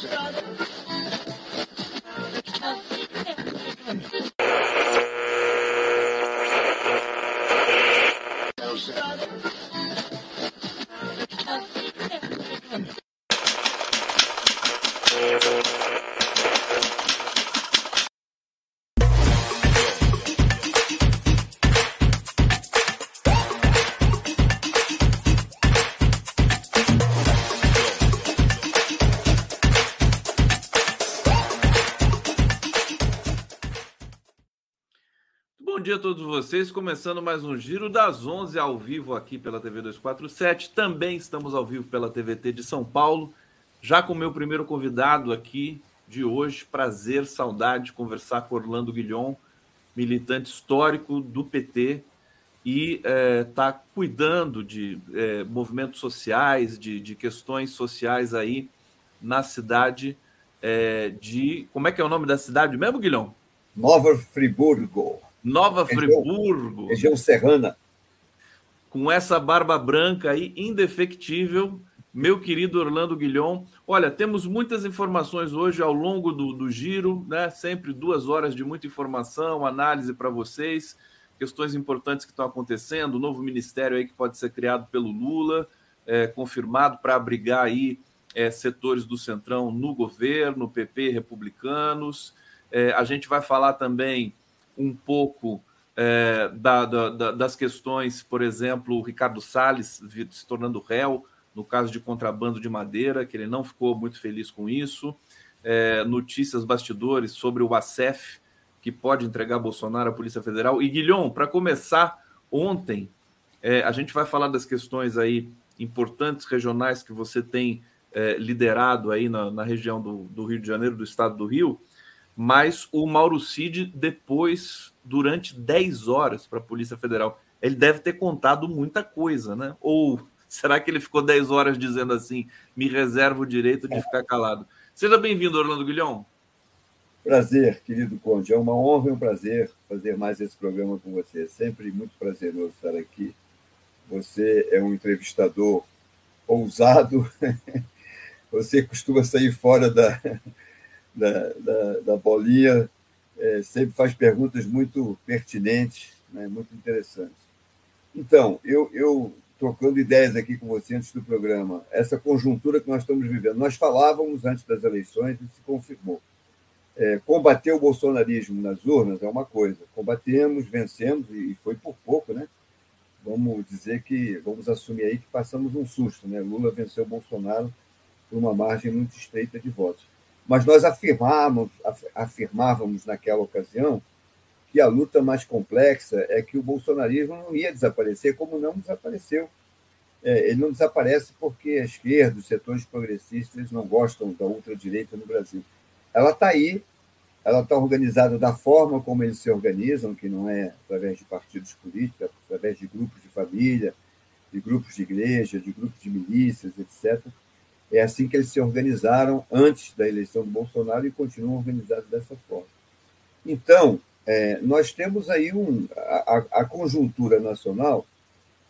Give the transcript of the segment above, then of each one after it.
dia vocês. Começando mais um Giro das 11 ao vivo aqui pela TV 247. Também estamos ao vivo pela TVT de São Paulo. Já com o meu primeiro convidado aqui de hoje. Prazer, saudade de conversar com Orlando Guilhom, militante histórico do PT e está é, tá cuidando de é, movimentos sociais, de, de, questões sociais aí na cidade é, de. Como é que é o nome da cidade mesmo, Guilhom? Nova Friburgo. Nova Friburgo. Região serrana. Com essa barba branca aí, indefectível, meu querido Orlando Guilhom. Olha, temos muitas informações hoje ao longo do, do giro, né? Sempre duas horas de muita informação, análise para vocês, questões importantes que estão acontecendo, o novo ministério aí que pode ser criado pelo Lula, é, confirmado para abrigar aí é, setores do Centrão no governo, PP, republicanos. É, a gente vai falar também um pouco é, da, da, das questões, por exemplo, o Ricardo Salles se tornando réu no caso de contrabando de madeira, que ele não ficou muito feliz com isso. É, notícias bastidores sobre o ACEF, que pode entregar Bolsonaro à Polícia Federal. E, Guilhom, para começar, ontem é, a gente vai falar das questões aí importantes regionais que você tem é, liderado aí na, na região do, do Rio de Janeiro, do estado do Rio mas o Mauro Cid, depois, durante 10 horas para a Polícia Federal, ele deve ter contado muita coisa, né? Ou será que ele ficou 10 horas dizendo assim, me reservo o direito de ficar calado? Seja bem-vindo, Orlando Guilhom. Prazer, querido Conde. É uma honra e um prazer fazer mais esse programa com você. É sempre muito prazeroso estar aqui. Você é um entrevistador ousado. Você costuma sair fora da, da, da, da bolinha, é, sempre faz perguntas muito pertinentes, né, muito interessantes. Então, eu, eu trocando ideias aqui com você antes do programa, essa conjuntura que nós estamos vivendo, nós falávamos antes das eleições e se confirmou. É, combater o bolsonarismo nas urnas é uma coisa, combatemos, vencemos e foi por pouco, né? Vamos dizer que, vamos assumir aí que passamos um susto, né? Lula venceu Bolsonaro por uma margem muito estreita de votos. Mas nós afirmávamos, afirmávamos naquela ocasião que a luta mais complexa é que o bolsonarismo não ia desaparecer, como não desapareceu. É, ele não desaparece porque a esquerda, os setores progressistas não gostam da ultradireita no Brasil. Ela está aí, ela está organizada da forma como eles se organizam, que não é através de partidos políticos, é através de grupos de família, de grupos de igreja, de grupos de milícias, etc. É assim que eles se organizaram antes da eleição do Bolsonaro e continuam organizados dessa forma. Então, é, nós temos aí um, a, a, conjuntura nacional,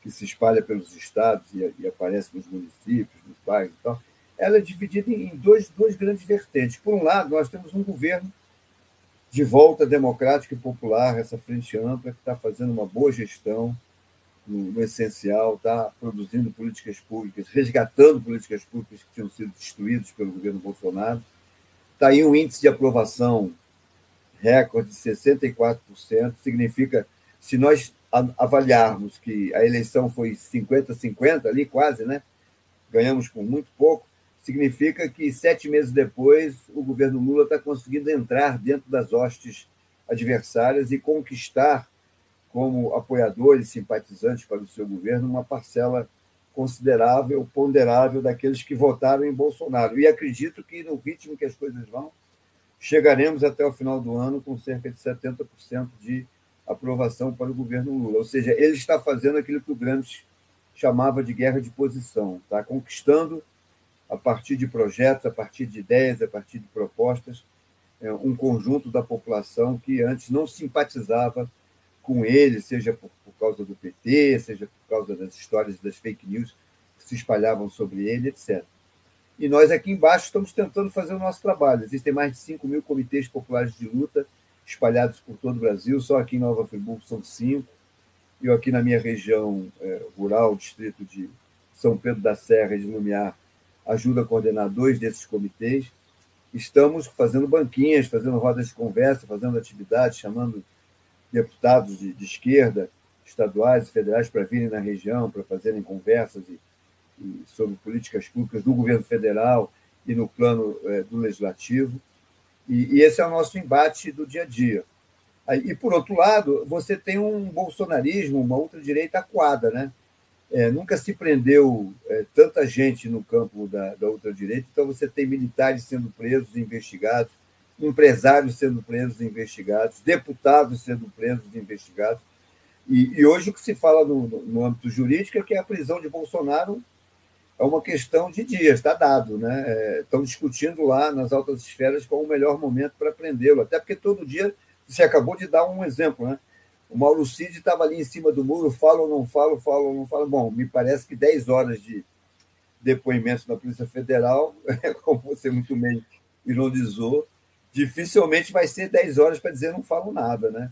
que se espalha pelos estados e, e, aparece nos municípios, nos bairros e tal, ela é dividida em dois, dois grandes vertentes. Por um lado, nós temos um governo de volta democrática e popular, essa frente ampla, que está fazendo uma boa gestão, no, no essencial, está produzindo políticas públicas, resgatando políticas públicas que tinham sido destruídas pelo governo Bolsonaro. Está aí um índice de aprovação recorde de 64%, significa, se nós avaliarmos que a eleição foi 50-50 ali, quase, né? Ganhamos por muito pouco, significa que sete meses depois o governo Lula está conseguindo entrar dentro das hostes adversárias e conquistar como apoiadores, simpatizantes para o seu governo, uma parcela considerável, ponderável daqueles que votaram em Bolsonaro. E acredito que, no ritmo que as coisas vão, chegaremos até o final do ano com cerca de 70% de aprovação para o governo Lula. Ou seja, ele está fazendo aquilo que o Gramsci chamava de guerra de posição, está conquistando, a partir de projetos, a partir de ideias, a partir de propostas, é, um conjunto da população que antes não simpatizava com ele, seja por, por, causa do PT, seja por causa das histórias das fake news que se espalhavam sobre ele, etc. E nós aqui embaixo estamos tentando fazer o nosso trabalho. Existem mais de 5 mil comitês populares de luta espalhados por todo o Brasil, só aqui em Nova Friburgo são cinco. Eu aqui na minha região é, rural, distrito de São Pedro da Serra e de Lumiar, ajudo a coordenar dois desses comitês. Estamos fazendo banquinhas, fazendo rodas de conversa, fazendo atividades, chamando deputados de, de esquerda, estaduais e federais, para virem na região, para fazerem conversas e, e sobre políticas públicas do governo federal e no plano é, do legislativo. E, e, esse é o nosso embate do dia a dia. E, por outro lado, você tem um bolsonarismo, uma ultradireita acuada, né? É, nunca se prendeu é, tanta gente no campo da, da ultradireita, então você tem militares sendo presos investigados, empresários sendo presos e investigados, deputados sendo presos e investigados. E, e hoje o que se fala no, no, no, âmbito jurídico é que a prisão de Bolsonaro é uma questão de dias, está dado. Né? É, estão discutindo lá nas altas esferas qual o melhor momento para prendê-lo, até porque todo dia, você acabou de dar um exemplo, né? O Mauro Cid estava ali em cima do muro, fala ou não fala, fala ou não fala. Bom, me parece que 10 horas de depoimentos na Polícia Federal, como você muito bem ironizou, dificilmente vai ser 10 horas para dizer não falo nada, né?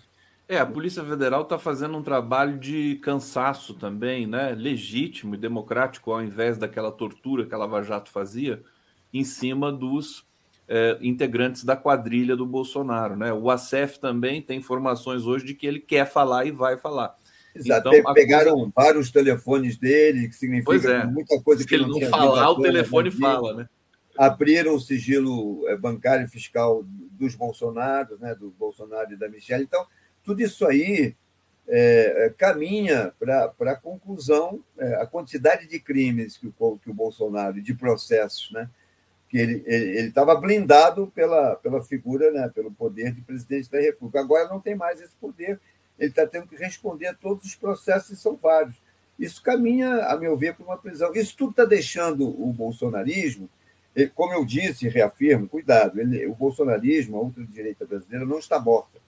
É, a Polícia Federal está fazendo um trabalho de cansaço também, né? Legítimo e democrático, ao invés daquela tortura que a Lava Jato fazia, em cima dos é, integrantes da quadrilha do Bolsonaro, né? O ACF também tem informações hoje de que ele quer falar e vai falar. Exato. Então, pegaram coisa... vários telefones dele, que significa é. muita coisa que ele não, não falar, o telefone fala, né? Abriram o sigilo é, bancário e fiscal dos Bolsonaros, né? Do Bolsonaro e da Michelle. Então, tudo isso aí é caminha para a conclusão, é, a quantidade de crimes que o, que o Bolsonaro, de processos, né, que ele estava blindado pela, pela figura, né, pelo poder de presidente da República. Agora não tem mais esse poder, ele está tendo que responder a todos os processos, e são vários. Isso caminha, a meu ver, para uma prisão. Isso tudo está deixando o bolsonarismo, como eu disse e reafirmo, cuidado, ele, o bolsonarismo, a ultradireita brasileira, não está morta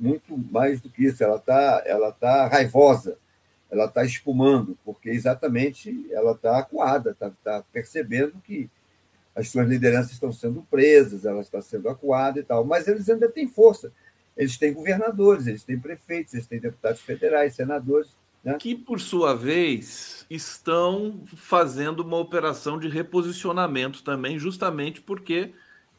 muito mais do que isso, ela está ela tá raivosa, ela está espumando, porque exatamente ela está acuada, está tá percebendo que as suas lideranças estão sendo presas, ela está sendo acuada e tal, mas eles ainda têm força. Eles têm governadores, eles têm prefeitos, eles têm deputados federais, senadores. Né? Que, por sua vez, estão fazendo uma operação de reposicionamento também, justamente porque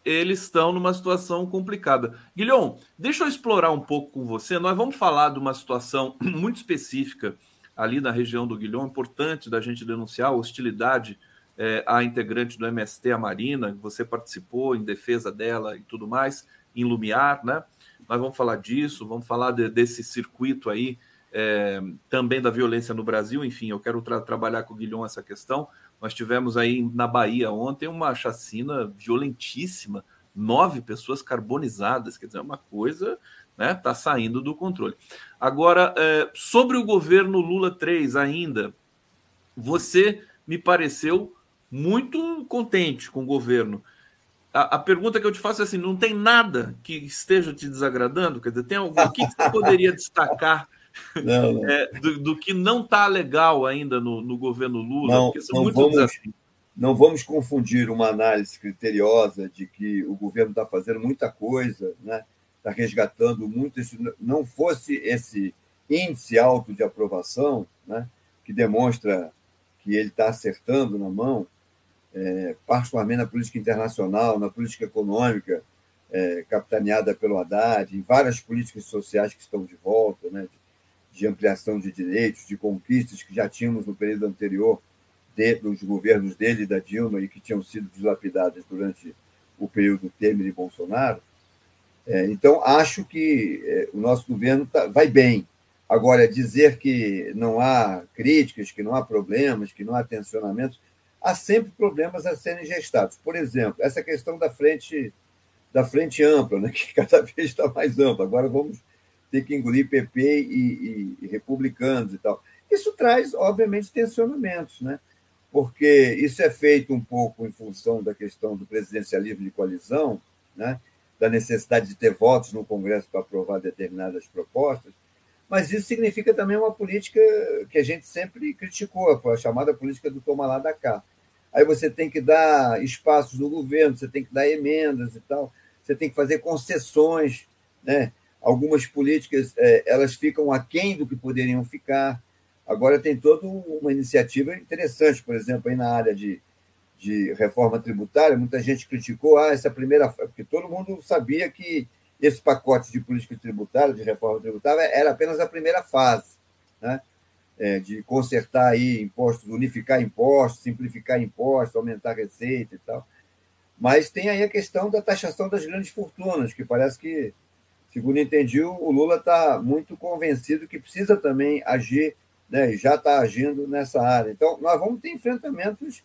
eles estão numa situação complicada. Guilhom, deixa eu explorar um pouco com você. Nós vamos falar de uma situação muito específica ali na região do Guilhom, importante da gente denunciar a hostilidade é, à integrante do MST, a Marina, você participou em defesa dela e tudo mais, em Lumiar, né? Nós vamos falar disso, vamos falar de, desse circuito aí, é, também da violência no Brasil, enfim, eu quero tra trabalhar com o Guilhom essa questão. Nós tivemos aí na Bahia ontem uma chacina violentíssima, nove pessoas carbonizadas, quer dizer, uma coisa né, está saindo do controle. Agora, é, sobre o governo Lula 3 ainda, você me pareceu muito contente com o governo. A, a, pergunta que eu te faço é assim: não tem nada que esteja te desagradando? Quer dizer, tem algum o que, que você poderia destacar não, não. É, do, do, que não está legal ainda no, no, governo Lula, não, não vamos, Não vamos confundir uma análise criteriosa de que o governo está fazendo muita coisa, né? está resgatando muito. Se não fosse esse índice alto de aprovação, né? que demonstra que ele está acertando na mão, é, particularmente na política internacional, na política econômica, é, capitaneada pelo Haddad, em várias políticas sociais que estão de volta, né, de de ampliação de direitos, de conquistas que já tínhamos no período anterior de, dos governos dele e da Dilma e que tinham sido dilapidadas durante o período Temer e Bolsonaro. É, então, acho que é, o nosso governo tá, vai bem. Agora, dizer que não há críticas, que não há problemas, que não há tensionamentos, há sempre problemas a serem gestados. Por exemplo, essa questão da frente da frente ampla, né, que cada vez está mais ampla. Agora vamos ter que engolir PP e, e, e republicanos e tal. Isso traz, obviamente, tensionamentos, né? porque isso é feito um pouco em função da questão do presidencialismo de coalizão, né? da necessidade de ter votos no Congresso para aprovar determinadas propostas, mas isso significa também uma política que a gente sempre criticou, a chamada política do toma lá da cá. aí você tem que dar espaços no governo, você tem que dar emendas e tal, você tem que fazer concessões, né? Algumas políticas é, elas ficam aquém do que poderiam ficar. Agora tem toda uma iniciativa interessante, por exemplo, aí na área de, de reforma tributária, muita gente criticou ah, essa primeira, porque todo mundo sabia que esse pacote de política tributária, de reforma tributária, era apenas a primeira fase, né? É, de consertar aí impostos, unificar impostos, simplificar impostos, aumentar a receita e tal. Mas tem aí a questão da taxação das grandes fortunas, que parece que segundo entendi, o Lula está muito convencido que precisa também agir, né, já está agindo nessa área. Então, nós vamos ter enfrentamentos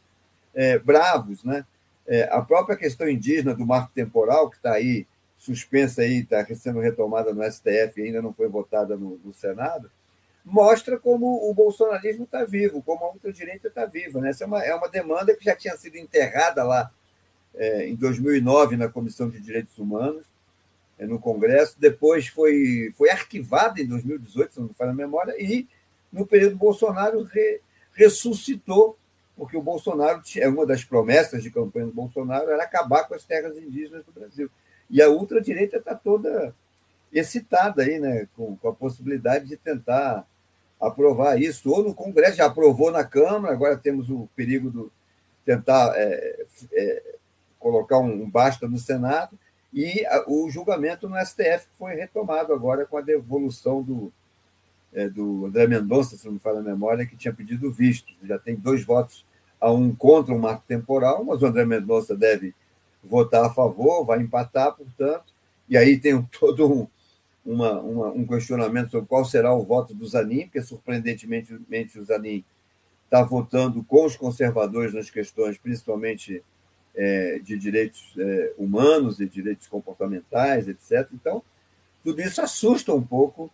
é, bravos. Né? É, a própria questão indígena do marco temporal, que está aí suspensa, está sendo retomada no STF e ainda não foi votada no, no Senado, mostra como o bolsonarismo está vivo, como a ultradireita está viva. Né? Essa é uma, é uma demanda que já tinha sido enterrada lá é, em 2009 na Comissão de Direitos Humanos, no Congresso, depois foi, foi arquivada em 2018, se não me falha a memória, e no período Bolsonaro re, ressuscitou, porque o Bolsonaro, é uma das promessas de campanha do Bolsonaro era acabar com as terras indígenas do Brasil. E a ultradireita está toda excitada aí, né, com, com a possibilidade de tentar aprovar isso, ou no Congresso, já aprovou na Câmara, agora temos o perigo de tentar é, é, colocar um basta no Senado, e o julgamento no STF foi retomado agora com a devolução do, é, do André Mendonça, se não me falha a memória, que tinha pedido visto. Já tem dois votos a um contra o marco temporal, mas o André Mendonça deve votar a favor, vai empatar, portanto, e aí tem todo um, uma, uma, um questionamento sobre qual será o voto do Zanin, porque surpreendentemente o Zanin está votando com os conservadores nas questões, principalmente é, de direitos é, humanos e direitos comportamentais, etc. Então, tudo isso assusta um pouco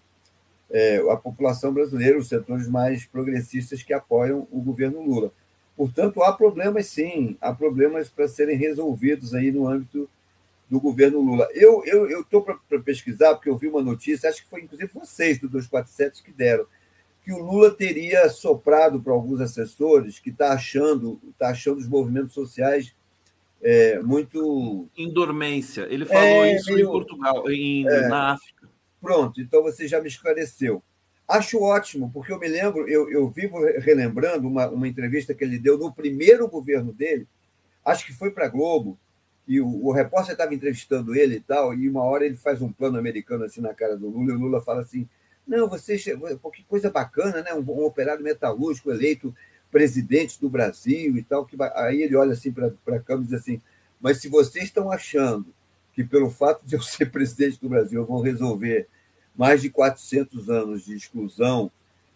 é, a população brasileira, os setores mais progressistas que apoiam o governo Lula. Portanto, há problemas sim, há problemas para serem resolvidos aí no âmbito do governo Lula. Eu estou eu, eu para pesquisar, porque eu vi uma notícia, acho que foi inclusive vocês do 247 que deram, que o Lula teria soprado para alguns assessores que está achando, tá achando os movimentos sociais é, muito. Em dormência. Ele falou é, isso em Portugal, em, é, na África. Pronto, então você já me esclareceu. Acho ótimo, porque eu me lembro, eu, eu vivo relembrando uma, uma entrevista que ele deu no primeiro governo dele, acho que foi para a Globo, e o, o repórter estava entrevistando ele e tal, e uma hora ele faz um plano americano assim na cara do Lula, e o Lula fala assim: Não, você, que coisa bacana, né? Um, um operário metalúrgico eleito presidente do Brasil e tal. Que vai... Aí ele olha assim para a câmera e diz assim: Mas se vocês estão achando que pelo fato de eu ser presidente do Brasil eu vou resolver mais de 400 anos de exclusão,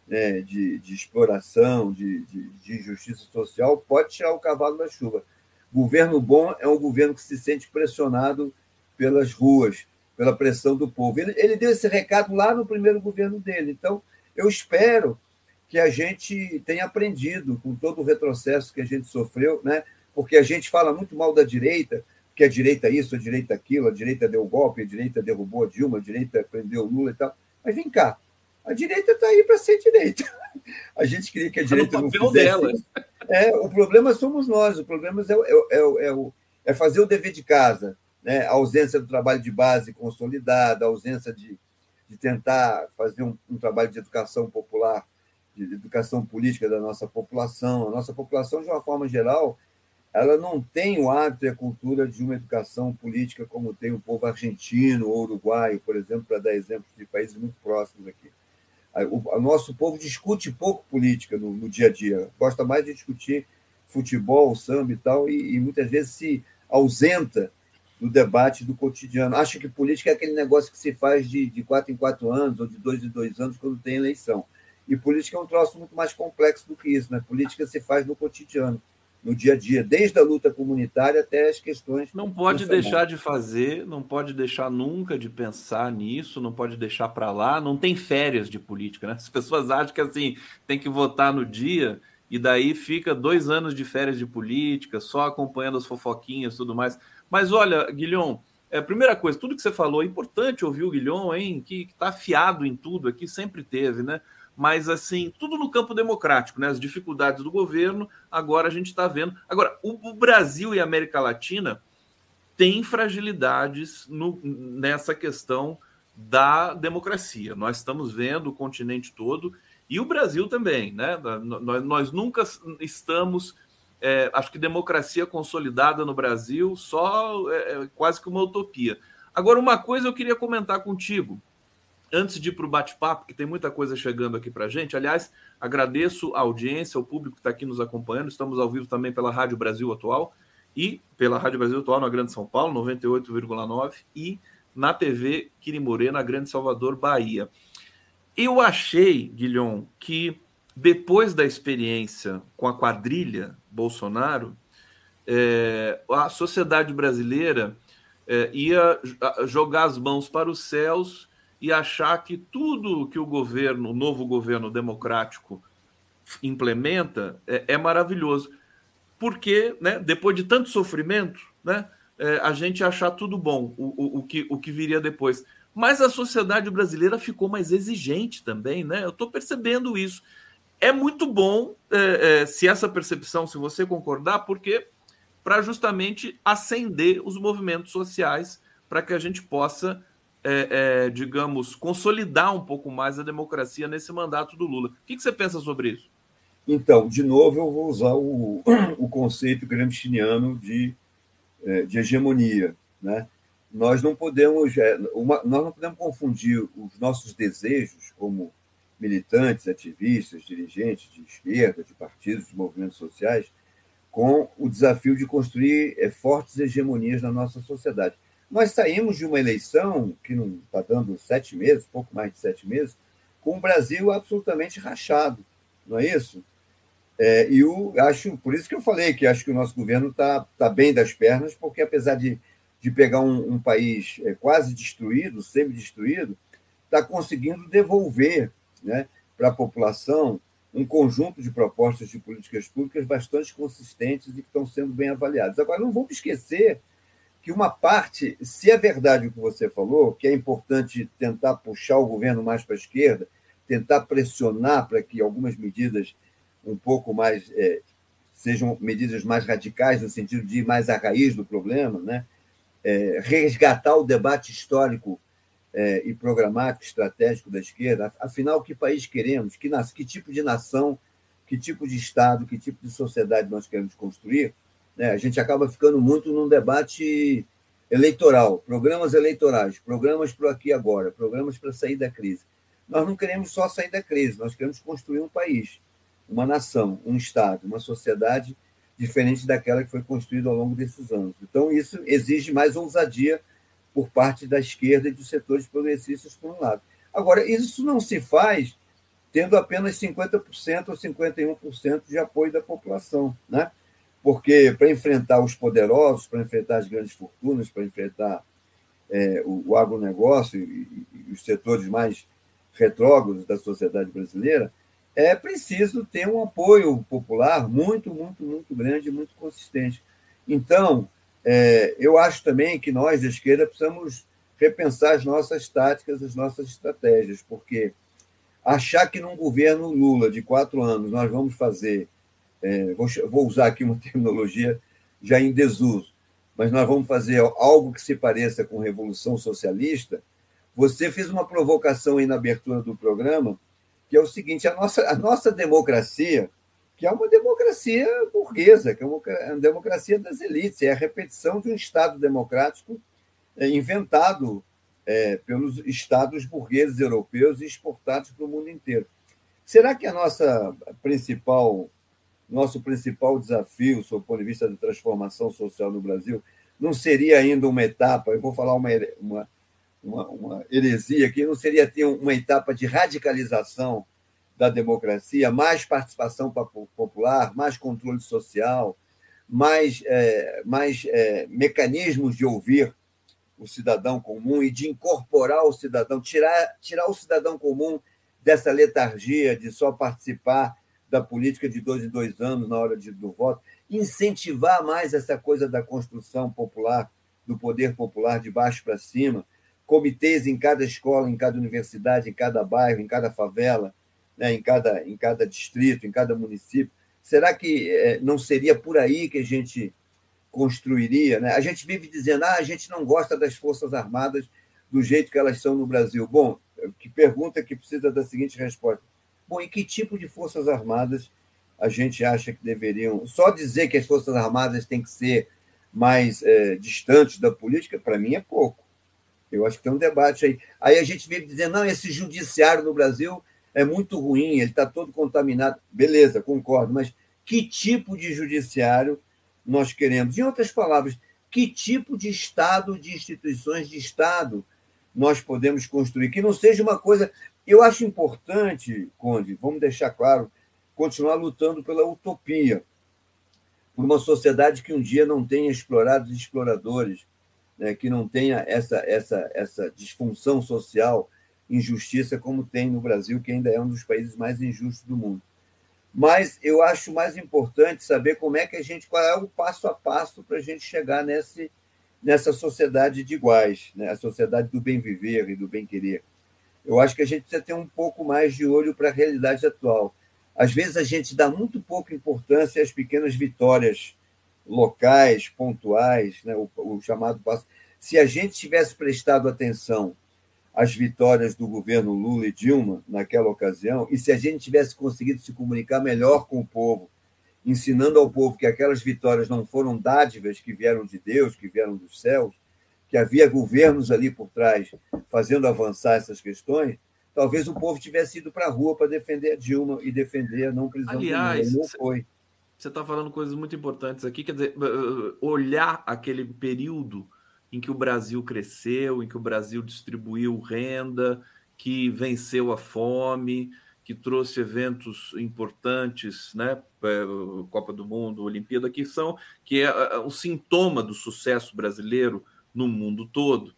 né, de, de exploração, de, de, de injustiça social, pode tirar o cavalo da chuva. Governo bom é um governo que se sente pressionado pelas ruas, pela pressão do povo. Ele, ele deu esse recado lá no primeiro governo dele. Então, eu espero que a gente tenha aprendido com todo o retrocesso que a gente sofreu, né? porque a gente fala muito mal da direita, que a direita isso, a direita aquilo, a direita deu golpe, a direita derrubou a Dilma, a direita prendeu o Lula e tal. Mas vem cá, a direita está aí para ser direita. A gente queria que a direita tá não fizesse. Dela. É, o problema somos nós, o problema é, é, é, é, é fazer o dever de casa, né? a ausência do trabalho de base consolidado, a ausência de, de tentar fazer um, um trabalho de educação popular de educação política da nossa população. A nossa população, de uma forma geral, ela não tem o hábito e a cultura de uma educação política como tem o povo argentino ou uruguaio, por exemplo, para dar exemplos de países muito próximos aqui. O, nosso povo discute pouco política no, no, dia a dia, gosta mais de discutir futebol, samba e tal, e, e muitas vezes se ausenta do debate do cotidiano. Acha que política é aquele negócio que se faz de, de quatro em quatro anos ou de dois em dois anos quando tem eleição. E política é um troço muito mais complexo do que isso, né? Política se faz no cotidiano, no dia a dia, desde a luta comunitária até as questões. Não pode deixar de fazer, não pode deixar nunca de pensar nisso, não pode deixar para lá. Não tem férias de política, né? As pessoas acham que assim tem que votar no dia e daí fica dois anos de férias de política, só acompanhando as fofoquinhas e tudo mais. Mas olha, Guilhom, é, primeira coisa, tudo que você falou é importante ouvir o Guilhom, hein? Que está afiado em tudo aqui, sempre teve, né? Mas assim, tudo no campo democrático, né? As dificuldades do governo, agora a gente está vendo. Agora, o, Brasil e a América Latina têm fragilidades no, nessa questão da democracia. Nós estamos vendo o continente todo e o Brasil também, né? Nós, nós nunca estamos. É, acho que democracia consolidada no Brasil só é, é quase que uma utopia. Agora, uma coisa eu queria comentar contigo antes de ir para o bate-papo, que tem muita coisa chegando aqui para gente. Aliás, agradeço a audiência, o público que está aqui nos acompanhando. Estamos ao vivo também pela Rádio Brasil Atual e pela Rádio Brasil Atual na Grande São Paulo, 98,9, e na TV Quirimorê, na Grande Salvador, Bahia. Eu achei, Guilhom, que depois da experiência com a quadrilha Bolsonaro, é, a sociedade brasileira é, ia jogar as mãos para os céus e achar que tudo que o governo, o novo governo democrático implementa é, é maravilhoso. Porque, né, depois de tanto sofrimento, né, é, a gente achar tudo bom, o, o, o, que, o que viria depois. Mas a sociedade brasileira ficou mais exigente também, né? Eu estou percebendo isso. É muito bom é, é, se essa percepção, se você concordar, porque para justamente acender os movimentos sociais para que a gente possa é, é, digamos, consolidar um pouco mais a democracia nesse mandato do Lula. O que, que você pensa sobre isso? Então, de novo, eu vou usar o, o conceito gramsciano de, é, de hegemonia. Né? Nós não podemos é, uma, nós não podemos confundir os nossos desejos como militantes, ativistas, dirigentes de esquerda, de partidos, de movimentos sociais, com o desafio de construir é, fortes hegemonias na nossa sociedade. Nós saímos de uma eleição que não está dando sete meses, pouco mais de sete meses, com o Brasil absolutamente rachado, não é isso? É, e eu acho, por isso que eu falei que acho que o nosso governo está tá bem das pernas, porque apesar de, de pegar um, um país é, quase destruído, semi-destruído, está conseguindo devolver né, para a população um conjunto de propostas de políticas públicas bastante consistentes e que estão sendo bem avaliadas. Agora, não vamos esquecer que uma parte, se é verdade o que você falou, que é importante tentar puxar o governo mais para a esquerda, tentar pressionar para que algumas medidas um pouco mais é, sejam medidas mais radicais no sentido de ir mais à raiz do problema, né? É, resgatar o debate histórico é, e programático, estratégico da esquerda. Afinal, que país queremos? Que, que tipo de nação, que tipo de Estado, que tipo de sociedade nós queremos construir? Né? A gente acaba ficando muito num debate eleitoral, programas eleitorais, programas para aqui e agora, programas para sair da crise. Nós não queremos só sair da crise, nós queremos construir um país, uma nação, um Estado, uma sociedade diferente daquela que foi construída ao longo desses anos. Então, isso exige mais ousadia por parte da esquerda e dos setores progressistas, por um lado. Agora, isso não se faz tendo apenas 50% ou 51% de apoio da população. Né? Porque para enfrentar os poderosos, para enfrentar as grandes fortunas, para enfrentar é, o, o agronegócio e, e, os setores mais retrógrados da sociedade brasileira, é preciso ter um apoio popular muito, muito, muito grande, muito consistente. Então, é, eu acho também que nós, da esquerda, precisamos repensar as nossas táticas, as nossas estratégias, porque achar que num governo Lula de quatro anos nós vamos fazer é, vou, vou usar aqui uma terminologia já em desuso, mas nós vamos fazer algo que se pareça com Revolução Socialista. Você fez uma provocação aí na abertura do programa, que é o seguinte: a nossa, a nossa democracia, que é uma democracia burguesa, que é uma, é democracia das elites, é a repetição de um Estado democrático é, inventado é, pelos Estados burgueses europeus e exportados para o mundo inteiro. Será que a nossa principal nosso principal desafio, sob o ponto de vista da transformação social no Brasil, não seria ainda uma etapa, eu vou falar uma, uma, uma, uma heresia aqui, não seria ter uma etapa de radicalização da democracia, mais participação popular, mais controle social, mais, é, mais é, mecanismos de ouvir o cidadão comum e de incorporar o cidadão, tirar, tirar o cidadão comum dessa letargia de só participar da política de dois em dois anos na hora de, do voto, incentivar mais essa coisa da construção popular, do poder popular de baixo para cima, comitês em cada escola, em cada universidade, em cada bairro, em cada favela, né, em, cada, em cada distrito, em cada município. Será que é, não seria por aí que a gente construiria? Né? A gente vive dizendo, ah, a gente não gosta das Forças Armadas do jeito que elas são no Brasil. Bom, que pergunta que precisa da seguinte resposta. Bom, e que tipo de Forças Armadas a gente acha que deveriam. Só dizer que as Forças Armadas têm que ser mais é, distantes da política, para mim é pouco. Eu acho que tem um debate aí. Aí a gente vive dizendo, não, esse judiciário no Brasil é muito ruim, ele está todo contaminado. Beleza, concordo, mas que tipo de judiciário nós queremos? Em outras palavras, que tipo de Estado, de instituições de Estado nós podemos construir? Que não seja uma coisa. Eu acho importante, Conde, vamos deixar claro, continuar lutando pela utopia, por uma sociedade que um dia não tenha explorados exploradores, né, que não tenha essa, essa, essa disfunção social, injustiça como tem no Brasil, que ainda é um dos países mais injustos do mundo. Mas eu acho mais importante saber como é que a gente, qual é o passo a passo para a gente chegar nesse, nessa sociedade de iguais, né? a sociedade do bem viver e do bem querer. Eu acho que a gente precisa ter um pouco mais de olho para a realidade atual. Às vezes a gente dá muito pouca importância às pequenas vitórias locais, pontuais, né? o, o chamado passo. Se a gente tivesse prestado atenção às vitórias do governo Lula e Dilma naquela ocasião, e se a gente tivesse conseguido se comunicar melhor com o povo, ensinando ao povo que aquelas vitórias não foram dádivas que vieram de Deus, que vieram dos céus, que havia governos ali por trás fazendo avançar essas questões, talvez o povo tivesse ido para a rua para defender a Dilma e defender a não prisão Aliás, Não foi. Você está falando coisas muito importantes aqui, quer dizer, olhar aquele período em que o Brasil cresceu, em que o Brasil distribuiu renda, que venceu a fome, que trouxe eventos importantes, né, é, Copa do Mundo, Olimpíada, que são que é o sintoma do sucesso brasileiro no mundo todo.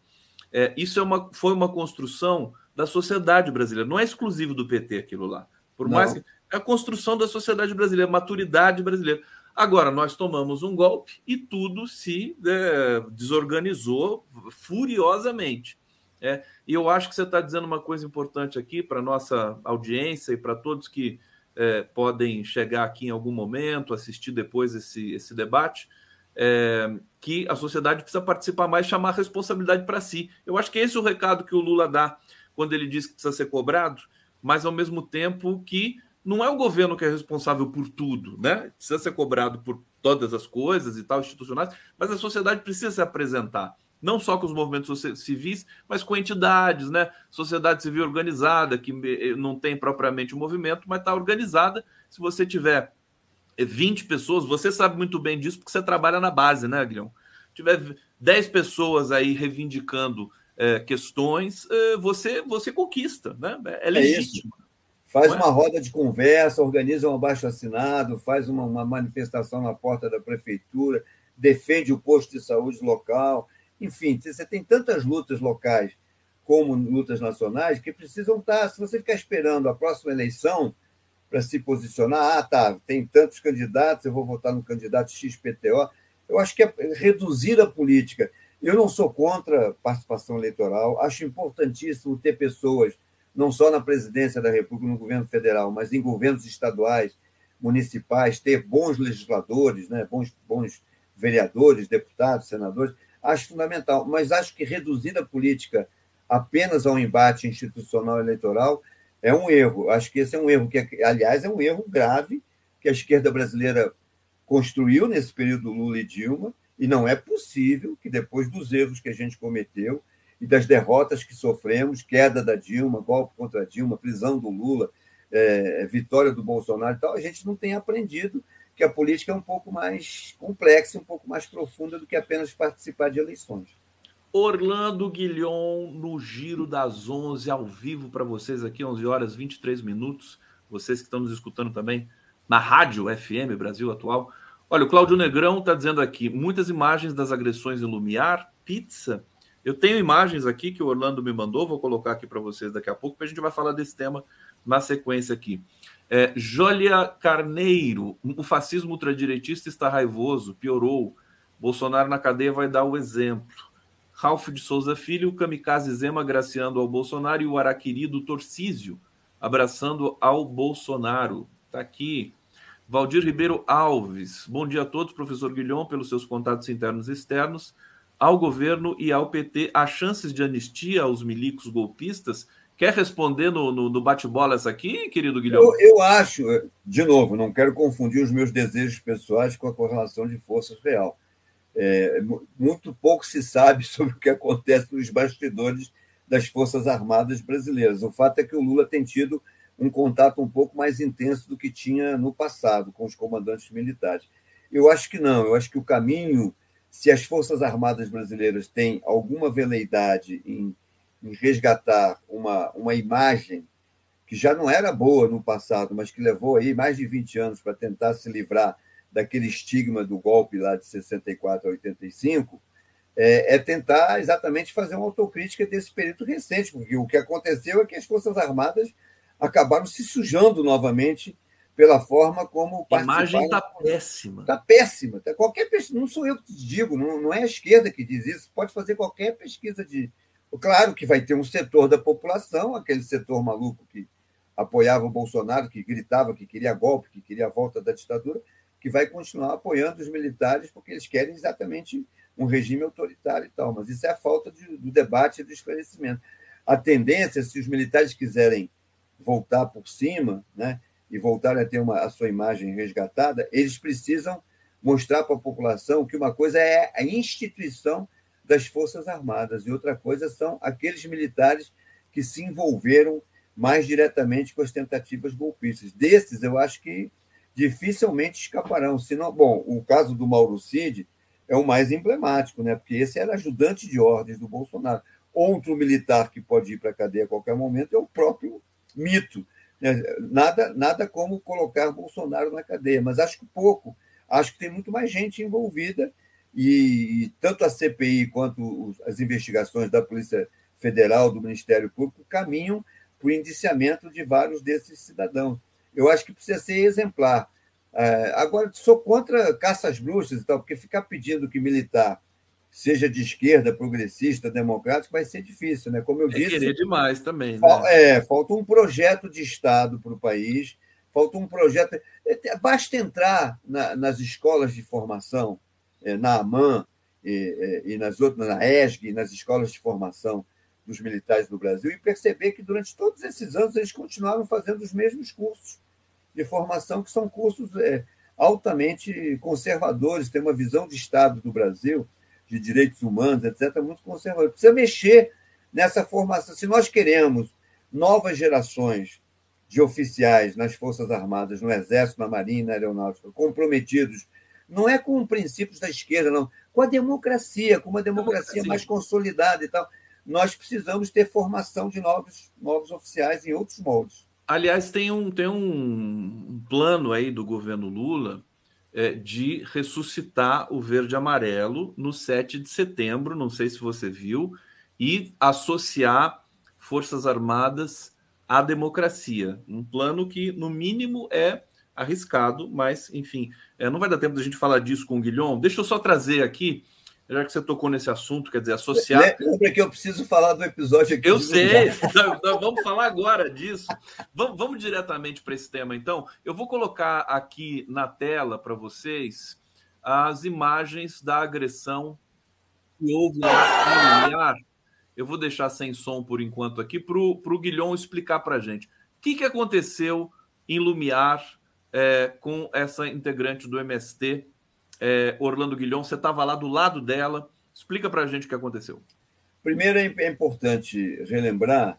É, isso é uma, foi uma construção da sociedade brasileira. Não é exclusivo do PT aquilo lá. Por Não. mais que é a construção da sociedade brasileira, a maturidade brasileira. Agora, nós tomamos um golpe e tudo se é, desorganizou furiosamente. É, e eu acho que você está dizendo uma coisa importante aqui para a nossa audiência e para todos que é, podem chegar aqui em algum momento, assistir depois esse, esse debate, é, que a sociedade precisa participar mais, chamar a responsabilidade para si. Eu acho que esse é o recado que o Lula dá quando ele diz que precisa ser cobrado, mas ao mesmo tempo que não é o governo que é responsável por tudo, né? Precisa ser cobrado por todas as coisas e tal, institucionais, mas a sociedade precisa se apresentar, não só com os movimentos civis, mas com entidades, né? Sociedade civil organizada, que eh, não tem propriamente o um movimento, mas está organizada. Se você tiver 20 eh, pessoas, você sabe muito bem disso, porque você trabalha na base, né, Guilherme? Tiver 10 pessoas aí reivindicando é, questões, é, você, você conquista, né? É, é legítimo. É faz uma roda de conversa, organiza um abaixo assinado, faz uma, uma, manifestação na porta da prefeitura, defende o posto de saúde local. Enfim, você tem tantas lutas locais como lutas nacionais que precisam estar. Se você ficar esperando a próxima eleição para se posicionar, ah, tá, tem tantos candidatos, eu vou votar no candidato XPTO. Eu acho que é reduzir a política eu não sou contra participação eleitoral, acho importantíssimo ter pessoas, não só na presidência da República, no governo federal, mas em governos estaduais, municipais, ter bons legisladores, né, bons, bons vereadores, deputados, senadores, acho fundamental. Mas acho que reduzir a política apenas ao embate institucional eleitoral é um erro. Acho que esse é um erro que, aliás, é um erro grave que a esquerda brasileira construiu nesse período Lula e Dilma e não é possível que, depois dos erros que a gente cometeu e das derrotas que sofremos queda da Dilma, golpe contra a Dilma, prisão do Lula, é, vitória do Bolsonaro e tal a gente não tenha aprendido que a política é um pouco mais complexa, um pouco mais profunda do que apenas participar de eleições. Orlando Guilhom no Giro das 11, ao vivo para vocês aqui, 11 horas 23 minutos. Vocês que estão nos escutando também na Rádio FM Brasil Atual. Olha, o Cláudio Negrão está dizendo aqui: muitas imagens das agressões em Lumiar, pizza. Eu tenho imagens aqui que o Orlando me mandou, vou colocar aqui para vocês daqui a pouco, porque a gente vai falar desse tema na sequência aqui. É, Jólia Carneiro, o fascismo ultradireitista está raivoso, piorou. Bolsonaro na cadeia vai dar o exemplo. Ralph de Souza Filho, kamikaze Zema graciando ao Bolsonaro e o araquiri do Torcísio. abraçando ao Bolsonaro. Está aqui. Valdir Ribeiro Alves. Bom dia a todos, professor Guilhom, pelos seus contatos internos e externos. Ao governo e ao PT, há chances de anistia aos milicos golpistas? Quer responder no, no, no bate-bola essa aqui, querido Guilherme? Eu, eu, acho, de novo, não quero confundir os meus desejos pessoais com a correlação de forças real. É, muito pouco se sabe sobre o que acontece nos bastidores das Forças Armadas brasileiras. O fato é que o Lula tem tido um contato um pouco mais intenso do que tinha no passado com os comandantes militares. Eu acho que não, eu acho que o caminho, se as Forças Armadas brasileiras têm alguma veleidade em em resgatar uma, uma imagem que já não era boa no passado, mas que levou aí mais de 20 anos para tentar se livrar daquele estigma do golpe lá de 64 a 85, é, é tentar exatamente fazer uma autocrítica desse período recente, porque o que aconteceu é que as Forças Armadas acabaram se sujando novamente pela forma como A imagem está péssima. Está péssima. Tá, qualquer não sou eu que te digo, não, não é a esquerda que diz isso. Pode fazer qualquer pesquisa de, Claro que vai ter um setor da população, aquele setor maluco que apoiava o Bolsonaro, que gritava que queria golpe, que queria a volta da ditadura, que vai continuar apoiando os militares porque eles querem exatamente um regime autoritário e tal. Mas isso é a falta de, do debate e do esclarecimento. A tendência, se os militares quiserem voltar por cima, né, e voltarem a ter uma, a sua imagem resgatada, eles precisam mostrar para a população que uma coisa é a instituição das Forças Armadas, e outra coisa são aqueles militares que se envolveram mais diretamente com as tentativas golpistas. Desses, eu acho que dificilmente escaparão. Senão, bom, o caso do Mauro Cid é o mais emblemático, né? porque esse era ajudante de ordens do Bolsonaro. Outro militar que pode ir para a cadeia a qualquer momento é o próprio mito. Né? Nada, nada como colocar Bolsonaro na cadeia, mas acho que pouco. Acho que tem muito mais gente envolvida e, e tanto a CPI quanto as investigações da Polícia Federal, do Ministério Público, caminham para o indiciamento de vários desses cidadãos. Eu acho que precisa ser exemplar. É, agora, sou contra caças bruxas e tal, porque ficar pedindo que militar seja de esquerda, progressista, democrático, vai ser difícil, né? Como eu é disse. querer demais também. Né? É, falta um projeto de Estado para o país, falta um projeto. É, basta entrar na, nas escolas de formação é, na AMAN e, e nas outras, na ESG, nas escolas de formação dos militares do Brasil, e perceber que durante todos esses anos eles continuaram fazendo os mesmos cursos de formação, que são cursos é, altamente conservadores, tem uma visão de Estado do Brasil, de direitos humanos, etc., muito conservadora. Precisa mexer nessa formação. Se nós queremos novas gerações de oficiais nas Forças Armadas, no Exército, na Marinha, na Aeronáutica, comprometidos não é com princípios da esquerda, não. Com a democracia, com uma democracia mais consolidada e tal. Nós precisamos ter formação de novos, novos oficiais em outros moldes. Aliás, tem um, tem um plano aí do governo Lula é, de ressuscitar o verde amarelo no 7 de setembro, não sei se você viu, e associar Forças Armadas à democracia. Um plano que, no mínimo, é arriscado, mas, enfim, é, não vai dar tempo da gente falar disso com o Guilhom. Deixa eu só trazer aqui, já que você tocou nesse assunto, quer dizer, associar. Lembra que eu preciso falar do episódio aqui. Eu sei, então, então, vamos falar agora disso. Vamos, vamos diretamente para esse tema, então. Eu vou colocar aqui na tela para vocês as imagens da agressão que houve lá Eu vou deixar sem som por enquanto aqui para o Guilhom explicar para a gente. O que, que aconteceu em Lumiar é, com essa integrante do MST, é, Orlando Guilhom. Você estava lá do lado dela. Explica para a gente o que aconteceu. Primeiro, é importante relembrar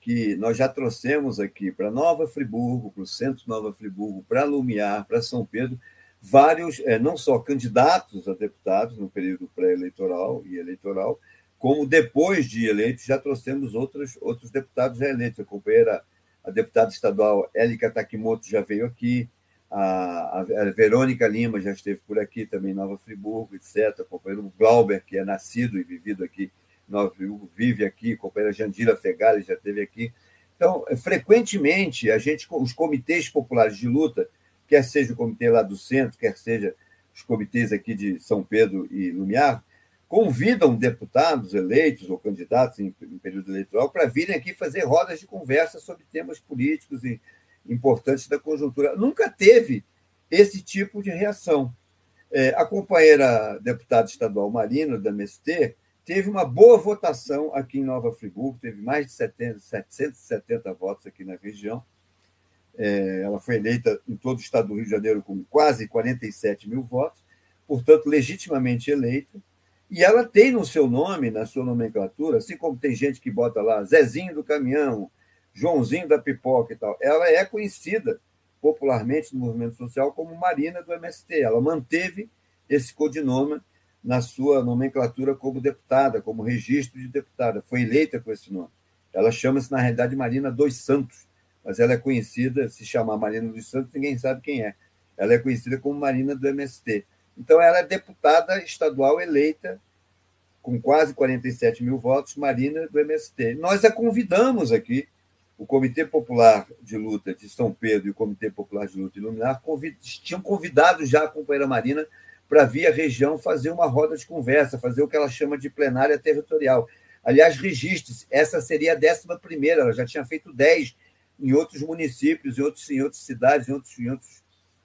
que nós já trouxemos aqui para Nova Friburgo, para o Centro Nova Friburgo, para Lumiar, para São Pedro, vários, é, não só candidatos a deputados no período pré-eleitoral e eleitoral, como depois de eleitos já trouxemos outros, outros deputados já eleitos. A companheira a deputada estadual Élica Takimoto já veio aqui, a, a, Verônica Lima já esteve por aqui, também Nova Friburgo, etc. O companheiro Glauber, que é nascido e vivido aqui Nova Friburgo, vive aqui, a companheira Jandira Fegali já esteve aqui. Então, frequentemente, a gente, os comitês populares de luta, quer seja o comitê lá do centro, quer seja os comitês aqui de São Pedro e Lumiar, convidam deputados eleitos ou candidatos em, em período eleitoral para virem aqui fazer rodas de conversa sobre temas políticos e importantes da conjuntura. Nunca teve esse tipo de reação. É, a companheira deputada estadual Marina, da MST, teve uma boa votação aqui em Nova Friburgo, teve mais de 70, 770 votos aqui na região. É, ela foi eleita em todo o estado do Rio de Janeiro com quase 47 mil votos, portanto, legitimamente eleita. E ela tem no seu nome, na sua nomenclatura, assim como tem gente que bota lá Zezinho do Caminhão, Joãozinho da Pipoca e tal, ela é conhecida popularmente no movimento social como Marina do MST. Ela manteve esse codinome na sua nomenclatura como deputada, como registro de deputada. Foi eleita com esse nome. Ela chama-se, na realidade, Marina dos Santos, mas ela é conhecida, se chamar Marina dos Santos, ninguém sabe quem é. Ela é conhecida como Marina do MST. Então, ela é deputada estadual eleita, com quase 47 mil votos, Marina do MST. Nós a convidamos aqui o Comitê Popular de Luta de São Pedro e o Comitê Popular de Luta de Luminar convid... tinham convidado já a companheira Marina para vir à região fazer uma roda de conversa, fazer o que ela chama de plenária territorial. Aliás, registre-se, essa seria a décima primeira, ela já tinha feito dez em outros municípios, em, outros, em outras cidades, em outros, em outros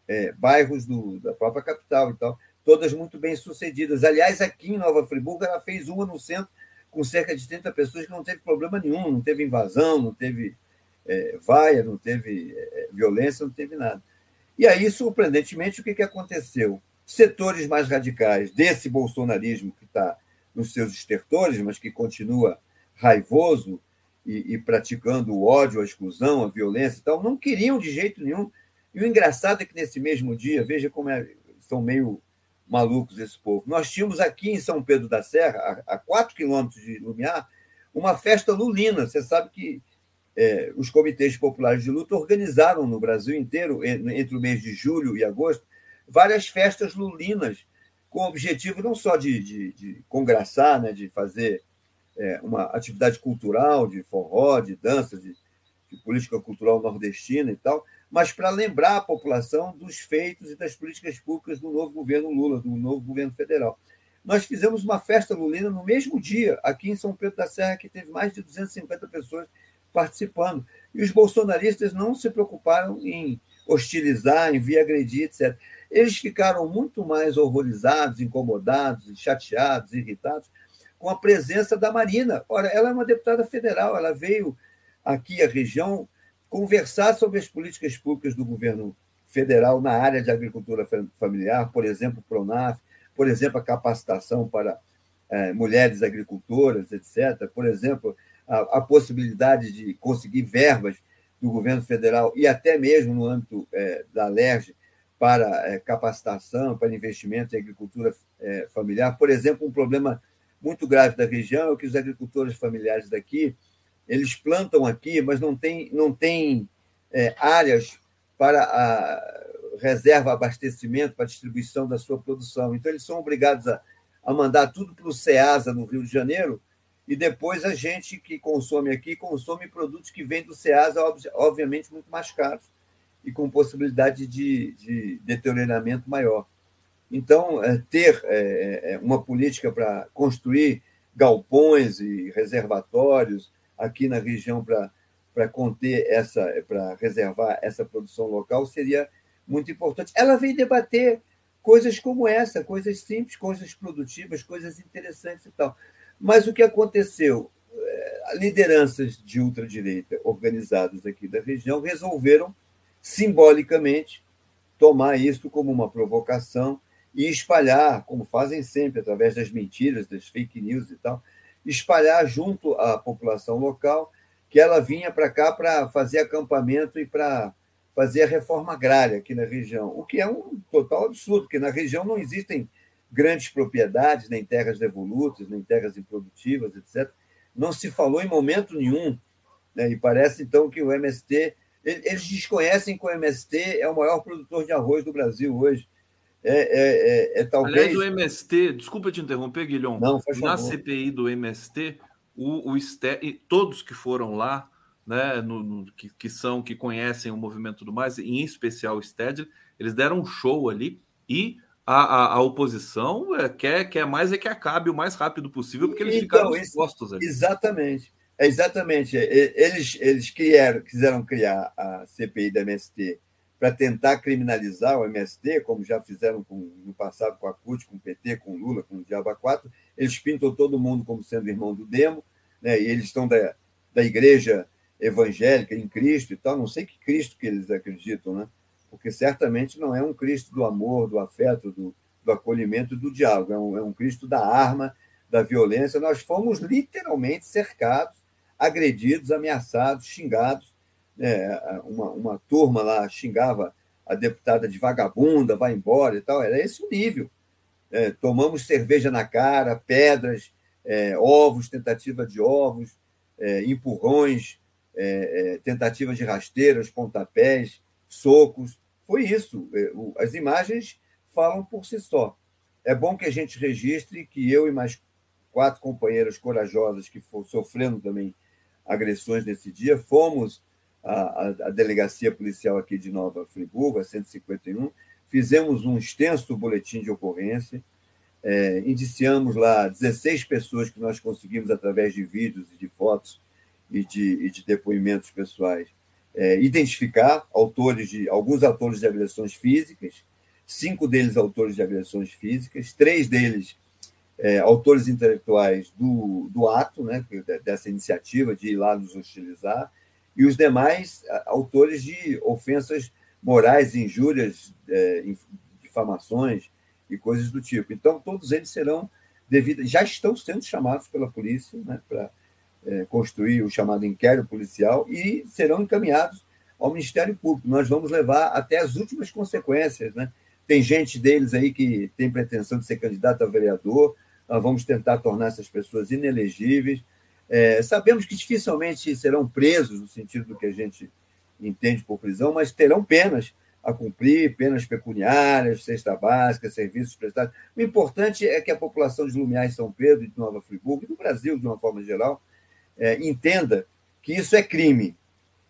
é, bairros do, da própria capital e tal, todas muito bem sucedidas. Aliás, aqui em Nova Friburgo, ela fez uma no centro com cerca de 30 pessoas que não teve problema nenhum, não teve invasão, não teve é, vaia, não teve é, violência, não teve nada. E aí, surpreendentemente, o que, que aconteceu? Setores mais radicais desse bolsonarismo que está nos seus estertores, mas que continua raivoso e, e, praticando o ódio, a exclusão, a violência e tal, não queriam de jeito nenhum. E o engraçado é que nesse mesmo dia, veja como é, são meio malucos esse povo. Nós tínhamos aqui em São Pedro da Serra, a, quatro quilômetros de Lumiar, uma festa lulina. Você sabe que é, os comitês populares de luta organizaram no Brasil inteiro, entre o mês de julho e agosto, várias festas lulinas, com o objetivo não só de, de, de congraçar, né, de fazer é, uma atividade cultural, de forró, de dança, de, de política cultural nordestina e tal, mas para lembrar a população dos feitos e das políticas públicas do novo governo Lula, do novo governo federal. Nós fizemos uma festa lulina no mesmo dia, aqui em São Pedro da Serra, que teve mais de 250 pessoas participando. E os bolsonaristas não se preocuparam em hostilizar, em vir agredir, etc. Eles ficaram muito mais horrorizados, incomodados, chateados, irritados com a presença da Marina. Ora, ela é uma deputada federal, ela veio aqui à região conversar sobre as políticas públicas do governo federal na área de agricultura familiar, por exemplo, Pronaf, por exemplo, a capacitação para é, mulheres agricultoras, etc., por exemplo, a, a, possibilidade de conseguir verbas do governo federal e até mesmo no âmbito é, da LERJ para é, capacitação, para investimento em agricultura familiar. Por exemplo, um problema muito grave da região é que os agricultores familiares daqui eles plantam aqui, mas não tem, não tem é, áreas para a reserva, abastecimento, para distribuição da sua produção. Então, eles são obrigados a, a mandar tudo para o SEASA, no Rio de Janeiro, e depois a gente que consome aqui consome produtos que vêm do SEASA, obviamente, muito mais caros e com possibilidade de, de deterioramento maior. Então, é, ter é, é uma política para construir galpões e reservatórios, aqui na região para conter essa, para reservar essa produção local seria muito importante. Ela vem debater coisas como essa, coisas simples, coisas produtivas, coisas interessantes e tal. Mas o que aconteceu? É, lideranças de ultradireita organizadas aqui da região resolveram simbolicamente tomar isso como uma provocação e espalhar, como fazem sempre, através das mentiras, das fake news e tal, espalhar junto à população local que ela vinha para cá para fazer acampamento e para fazer a reforma agrária aqui na região, o que é um total absurdo, porque na região não existem grandes propriedades, nem terras devolutas, nem terras improdutivas, etc. Não se falou em momento nenhum, né? e parece então que o MST. Eles desconhecem que o MST é o maior produtor de arroz do Brasil hoje. É, é, é, é talvez. Aliás, o MST, desculpa te interromper, Guilhom. Não, faz Na. CPI do MST, o, o todos que foram lá, né, no, no, que, que, são, que conhecem o movimento do mais, em especial o Stedley, eles deram um show ali e a, a, a oposição é, quer, quer mais é que acabe o mais rápido possível, porque eles então, ficaram expostos ali. Exatamente. É exatamente. Eles, eles criaram, quiseram criar a CPI da MST para tentar criminalizar o MST, como já fizeram com, no passado com a CUT, com o PT, com o Lula, com o Diaba 4. Eles pintam todo mundo como sendo irmão do Demo, né? e eles estão da, da igreja evangélica em Cristo e tal. Não sei que Cristo que eles acreditam, né? porque certamente não é um Cristo do amor, do afeto, do, do acolhimento, do diálogo. É um, é um Cristo da arma, da violência. Nós fomos literalmente cercados, agredidos, ameaçados, xingados é, uma, uma turma lá xingava a deputada de vagabunda, vai embora e tal. Era esse o nível. É, tomamos cerveja na cara, pedras, é, ovos, tentativa de ovos, é, empurrões, é, é, tentativa de rasteiras, pontapés, socos. Foi isso. As imagens falam por si só. É bom que a gente registre que eu e mais quatro companheiras corajosas que foram sofrendo também agressões nesse dia fomos a, a, delegacia policial aqui de Nova Friburgo, a 151, fizemos um extenso boletim de ocorrência, é, indiciamos lá 16 pessoas que nós conseguimos, através de vídeos e de fotos e de, e de depoimentos pessoais, é, identificar autores de alguns autores de agressões físicas, cinco deles autores de agressões físicas, três deles é, autores intelectuais do, do ato, né, dessa iniciativa de ir lá nos hostilizar, e os demais autores de ofensas morais, injúrias, é, difamações e coisas do tipo. Então, todos eles serão devidos, já estão sendo chamados pela polícia né, para é, construir o chamado inquérito policial e serão encaminhados ao Ministério Público. Nós vamos levar até as últimas consequências. Né? Tem gente deles aí que tem pretensão de ser candidato a vereador, nós vamos tentar tornar essas pessoas inelegíveis. É, sabemos que dificilmente serão presos, no sentido do que a gente entende por prisão, mas terão penas a cumprir, penas pecuniárias, cesta básica, serviços prestados. O importante é que a população de Lumiar e São Pedro, de Nova Friburgo, e do Brasil, de uma forma geral, é, entenda que isso é crime.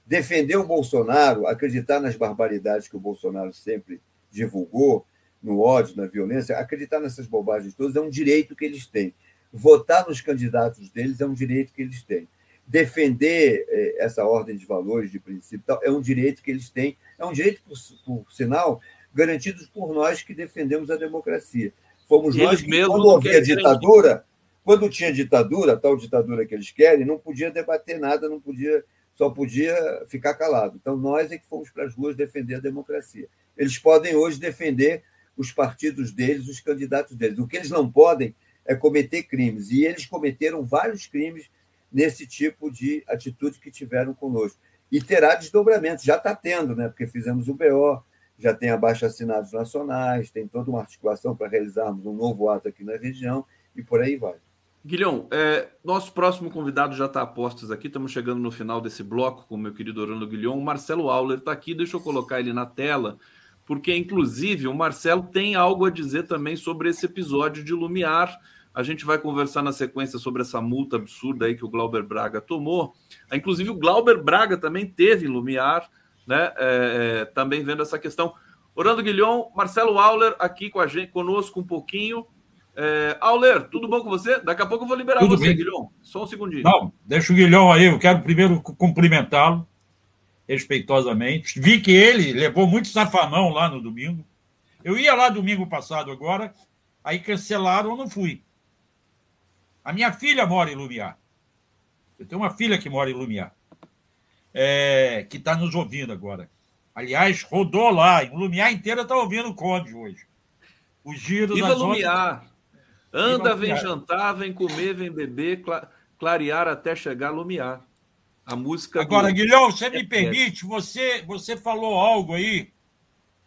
Defender o Bolsonaro, acreditar nas barbaridades que o Bolsonaro sempre divulgou, no ódio, na violência, acreditar nessas bobagens todas é um direito que eles têm votar nos candidatos deles é um direito que eles têm. Defender eh, essa ordem de valores, de princípio, tal, é um direito que eles têm, é um direito, por, por sinal, garantido por nós que defendemos a democracia. Fomos e nós que, quando havia ditadura, quando tinha ditadura, tal ditadura que eles querem, não podia debater nada, não podia, só podia ficar calado. Então, nós é que fomos para as ruas defender a democracia. Eles podem hoje defender os partidos deles, os candidatos deles. O que eles não podem é cometer crimes. E eles cometeram vários crimes nesse tipo de atitude que tiveram conosco. E terá desdobramento, já está tendo, né? porque fizemos o BO, já tem abaixo assinados nacionais, tem toda uma articulação para realizarmos um novo ato aqui na região e por aí vai. Guilhão, é, nosso próximo convidado já está a postos aqui, estamos chegando no final desse bloco com o meu querido Orlando Guilhão. O Marcelo Auler está aqui, deixa eu colocar ele na tela, porque inclusive o Marcelo tem algo a dizer também sobre esse episódio de Lumiar a gente vai conversar na sequência sobre essa multa absurda aí que o Glauber Braga tomou. Inclusive, o Glauber Braga também teve Lumiar, né? É, é, também vendo essa questão. Orlando Guilhom, Marcelo Auler aqui com a gente, conosco um pouquinho. É, Auler, tudo bom com você? Daqui a pouco eu vou liberar tudo você, bem. Guilhom. Só um segundinho. Não, deixa o Guilhom aí. Eu quero primeiro cumprimentá-lo respeitosamente. Vi que ele levou muito safanão lá no domingo. Eu ia lá domingo passado agora, aí cancelaram, eu não fui. A minha filha mora em Lumiar. Eu tenho uma filha que mora em Lumiar, é, que está nos ouvindo agora. Aliás, rodou lá. Em Lumiar inteira está ouvindo o Conde hoje. O giro Viva das Lumiar. Anda, vem jantar, vem comer, vem beber, clarear até chegar a Lumiar. A música. Agora, do... Guilhão, você me permite, você, você falou algo aí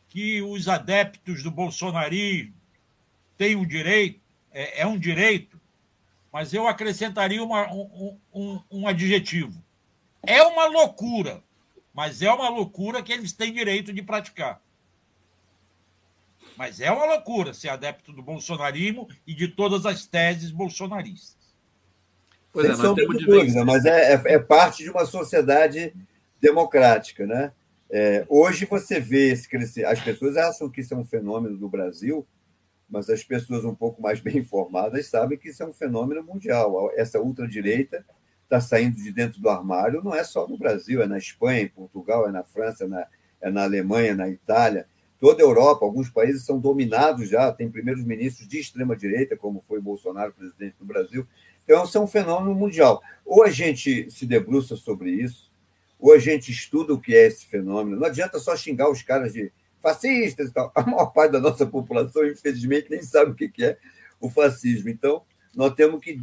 que os adeptos do bolsonarismo têm um direito, é, é um direito mas eu acrescentaria uma, um, um, um adjetivo. É uma loucura, mas é uma loucura que eles têm direito de praticar. Mas é uma loucura ser adepto do bolsonarismo e de todas as teses bolsonaristas. Pois Sem é, sombra de dúvida, mas é, é, é, parte de uma sociedade democrática, né? É, hoje você vê esse crescer, as pessoas acham que isso é um fenômeno do Brasil, mas as pessoas um pouco mais bem informadas sabem que isso é um fenômeno mundial. Essa ultradireita está saindo de dentro do armário, não é só no Brasil, é na Espanha, em Portugal, é na França, é na, é na Alemanha, na Itália, toda a Europa, alguns países são dominados já, tem primeiros ministros de extrema-direita, como foi Bolsonaro, presidente do Brasil. Então, isso é um fenômeno mundial. Ou a gente se debruça sobre isso, ou a gente estuda o que é esse fenômeno. Não adianta só xingar os caras de fascistas e tal. A maior parte da nossa população, infelizmente, nem sabe o que é o fascismo. Então, nós temos que,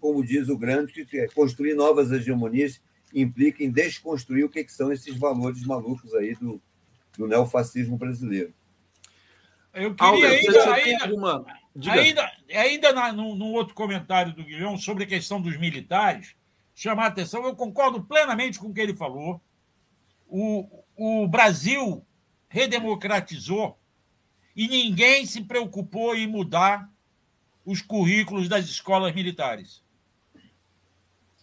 como diz o grande, construir novas hegemonias implica em desconstruir o que são esses valores malucos aí do, do neofascismo brasileiro. Eu queria ainda, ainda, ainda, ainda na, no, no, outro comentário do Guilhão sobre a questão dos militares, chamar a atenção, eu concordo plenamente com o que ele falou. O, o Brasil redemocratizou e ninguém se preocupou em mudar os currículos das escolas militares.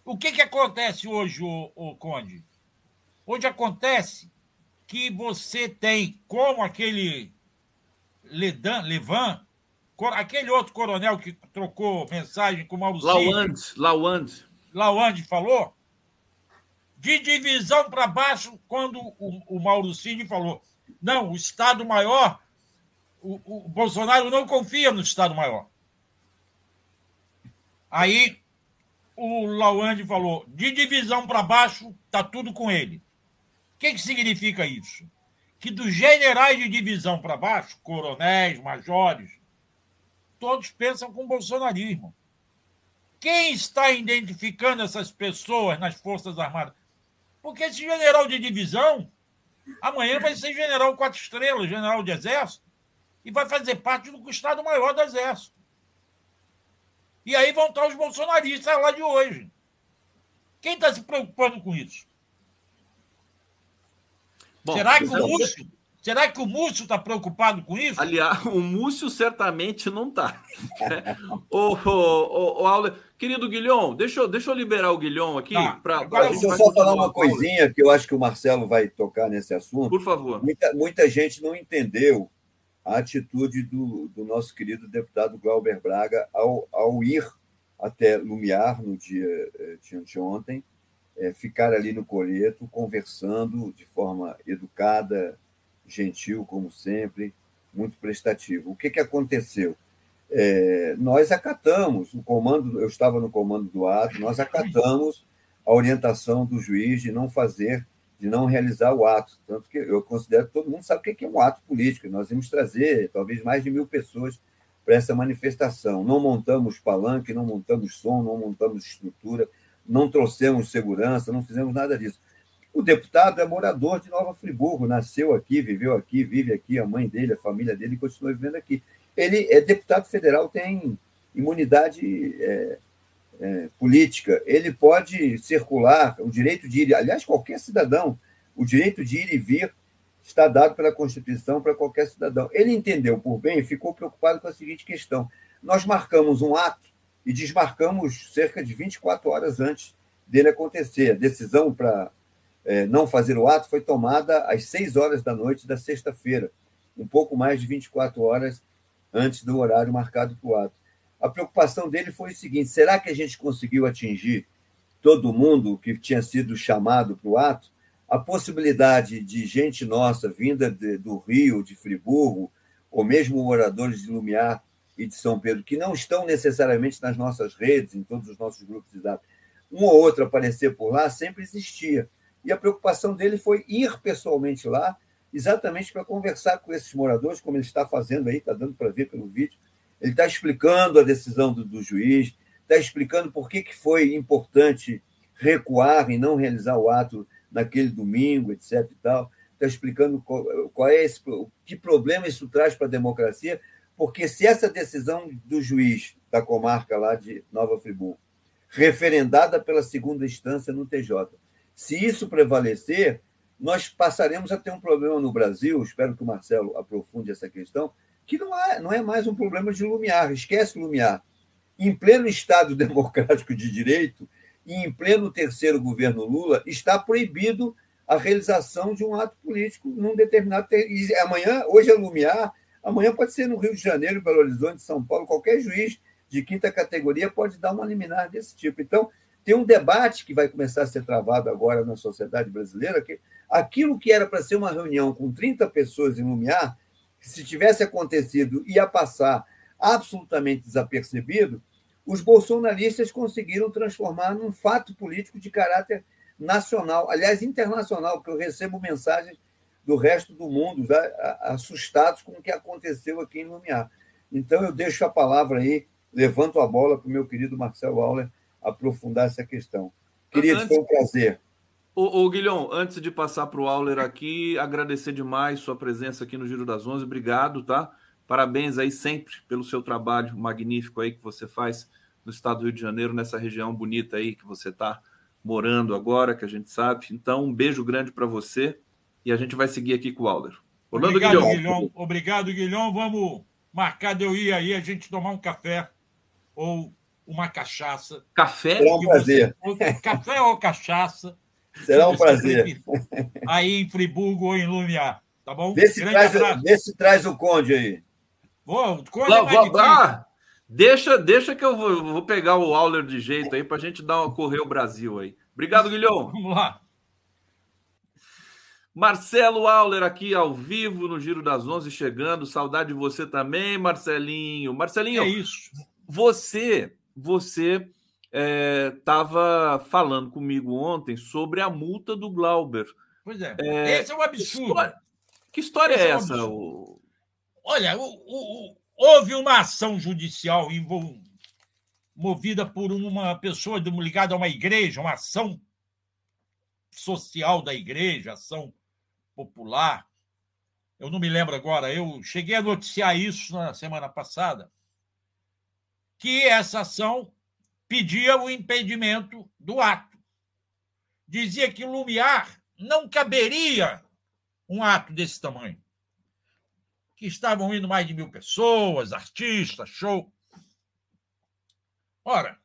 O que, que acontece hoje, o, o Conde? Hoje acontece que você tem, como aquele Ledan, Levan, aquele outro coronel que trocou mensagem com o Mauro Lawand, Lawand. Lawand falou, de divisão para baixo, quando o, o Mauro Cid falou, não, o Estado Maior, o, o Bolsonaro não confia no Estado Maior. Aí o Lawande falou: de divisão para baixo, está tudo com ele. O que, que significa isso? Que dos generais de divisão para baixo, coronéis, majores, todos pensam com bolsonarismo. Quem está identificando essas pessoas nas Forças Armadas? Porque esse general de divisão, amanhã vai ser general quatro estrelas, general de exército, e vai fazer parte do Estado-Maior do Exército. E aí vão estar os bolsonaristas lá de hoje. Quem está se preocupando com isso? Bom, será que o Múcio, será que o Múcio está preocupado com isso? Aliás, o Múcio certamente não está. ô, ô, ô, querido Guilhom, deixa eu, deixa eu liberar o Guilhom aqui. Tá. Pra, pra deixa eu só falar uma coisinha que eu acho que o Marcelo vai tocar nesse assunto. Por favor. Muita, muita gente não entendeu a atitude do, do nosso querido deputado Glauber Braga ao, ao ir até Lumiar no dia eh, de anteontem, é, ficar ali no coleto, conversando de forma educada, gentil, como sempre, muito prestativo. O que, que aconteceu? É, nós acatamos o comando, eu estava no comando do ato, nós acatamos a orientação do juiz de não fazer de não realizar o ato. Tanto que eu considero que todo mundo sabe o que é um ato político. Nós vamos trazer talvez mais de mil pessoas para essa manifestação. Não montamos palanque, não montamos som, não montamos estrutura, não trouxemos segurança, não fizemos nada disso. O deputado é morador de Nova Friburgo, nasceu aqui, viveu aqui, vive aqui, a mãe dele, a família dele continua vivendo aqui. Ele é deputado federal, tem imunidade é, é, política, ele pode circular, o direito de ir, aliás, qualquer cidadão, o direito de ir e vir está dado pela Constituição para qualquer cidadão. Ele entendeu por bem e ficou preocupado com a seguinte questão: nós marcamos um ato e desmarcamos cerca de 24 horas antes dele acontecer. A decisão para é, não fazer o ato foi tomada às 6 horas da noite da sexta-feira, um pouco mais de 24 horas antes do horário marcado para o ato a preocupação dele foi o seguinte: será que a gente conseguiu atingir todo mundo que tinha sido chamado para o ato? A possibilidade de gente nossa vinda de, do Rio, de Friburgo, ou mesmo moradores de Lumiar e de São Pedro, que não estão necessariamente nas nossas redes, em todos os nossos grupos de dados, um ou outro aparecer por lá, sempre existia. E a preocupação dele foi ir pessoalmente lá, exatamente para conversar com esses moradores, como ele está fazendo aí, está dando para ver pelo vídeo, ele está explicando a decisão do, do juiz, está explicando por que, que foi importante recuar e não realizar o ato naquele domingo, etc. e tal. Está explicando qual, qual é esse, que problema isso traz para a democracia, porque se essa decisão do juiz da comarca lá de Nova Friburgo, referendada pela segunda instância no TJ, se isso prevalecer, nós passaremos a ter um problema no Brasil, espero que o Marcelo aprofunde essa questão, que não é, não é mais um problema de Lumiar, esquece Lumiar. Em pleno Estado democrático de direito e em pleno terceiro governo Lula, está proibido a realização de um ato político num determinado. Amanhã, hoje é Lumiar, Amanhã pode ser no Rio de Janeiro, Belo Horizonte, São Paulo, qualquer juiz de quinta categoria pode dar uma liminar desse tipo. Então, tem um debate que vai começar a ser travado agora na sociedade brasileira, que aquilo que era para ser uma reunião com 30 pessoas em Lumiar, se tivesse acontecido, ia passar absolutamente desapercebido, os bolsonaristas conseguiram transformar num fato político de caráter nacional, aliás, internacional, porque eu recebo mensagens do resto do mundo assustados com o que aconteceu aqui em Lumiar. Então, eu deixo a palavra aí, levanto a bola para o meu querido Marcelo Auler aprofundar essa questão. Querido, antes, foi um prazer. Ô, ô Guilhom, antes de passar para o Auler aqui, agradecer demais sua presença aqui no Giro das Onze. Obrigado, tá? Parabéns aí sempre pelo seu trabalho magnífico aí que você faz no estado do Rio de Janeiro, nessa região bonita aí que você está morando agora, que a gente sabe. Então, um beijo grande para você e a gente vai seguir aqui com o Alder. Orlando Obrigado, Guilhom. Guilhom. Obrigado, Guilhom. Vamos marcar de eu ir aí, a gente tomar um café ou uma cachaça. Café? Será um prazer. Você... Café ou cachaça. Será um prazer. Aí em Friburgo ou em Lumiar, tá bom? Vê se, traz, vê se traz o Conde aí. Vou, Conde Lá, é ah, deixa, deixa que eu vou, vou pegar o Auler de jeito aí para a gente dar uma correr o Brasil aí. Obrigado, Guilhom. Vamos lá. Marcelo Auler aqui ao vivo no Giro das Onze chegando. Saudade de você também, Marcelinho. Marcelinho, é isso. Você, você estava é, falando comigo ontem sobre a multa do Glauber. Pois é. é Esse é um absurdo. Que história, que história é, é essa? É o... Olha, o, o, houve uma ação judicial movida por uma pessoa ligada a uma igreja, uma ação social da igreja, ação popular. Eu não me lembro agora, eu cheguei a noticiar isso na semana passada, que essa ação pedia o impedimento do ato. Dizia que Lumiar não caberia um ato desse tamanho. Que estavam indo mais de mil pessoas, artistas, show. Ora,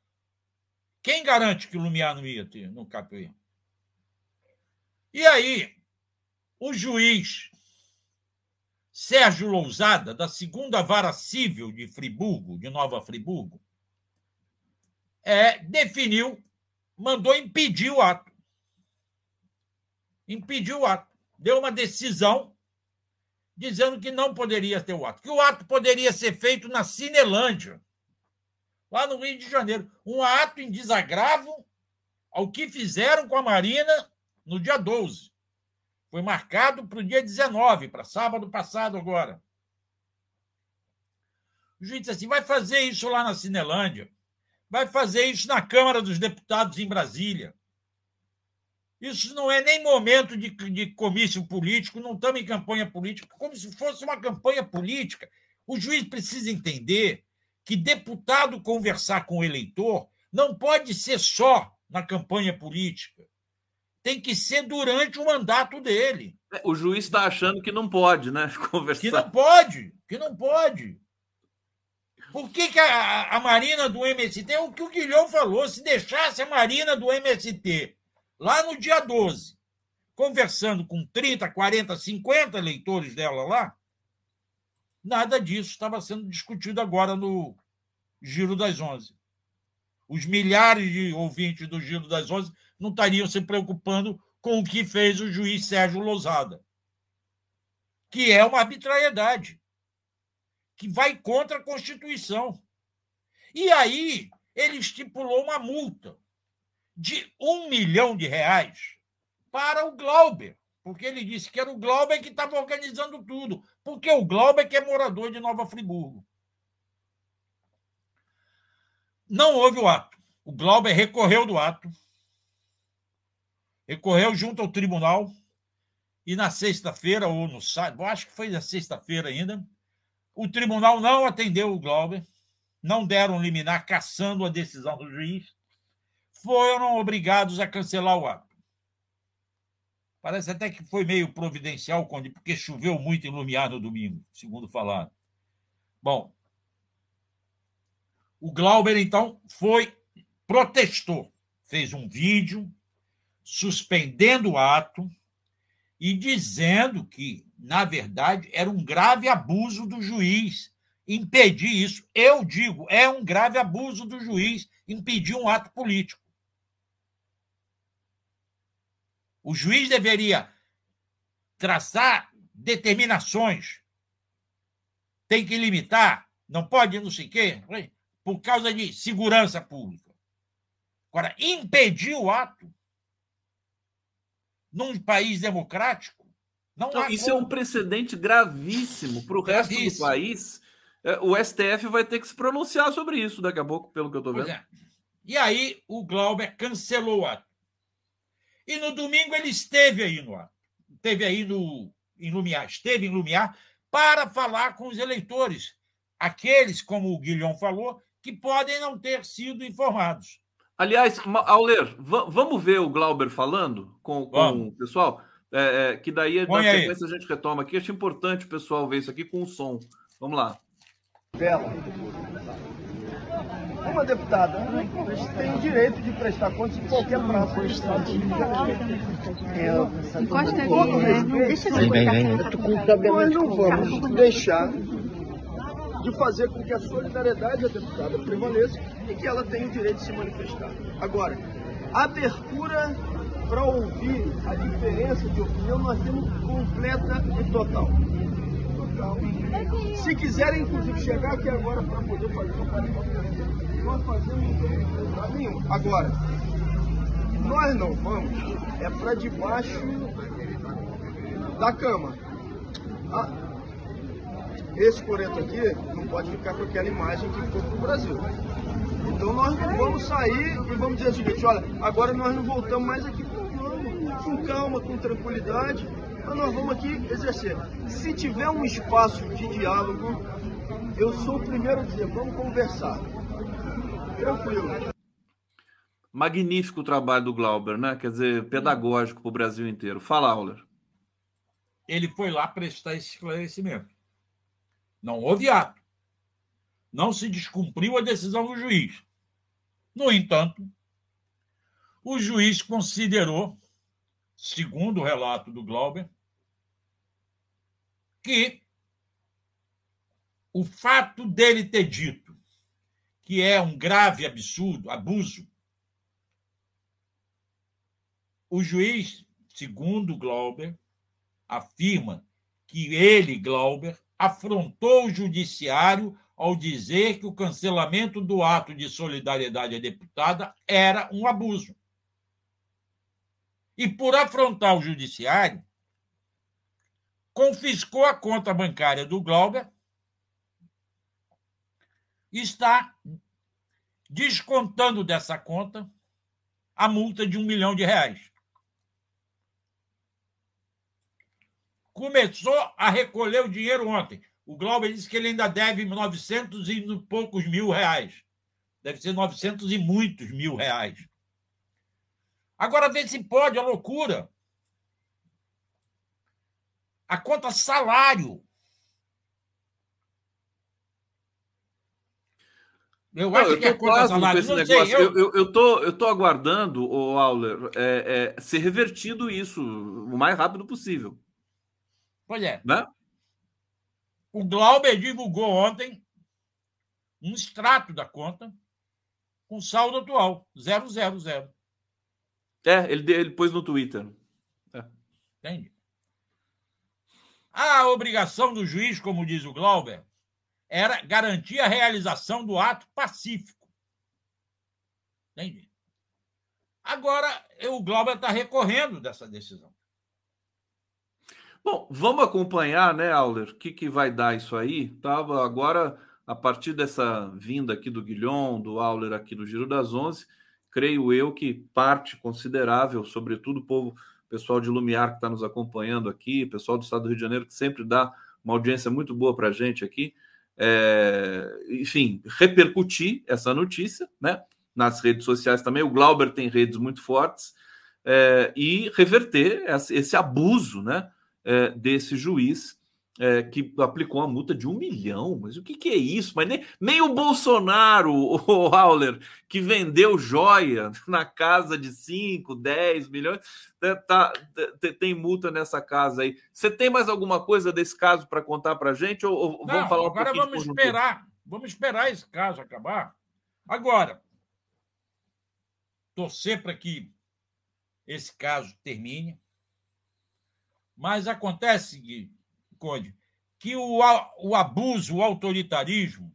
quem garante que Lumiar não ia ter no caberia? E aí, o juiz Sérgio Lousada, da segunda vara civil de Friburgo, de Nova Friburgo, é, definiu, mandou impedir o ato. Impediu o ato. Deu uma decisão dizendo que não poderia ter o ato, que o ato poderia ser feito na Cinelândia, lá no Rio de Janeiro. Um ato em desagravo ao que fizeram com a Marina no dia 12. Foi marcado para o dia 19, para sábado passado agora. O juiz disse assim: vai fazer isso lá na Cinelândia, vai fazer isso na Câmara dos Deputados em Brasília. Isso não é nem momento de, de comício político, não estamos em campanha política, como se fosse uma campanha política. O juiz precisa entender que deputado conversar com o eleitor não pode ser só na campanha política tem que ser durante o mandato dele. É, o juiz está achando que não pode, né? Conversar. Que não pode, que não pode. Por que, que a, a Marina do MST, é o que o Guilhão falou, se deixasse a Marina do MST lá no dia 12, conversando com 30, 40, 50 eleitores dela lá, nada disso estava sendo discutido agora no Giro das Onze. Os milhares de ouvintes do Giro das Onze não estariam se preocupando com o que fez o juiz Sérgio Lousada, que é uma arbitrariedade, que vai contra a Constituição. E aí ele estipulou uma multa de um milhão de reais para o Glauber, porque ele disse que era o Glauber que estava organizando tudo, porque o Glauber que é morador de Nova Friburgo. Não houve o ato. O Glauber recorreu do ato, recorreu junto ao tribunal e na sexta-feira, ou no sábado, acho que foi na sexta-feira ainda, o tribunal não atendeu o Glauber, não deram liminar caçando a decisão do juiz, foram obrigados a cancelar o ato. Parece até que foi meio providencial, porque choveu muito em Lumiar no domingo, segundo falaram. Bom, o Glauber, então, foi, protestou, fez um vídeo suspendendo o ato e dizendo que na verdade, era um grave abuso do juiz impedir isso. Eu digo, é um grave abuso do juiz impedir um ato político. O juiz deveria traçar determinações. Tem que limitar, não pode não sei o quê, por causa de segurança pública. Agora, impedir o ato num país democrático não, não Isso como. é um precedente gravíssimo para o resto do país. É, o STF vai ter que se pronunciar sobre isso daqui a pouco, pelo que eu estou vendo. É. E aí o Glauber cancelou o ato. E no domingo ele esteve aí no ato. Esteve aí no, em Lumiar, esteve em Lumiar para falar com os eleitores. Aqueles, como o Guilhom falou, que podem não ter sido informados. Aliás, Auler, vamos ver o Glauber falando com, com o pessoal? É, é, que daí, Põe na sequência, a gente retoma aqui. Acho importante o pessoal ver isso aqui com o som. Vamos lá. Bela. Uma deputada tem o direito de prestar contas em qualquer do Estado Encosta ali, Deixa eu Nós não vamos deixar de fazer com que a solidariedade da deputada prevaleça e que ela tenha o direito de se manifestar. Agora, abertura para ouvir a diferença de opinião, nós temos completa e total. Se quiserem, inclusive, chegar aqui agora para poder fazer uma participação, nós fazemos caminho. Agora, nós não vamos é para debaixo da cama. Ah, esse coreto aqui não pode ficar com aquela imagem que ficou para o Brasil. Então nós não vamos sair e vamos dizer o seguinte, olha, agora nós não voltamos mais aqui com calma, com tranquilidade, mas nós vamos aqui exercer. Se tiver um espaço de diálogo, eu sou o primeiro a dizer, vamos conversar. Tranquilo. Magnífico o trabalho do Glauber, né? Quer dizer, pedagógico para o Brasil inteiro. Fala, Auler. Ele foi lá prestar esse esclarecimento. Não houve ato. Não se descumpriu a decisão do juiz. No entanto, o juiz considerou segundo o relato do Glauber, que o fato dele ter dito que é um grave absurdo, abuso, o juiz, segundo Glauber, afirma que ele, Glauber, afrontou o judiciário ao dizer que o cancelamento do ato de solidariedade à deputada era um abuso e, por afrontar o judiciário, confiscou a conta bancária do Glauber está descontando dessa conta a multa de um milhão de reais. Começou a recolher o dinheiro ontem. O Glauber disse que ele ainda deve 900 e poucos mil reais. Deve ser 900 e muitos mil reais. Agora vê se pode, a loucura. A conta salário. Eu acho eu que é conta salário. Negócio. Sei, eu... Eu, eu, tô, eu tô aguardando, o Auler, é, é, ser revertido isso o mais rápido possível. Pois é. Né? O Glauber divulgou ontem um extrato da conta com saldo atual, 000. É, ele, ele pôs no Twitter. É. Entende? A obrigação do juiz, como diz o Glauber, era garantir a realização do ato pacífico. Entende? Agora, o Glauber está recorrendo dessa decisão. Bom, vamos acompanhar, né, Auler, o que, que vai dar isso aí. Tava agora, a partir dessa vinda aqui do Guilhom, do Auler aqui do Giro das Onze, creio eu que parte considerável, sobretudo o povo, pessoal de Lumiar que está nos acompanhando aqui, pessoal do estado do Rio de Janeiro que sempre dá uma audiência muito boa para a gente aqui, é, enfim, repercutir essa notícia, né? Nas redes sociais também. O Glauber tem redes muito fortes é, e reverter esse abuso, né? É, desse juiz é, que aplicou uma multa de um milhão. Mas o que, que é isso? Mas nem, nem o Bolsonaro, o Hauler, que vendeu joia na casa de 5, 10 milhões, tá, tá, tem multa nessa casa aí. Você tem mais alguma coisa desse caso para contar para gente? Ou, ou Não, vamos falar um agora vamos esperar. Vamos esperar esse caso acabar. Agora, torcer para que esse caso termine. Mas acontece, Conde, que o, o abuso, o autoritarismo,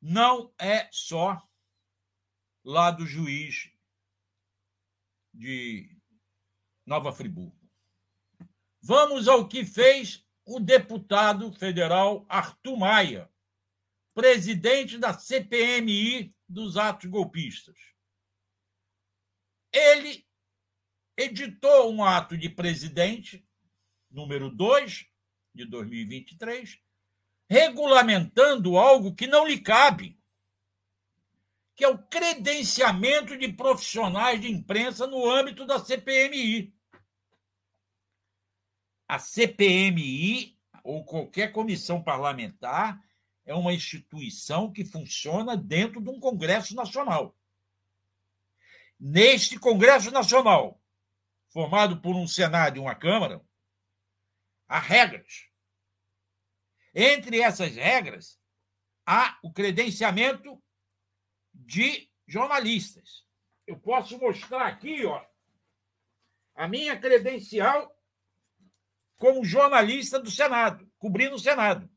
não é só lá do juiz de Nova Friburgo. Vamos ao que fez o deputado federal Arthur Maia, presidente da CPMI dos atos golpistas. Ele editou um ato de presidente número 2 de 2023, regulamentando algo que não lhe cabe, que é o credenciamento de profissionais de imprensa no âmbito da CPMI. A CPMI, ou qualquer comissão parlamentar, é uma instituição que funciona dentro de um Congresso Nacional. Neste Congresso Nacional, formado por um Senado e uma Câmara, há regras. Entre essas regras, há o credenciamento de jornalistas. Eu posso mostrar aqui, ó, a minha credencial como jornalista do Senado, cobrindo o Senado.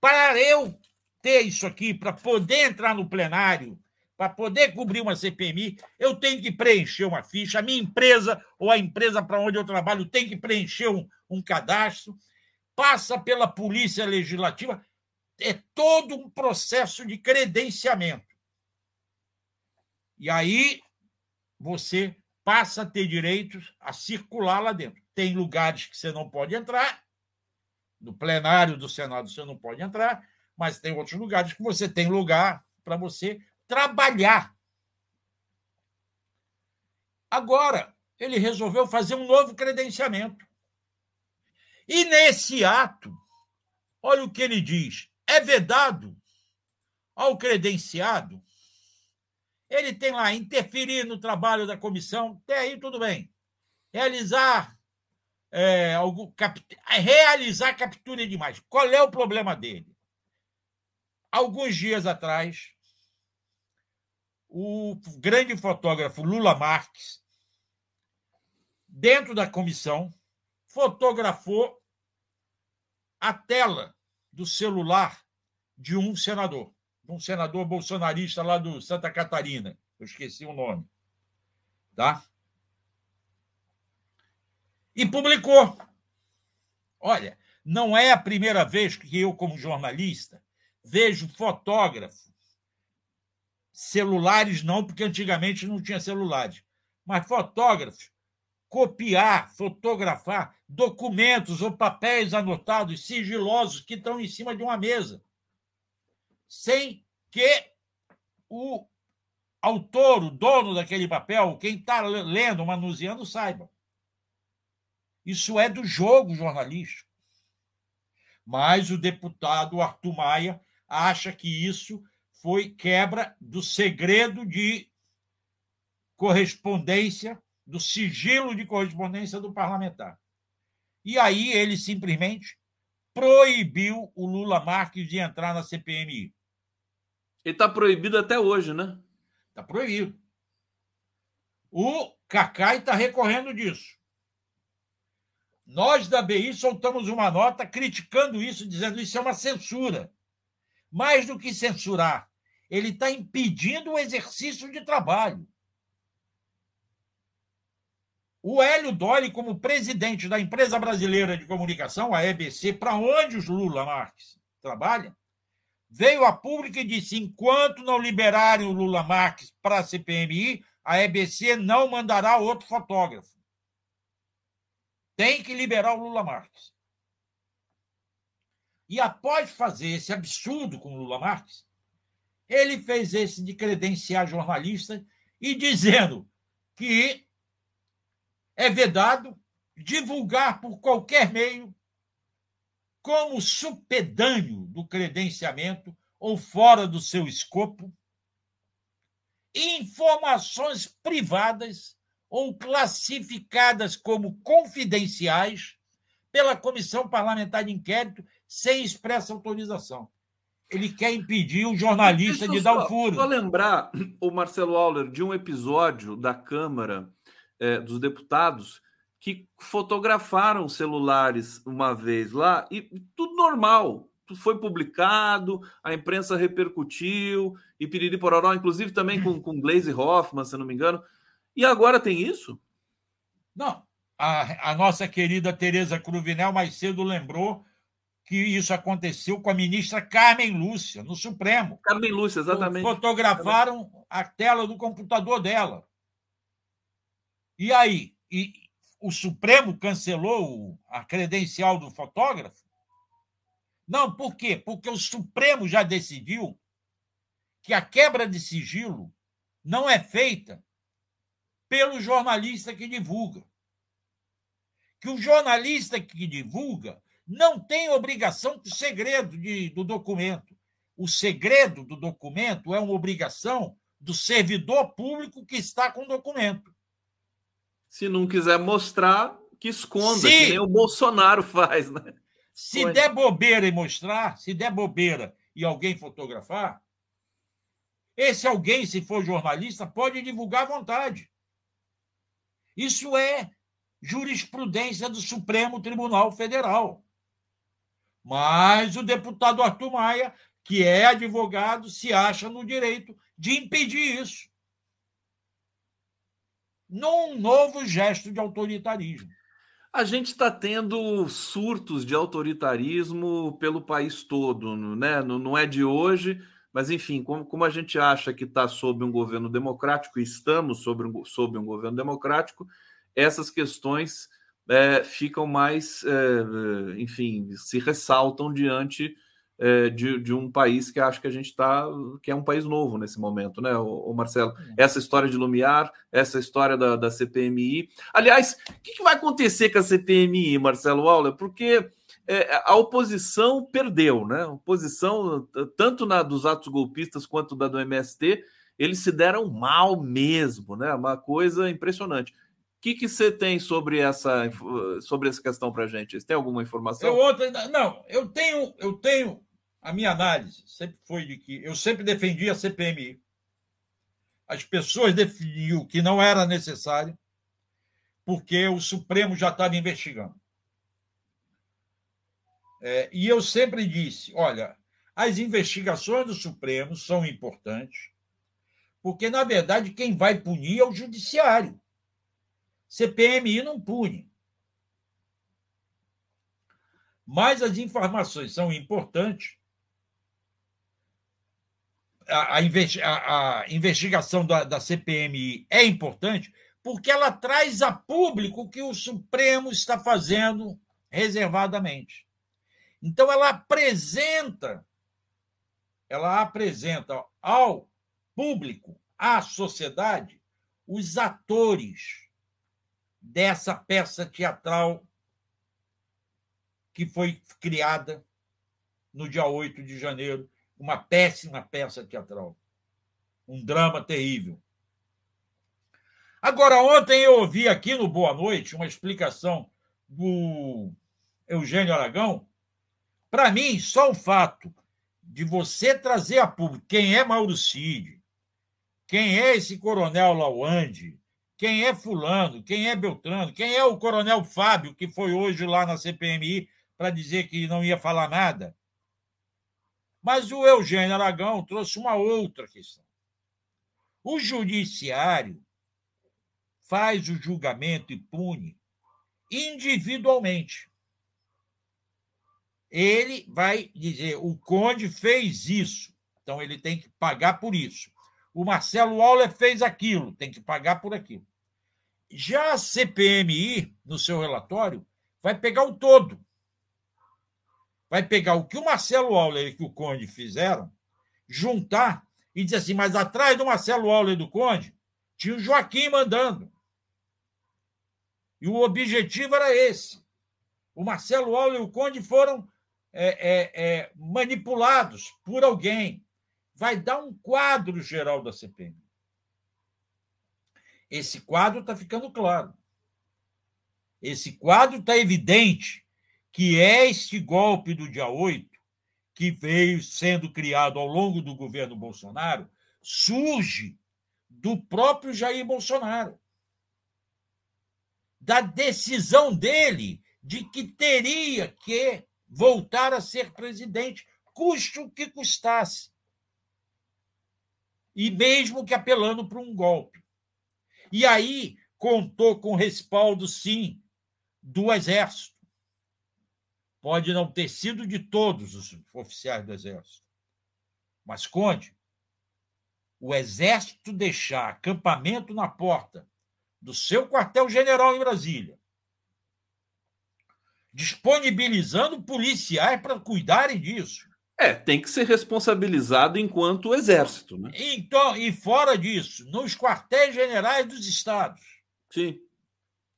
Para eu ter isso aqui, para poder entrar no plenário, para poder cobrir uma CPMI, eu tenho que preencher uma ficha. A minha empresa ou a empresa para onde eu trabalho tem que preencher um, um cadastro. Passa pela Polícia Legislativa. É todo um processo de credenciamento. E aí você passa a ter direitos a circular lá dentro. Tem lugares que você não pode entrar, no plenário do Senado você não pode entrar, mas tem outros lugares que você tem lugar para você trabalhar. Agora, ele resolveu fazer um novo credenciamento. E nesse ato, olha o que ele diz: é vedado ao credenciado. Ele tem lá interferir no trabalho da comissão, até aí tudo bem. Realizar é, algum, realizar captura de imagem. Qual é o problema dele? Alguns dias atrás, o grande fotógrafo Lula Marques, dentro da comissão, fotografou a tela do celular de um senador, um senador bolsonarista lá do Santa Catarina, eu esqueci o nome, tá? E publicou. Olha, não é a primeira vez que eu, como jornalista, vejo fotógrafo celulares não, porque antigamente não tinha celulares, mas fotógrafos copiar, fotografar documentos ou papéis anotados sigilosos que estão em cima de uma mesa, sem que o autor, o dono daquele papel, quem está lendo, manuseando, saiba. Isso é do jogo jornalístico. Mas o deputado Arthur Maia acha que isso foi quebra do segredo de correspondência, do sigilo de correspondência do parlamentar. E aí ele simplesmente proibiu o Lula Marques de entrar na CPMI. Ele está proibido até hoje, né? Está proibido. O Cacai está recorrendo disso. Nós da BI soltamos uma nota criticando isso, dizendo isso é uma censura. Mais do que censurar, ele está impedindo o exercício de trabalho. O Hélio Dolly, como presidente da empresa brasileira de comunicação, a EBC, para onde os Lula Marques trabalham, veio a público e disse: enquanto não liberarem o Lula Marques para a CPMI, a EBC não mandará outro fotógrafo. Tem que liberar o Lula Marques. E após fazer esse absurdo com o Lula Marques, ele fez esse de credenciar jornalista e dizendo que é vedado divulgar por qualquer meio como supedâneo do credenciamento ou fora do seu escopo, informações privadas ou classificadas como confidenciais pela Comissão Parlamentar de Inquérito sem expressa autorização. Ele quer impedir o jornalista de dar o furo. Só lembrar, o Marcelo Auler, de um episódio da Câmara é, dos Deputados que fotografaram celulares uma vez lá e tudo normal. Tudo foi publicado, a imprensa repercutiu, e piriri pororó, inclusive também com, com Glaze Hoffman, se não me engano. E agora tem isso? Não. A, a nossa querida Tereza Cruvinel mais cedo lembrou que isso aconteceu com a ministra Carmen Lúcia, no Supremo. Carmen Lúcia, exatamente. Fotografaram a tela do computador dela. E aí? E, o Supremo cancelou a credencial do fotógrafo? Não, por quê? Porque o Supremo já decidiu que a quebra de sigilo não é feita pelo jornalista que divulga. Que o jornalista que divulga não tem obrigação com o segredo de, do documento. O segredo do documento é uma obrigação do servidor público que está com o documento. Se não quiser mostrar, que esconda, se, que nem o Bolsonaro faz, né? Se Foi. der bobeira e mostrar, se der bobeira e alguém fotografar, esse alguém, se for jornalista, pode divulgar à vontade. Isso é jurisprudência do Supremo Tribunal Federal. Mas o deputado Arthur Maia, que é advogado, se acha no direito de impedir isso num novo gesto de autoritarismo. A gente está tendo surtos de autoritarismo pelo país todo, né? Não é de hoje, mas enfim, como, a gente acha que está sob um governo democrático e estamos sob um, sob um governo democrático, essas questões é, ficam mais, é, enfim, se ressaltam diante é, de, de, um país que acho que a gente está, que é um país novo nesse momento, né, o, o Marcelo? Uhum. Essa história de Lumiar, essa história da, da CPMI. Aliás, o que, que, vai acontecer com a CPMI, Marcelo Auler? Porque é, a oposição perdeu, né? A oposição, tanto na dos atos golpistas quanto da do MST, eles se deram mal mesmo, né? Uma coisa impressionante. Que, que você tem sobre essa, sobre essa questão para gente? Você tem alguma informação? Eu outra, não, eu tenho, eu tenho a minha análise sempre foi de que eu sempre defendi a CPMI. As pessoas definiu que não era necessário, porque o Supremo já estava investigando. É, e eu sempre disse: olha, as investigações do Supremo são importantes, porque, na verdade, quem vai punir é o Judiciário. CPMI não pune. Mas as informações são importantes a, a, a investigação da, da CPMI é importante porque ela traz a público o que o Supremo está fazendo reservadamente. Então ela apresenta ela apresenta ao público, à sociedade, os atores dessa peça teatral que foi criada no dia 8 de janeiro uma péssima peça teatral. Um drama terrível. Agora, ontem eu ouvi aqui no Boa Noite uma explicação do Eugênio Aragão. Para mim, só o fato de você trazer a público quem é Mauro Cid, quem é esse coronel Lawande, quem é Fulano, quem é Beltrano, quem é o coronel Fábio, que foi hoje lá na CPMI para dizer que não ia falar nada. Mas o Eugênio Aragão trouxe uma outra questão. O judiciário faz o julgamento e pune individualmente. Ele vai dizer: o Conde fez isso, então ele tem que pagar por isso. O Marcelo Auler fez aquilo, tem que pagar por aquilo. Já a CPMI, no seu relatório, vai pegar o todo vai pegar o que o Marcelo Auler e o Conde fizeram, juntar e dizer assim: mas atrás do Marcelo Auler e do Conde tinha o Joaquim mandando. E o objetivo era esse. O Marcelo Auler e o Conde foram é, é, é, manipulados por alguém. Vai dar um quadro geral da CPMI. Esse quadro está ficando claro. Esse quadro está evidente que é este golpe do dia 8, que veio sendo criado ao longo do governo Bolsonaro, surge do próprio Jair Bolsonaro. Da decisão dele de que teria que voltar a ser presidente, custe o que custasse. E mesmo que apelando para um golpe. E aí contou com respaldo, sim, do Exército. Pode não ter sido de todos os oficiais do Exército, mas conte. O Exército deixar acampamento na porta do seu quartel-general em Brasília, disponibilizando policiais para cuidarem disso. É, tem que ser responsabilizado enquanto exército, né? Então, e fora disso, nos quartéis generais dos estados. Sim.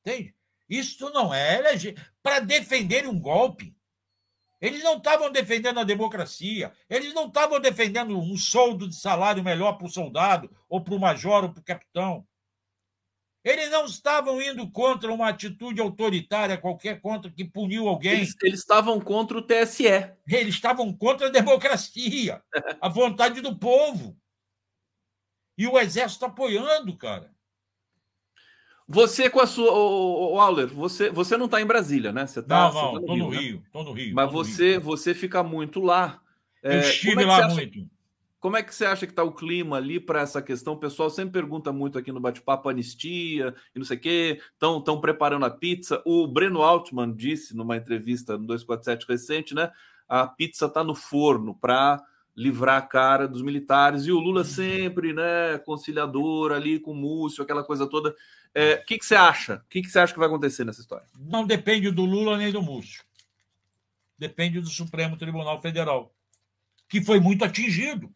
Entende? Isso não é para defender um golpe. Eles não estavam defendendo a democracia, eles não estavam defendendo um soldo de salário melhor para o soldado, ou para o major, ou para o capitão. Eles não estavam indo contra uma atitude autoritária qualquer, contra que puniu alguém. Eles, eles estavam contra o TSE. Eles estavam contra a democracia, a vontade do povo. E o exército apoiando, cara. Você com a sua. O, Auler, você, você não está em Brasília, né? Você tá, não, não, estou tá no, né? Rio, estou no Rio. Mas você, Rio. você fica muito lá. Eu é, estive é lá muito. Como é que você acha que está o clima ali para essa questão? O pessoal sempre pergunta muito aqui no bate-papo anistia e não sei o quê. Estão preparando a pizza. O Breno Altman disse numa entrevista no 247 recente, né? A pizza está no forno para livrar a cara dos militares. E o Lula sempre, né, conciliador ali com o Múcio, aquela coisa toda. O é, que, que você acha? O que, que você acha que vai acontecer nessa história? Não depende do Lula nem do Múcio. Depende do Supremo Tribunal Federal, que foi muito atingido.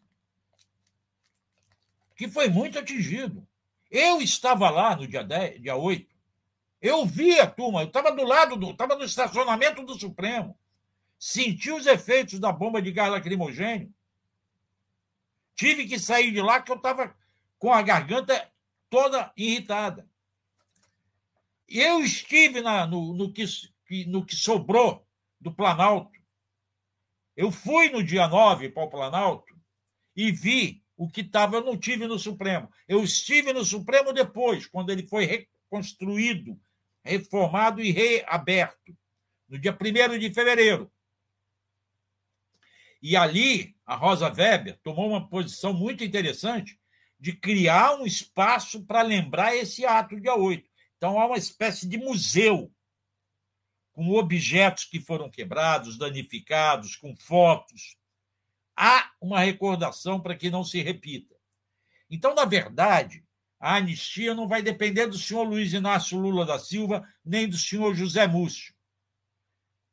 Que foi muito atingido. Eu estava lá no dia, 10, dia 8. Eu vi a turma, eu estava do lado do. estava no estacionamento do Supremo. Senti os efeitos da bomba de gás lacrimogênio. Tive que sair de lá que eu estava com a garganta toda irritada. Eu estive na, no, no, que, no que sobrou do Planalto. Eu fui no dia 9 para o Planalto e vi o que estava. Eu não tive no Supremo. Eu estive no Supremo depois, quando ele foi reconstruído, reformado e reaberto, no dia 1 de fevereiro. E ali, a Rosa Weber tomou uma posição muito interessante de criar um espaço para lembrar esse ato dia 8. Então, há uma espécie de museu com objetos que foram quebrados, danificados, com fotos. Há uma recordação para que não se repita. Então, na verdade, a anistia não vai depender do senhor Luiz Inácio Lula da Silva, nem do senhor José Múcio.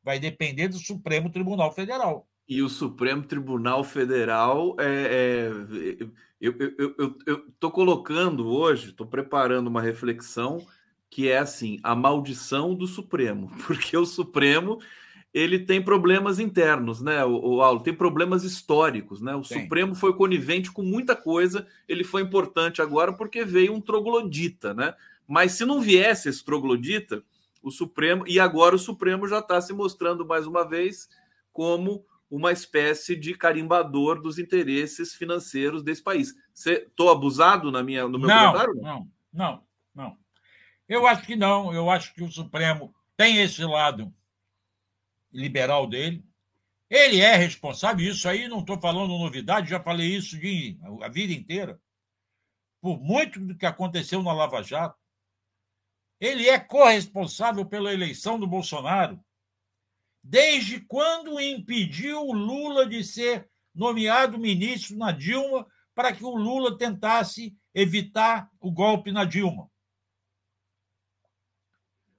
Vai depender do Supremo Tribunal Federal. E o Supremo Tribunal Federal é, é eu estou colocando hoje, estou preparando uma reflexão que é assim a maldição do Supremo, porque o Supremo ele tem problemas internos, né? O, o tem problemas históricos, né? O tem. Supremo foi conivente com muita coisa, ele foi importante agora porque veio um troglodita, né? Mas se não viesse esse troglodita, o Supremo e agora o Supremo já está se mostrando mais uma vez como uma espécie de carimbador dos interesses financeiros desse país. Estou abusado na minha, no meu não, comentário? Não, não, não. Eu acho que não. Eu acho que o Supremo tem esse lado liberal dele. Ele é responsável, isso aí não estou falando novidade, já falei isso de, a vida inteira. Por muito do que aconteceu na Lava Jato, ele é corresponsável pela eleição do Bolsonaro Desde quando impediu o Lula de ser nomeado ministro na Dilma para que o Lula tentasse evitar o golpe na Dilma?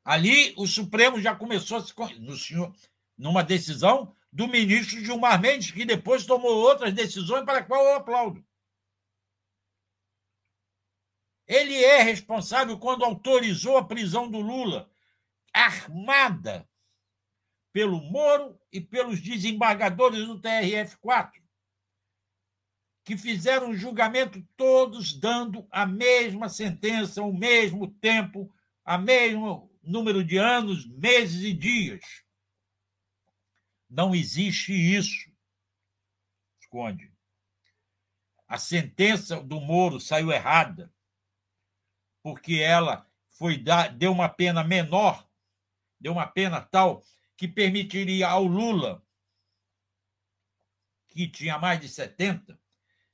Ali, o Supremo já começou a se. No senhor, numa decisão do ministro Gilmar Mendes, que depois tomou outras decisões para a qual eu aplaudo. Ele é responsável quando autorizou a prisão do Lula, armada pelo Moro e pelos desembargadores do TRF4, que fizeram o julgamento todos dando a mesma sentença, o mesmo tempo, a mesmo número de anos, meses e dias. Não existe isso. Esconde. A sentença do Moro saiu errada, porque ela foi dar, deu uma pena menor, deu uma pena tal que permitiria ao Lula, que tinha mais de 70,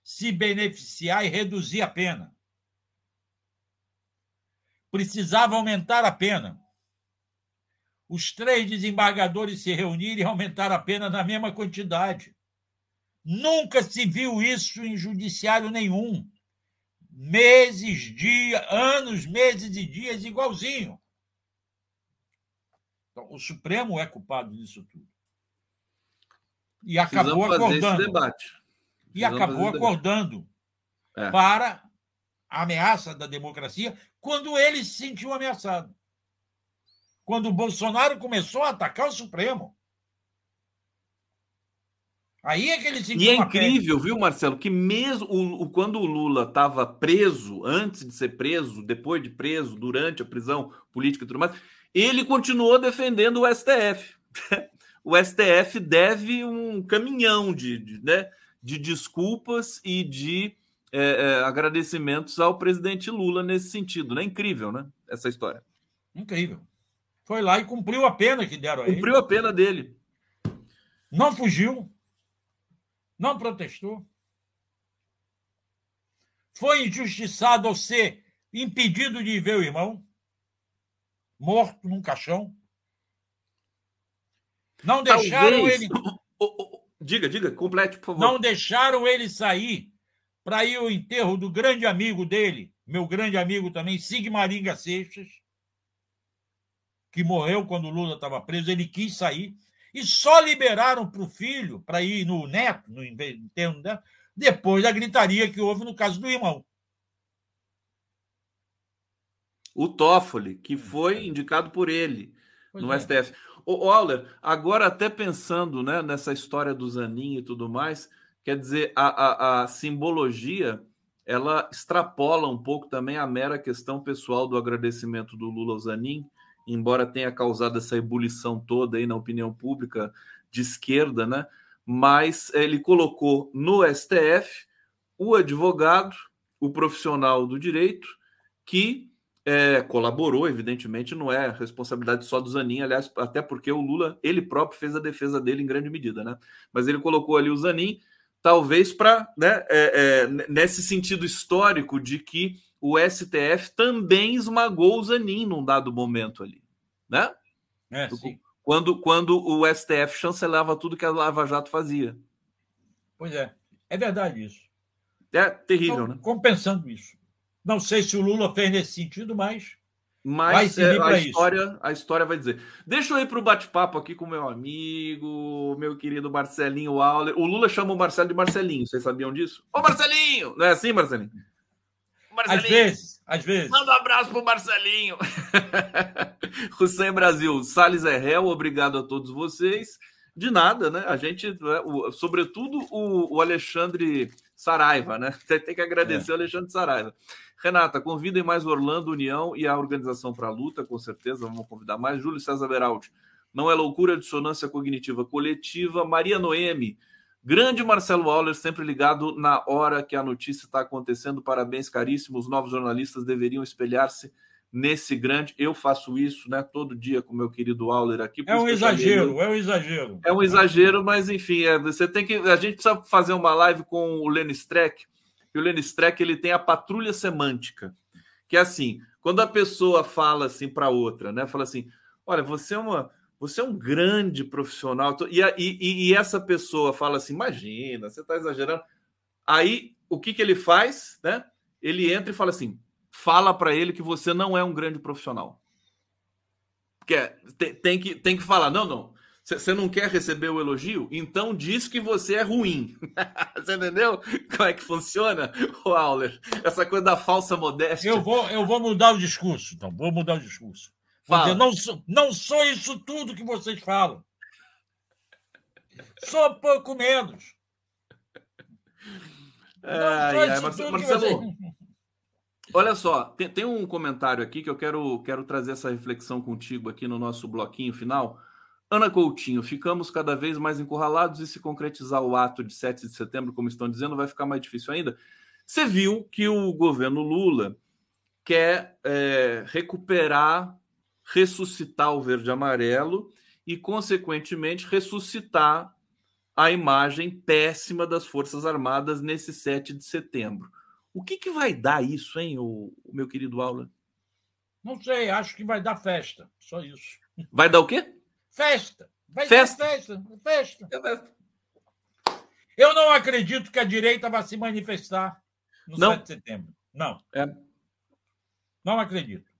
se beneficiar e reduzir a pena. Precisava aumentar a pena. Os três desembargadores se reuniram e aumentaram a pena na mesma quantidade. Nunca se viu isso em judiciário nenhum. Meses, dias, anos, meses e dias igualzinho. Então, o Supremo é culpado disso tudo. E acabou acordando. E acabou acordando é. para a ameaça da democracia quando ele se sentiu ameaçado. Quando o Bolsonaro começou a atacar o Supremo. Aí é que ele se E é incrível, viu, Marcelo, que mesmo o, o quando o Lula estava preso, antes de ser preso, depois de preso, durante a prisão política e tudo mais, ele continuou defendendo o STF. o STF deve um caminhão de, de, né, de desculpas e de é, é, agradecimentos ao presidente Lula nesse sentido. Né? Incrível, né? Essa história. Incrível. Foi lá e cumpriu a pena que deram a ele. Cumpriu a pena dele. Não fugiu. Não protestou. Foi injustiçado ao ser impedido de ver o irmão morto num caixão. Não deixaram Talvez... ele. Diga, diga, complete, por favor. Não deixaram ele sair para ir ao enterro do grande amigo dele, meu grande amigo também, Sigmaringa Seixas, que morreu quando o Lula estava preso. Ele quis sair e só liberaram para o filho para ir no neto, no enterro, depois da gritaria que houve no caso do irmão. o Toffoli, que foi indicado por ele pois no é. STF. O Euler, agora até pensando né, nessa história do Zanin e tudo mais, quer dizer, a, a, a, simbologia ela extrapola um pouco também a mera questão pessoal do agradecimento do Lula ao Zanin, embora tenha causado essa ebulição toda aí na opinião pública de esquerda, né? Mas ele colocou no STF o advogado, o profissional do direito, que é, colaborou, evidentemente, não é responsabilidade só do Zanin, aliás, até porque o Lula, ele próprio fez a defesa dele em grande medida, né? Mas ele colocou ali o Zanin, talvez para, né, é, é, nesse sentido histórico de que o STF também esmagou o Zanin num dado momento ali, né? É, sim. Quando, quando o STF chancelava tudo que a Lava Jato fazia. Pois é, é verdade isso. É terrível, né? Compensando isso. Não sei se o Lula fez nesse sentido, mas. Mas é, a, história, isso. a história vai dizer. Deixa eu ir para o bate-papo aqui com meu amigo, meu querido Marcelinho Auler. O Lula chama o Marcelo de Marcelinho, vocês sabiam disso? Ô Marcelinho! Não é assim, Marcelinho? Marcelinho. Às vezes, às vezes. Manda um abraço pro Marcelinho. Hussein Brasil, Salles é réu, obrigado a todos vocês. De nada, né? A gente, né, sobretudo o, o Alexandre Saraiva, né? Tem que agradecer é. o Alexandre Saraiva. Renata, convidem mais Orlando União e a Organização para a Luta, com certeza, vamos convidar mais. Júlio César Beraldi, não é loucura, dissonância cognitiva coletiva. Maria Noemi, grande Marcelo Auler, sempre ligado na hora que a notícia está acontecendo. Parabéns, caríssimos. Os novos jornalistas deveriam espelhar-se nesse grande. Eu faço isso, né, todo dia com meu querido Auler aqui. É um exagero, é um exagero. É um exagero, mas enfim, é, você tem que. A gente precisa fazer uma live com o Lenny Streck, e o Lenny Streck ele tem a patrulha semântica, que é assim, quando a pessoa fala assim para outra, né, fala assim, olha, você é uma você é um grande profissional. E, e, e essa pessoa fala assim: imagina, você está exagerando. Aí o que, que ele faz? Né? Ele entra e fala assim: fala para ele que você não é um grande profissional. Porque tem, tem, que, tem que falar, não, não. Você não quer receber o elogio? Então diz que você é ruim. você entendeu como é que funciona, Auler? Essa coisa da falsa modéstia. Eu vou, eu vou mudar o discurso, então. Vou mudar o discurso. Dizer, não, sou, não sou isso tudo que vocês falam. sou pouco menos. Ai, ai, Marcelo, Marcelo olha só, tem, tem, um comentário aqui que eu quero, quero trazer essa reflexão contigo aqui no nosso bloquinho final. Ana Coutinho, ficamos cada vez mais encurralados e se concretizar o ato de 7 de setembro, como estão dizendo, vai ficar mais difícil ainda. Você viu que o governo Lula quer é, recuperar, ressuscitar o verde amarelo e, consequentemente, ressuscitar a imagem péssima das Forças Armadas nesse 7 de setembro. O que, que vai dar isso, hein, o, o meu querido Aula? Não sei, acho que vai dar festa, só isso. Vai dar o quê? Festa. Vai festa. festa. Festa. É festa. Eu não acredito que a direita vai se manifestar no não. 7 de setembro. Não. É. Não acredito.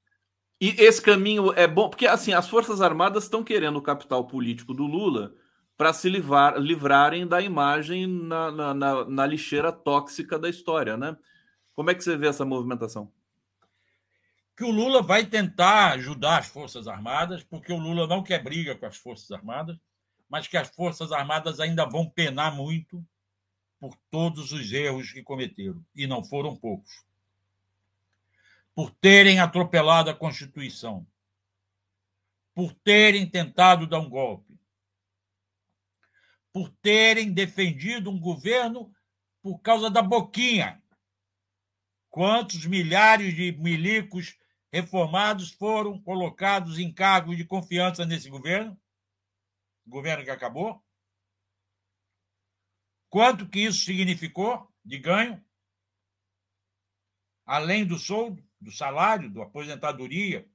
E esse caminho é bom, porque assim, as Forças Armadas estão querendo o capital político do Lula para se livrar, livrarem da imagem na, na, na, na, lixeira tóxica da história, né? Como é que você vê essa movimentação? Que o Lula vai tentar ajudar as Forças Armadas, porque o Lula não quer briga com as Forças Armadas, mas que as Forças Armadas ainda vão penar muito por todos os erros que cometeram, e não foram poucos. Por terem atropelado a Constituição, por terem tentado dar um golpe, por terem defendido um governo por causa da boquinha. Quantos milhares de milicos reformados foram colocados em cargos de confiança nesse governo? Governo que acabou? Quanto que isso significou de ganho? Além do soldo, do salário, da aposentadoria,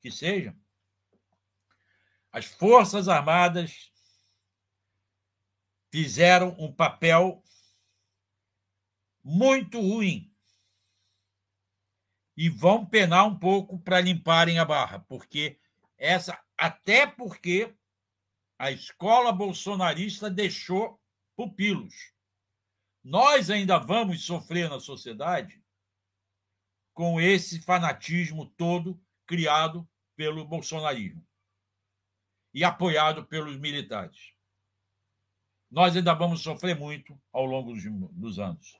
que seja. As Forças Armadas fizeram um papel muito ruim e vão penar um pouco para limparem a barra, porque essa até porque a escola bolsonarista deixou pupilos. Nós ainda vamos sofrer na sociedade com esse fanatismo todo criado pelo bolsonarismo e apoiado pelos militares nós ainda vamos sofrer muito ao longo dos, dos anos.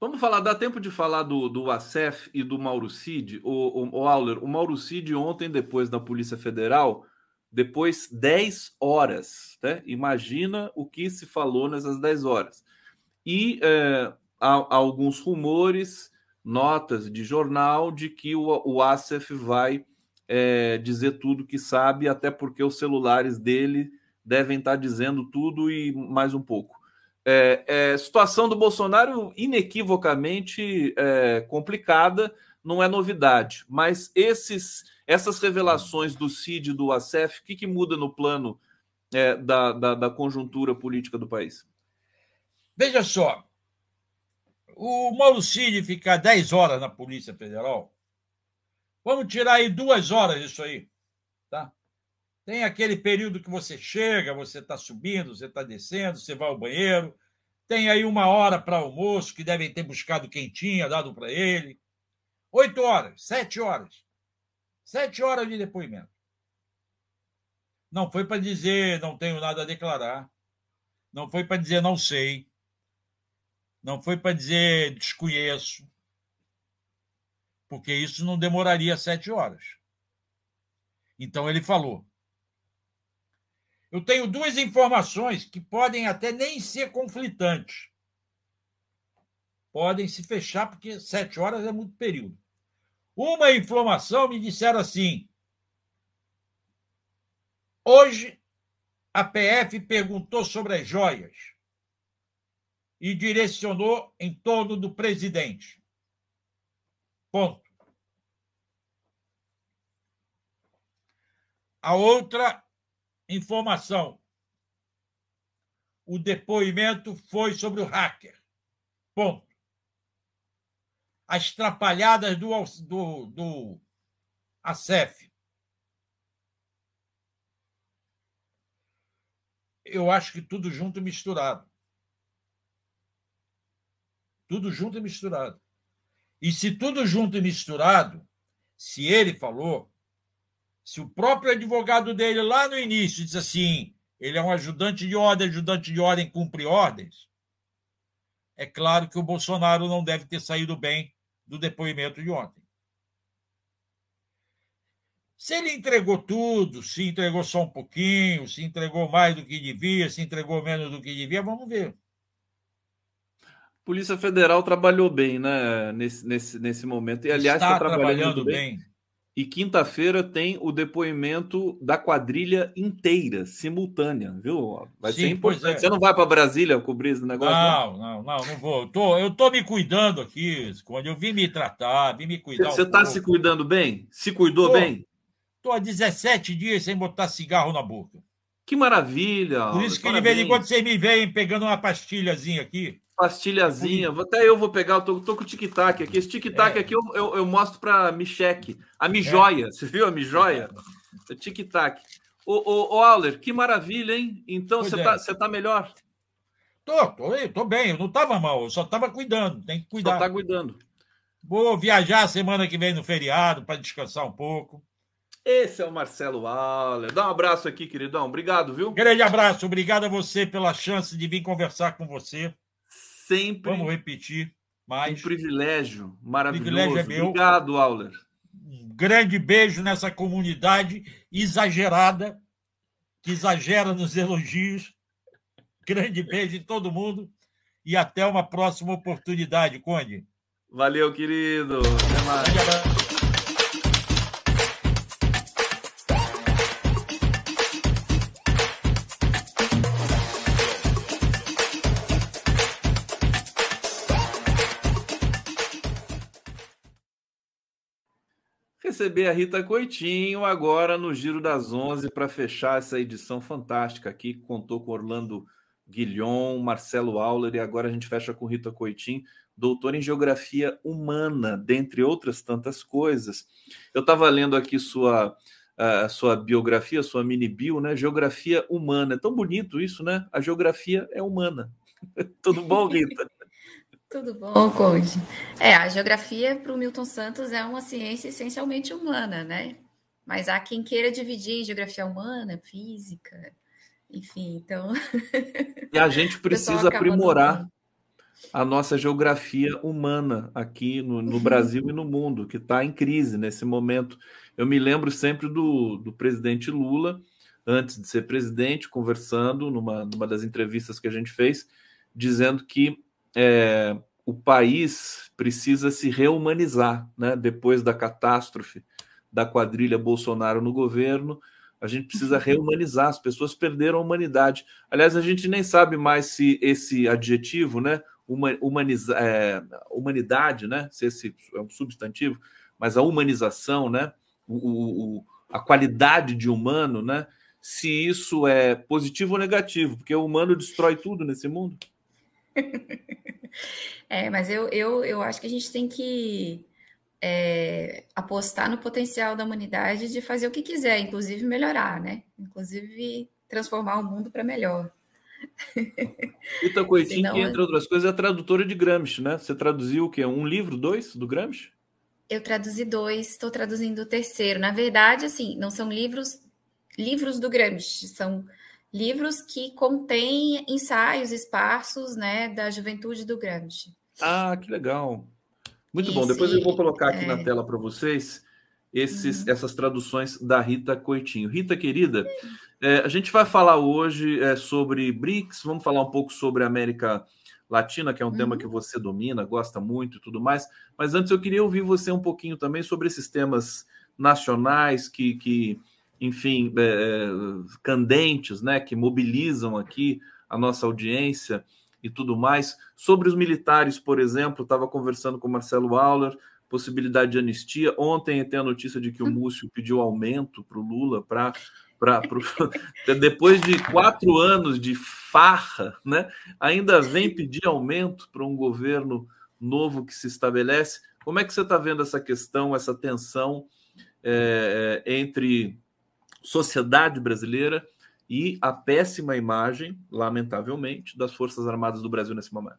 Vamos falar, dá tempo de falar do, do ACEF e do Mauro Cid? O, o, o Auler, o Mauro Cid ontem, depois da Polícia Federal, depois 10 horas, né? Imagina o que se falou nessas 10 horas. E é, há, há, alguns rumores, notas de jornal, de que o, o ACEF vai é, dizer tudo que sabe, até porque os celulares dele devem estar dizendo tudo e mais um pouco. É, é, situação do Bolsonaro inequivocamente é, complicada, não é novidade, mas esses, essas revelações do CID e do ACEF, o que, que muda no plano é, da, da, da conjuntura política do país? Veja só, o Mauro Cid ficar 10 horas na Polícia Federal, vamos tirar aí duas horas disso aí, tá? Tem aquele período que você chega, você está subindo, você está descendo, você vai ao banheiro. Tem aí uma hora para almoço, que devem ter buscado quentinha, dado para ele. Oito horas, sete horas. Sete horas de depoimento. Não foi para dizer não tenho nada a declarar. Não foi para dizer não sei. Não foi para dizer desconheço. Porque isso não demoraria sete horas. Então ele falou: eu tenho duas informações que podem até nem ser conflitantes. Podem se fechar, porque sete horas é muito período. Uma informação me disseram assim: hoje a PF perguntou sobre as joias e direcionou em torno do presidente. Ponto. A outra informação. O depoimento foi sobre o hacker. Ponto. As trapalhadas do, do, do ACEF. Eu acho que tudo junto e misturado. Tudo junto e misturado. E se tudo junto e misturado, se ele falou, se o próprio advogado dele lá no início diz assim, ele é um ajudante de ordem, ajudante de ordem cumpre ordens. É claro que o Bolsonaro não deve ter saído bem do depoimento de ontem. Se ele entregou tudo, se entregou só um pouquinho, se entregou mais do que devia, se entregou menos do que devia, vamos ver. Polícia Federal trabalhou bem, né, nesse, nesse, nesse momento. E, aliás, está, está trabalhando, trabalhando bem. bem. E quinta-feira tem o depoimento da quadrilha inteira, simultânea, viu? Vai Sim, ser importante. É. Você não vai para Brasília cobrir esse negócio? Não, não, não, não, vou. Eu tô, eu tô me cuidando aqui, quando eu vim me tratar, vim me cuidar. Você está um se cuidando bem? Se cuidou tô, bem? Estou há 17 dias sem botar cigarro na boca. Que maravilha! Por isso que Parabéns. de vez em quando vocês me veem pegando uma pastilhazinha aqui pastilhazinha. Até eu vou pegar, eu tô, tô com o tic-tac aqui. Esse tic-tac é. aqui eu, eu, eu, mostro para Micheque. A Mijoia. É. Você viu a Mijoia? É. Tic-tac. Ô, ô, ô, Auler, que maravilha, hein? Então você é. tá, você tá melhor? Tô, tô, tô bem. Eu não tava mal, eu só tava cuidando. Tem que cuidar. Só tá cuidando. Vou viajar semana que vem no feriado para descansar um pouco. Esse é o Marcelo Auler. Dá um abraço aqui, queridão. Obrigado, viu? Grande abraço. Obrigado a você pela chance de vir conversar com você sempre. Vamos repetir mais. Um privilégio maravilhoso. Privilégio é meu. Obrigado, Auler. Um grande beijo nessa comunidade exagerada, que exagera nos elogios. Grande beijo em todo mundo e até uma próxima oportunidade, Conde. Valeu, querido. Até mais. Receber a Rita Coitinho agora no Giro das Onze para fechar essa edição fantástica aqui, que contou com Orlando Guilhom, Marcelo Auler e agora a gente fecha com Rita Coitinho, doutora em Geografia Humana, dentre outras tantas coisas. Eu estava lendo aqui sua a sua biografia, sua mini bio, né? Geografia humana. É tão bonito isso, né? A geografia é humana. Tudo bom, Rita? Tudo bom, Conde? É, a geografia para o Milton Santos é uma ciência essencialmente humana, né? Mas há quem queira dividir em geografia humana, física, enfim, então. E a gente precisa aprimorar a nossa geografia humana aqui no, no Brasil e no mundo, que está em crise nesse momento. Eu me lembro sempre do, do presidente Lula, antes de ser presidente, conversando numa, numa das entrevistas que a gente fez, dizendo que é, o país precisa se reumanizar, né? Depois da catástrofe da quadrilha Bolsonaro no governo, a gente precisa reumanizar. As pessoas perderam a humanidade. Aliás, a gente nem sabe mais se esse adjetivo, né? Humaniza, é, humanidade, né? Se esse é um substantivo, mas a humanização, né? O, o, a qualidade de humano, né? Se isso é positivo ou negativo, porque o humano destrói tudo nesse mundo. É, mas eu, eu, eu acho que a gente tem que é, apostar no potencial da humanidade de fazer o que quiser, inclusive melhorar, né? Inclusive transformar o mundo para melhor. Rita Coitinho, Senão, que entre outras coisas é tradutora de Gramsci, né? Você traduziu o quê? Um livro, dois do Gramsci? Eu traduzi dois, estou traduzindo o terceiro. Na verdade, assim, não são livros livros do Gramsci, são livros que contêm ensaios esparsos né, da juventude do Gramsci. Ah, que legal. Muito bom. Depois eu vou colocar aqui é... na tela para vocês esses, uhum. essas traduções da Rita Coitinho. Rita, querida, é, a gente vai falar hoje é, sobre BRICS, vamos falar um pouco sobre América Latina, que é um uhum. tema que você domina, gosta muito e tudo mais. Mas antes eu queria ouvir você um pouquinho também sobre esses temas nacionais que, que enfim, é, candentes, né, que mobilizam aqui a nossa audiência e tudo mais. Sobre os militares, por exemplo, estava conversando com o Marcelo Auler, possibilidade de anistia. Ontem tem a notícia de que o Múcio pediu aumento para o Lula para. Pro... Depois de quatro anos de farra, né, ainda vem pedir aumento para um governo novo que se estabelece. Como é que você está vendo essa questão, essa tensão é, entre sociedade brasileira e a péssima imagem, lamentavelmente, das Forças Armadas do Brasil nesse momento.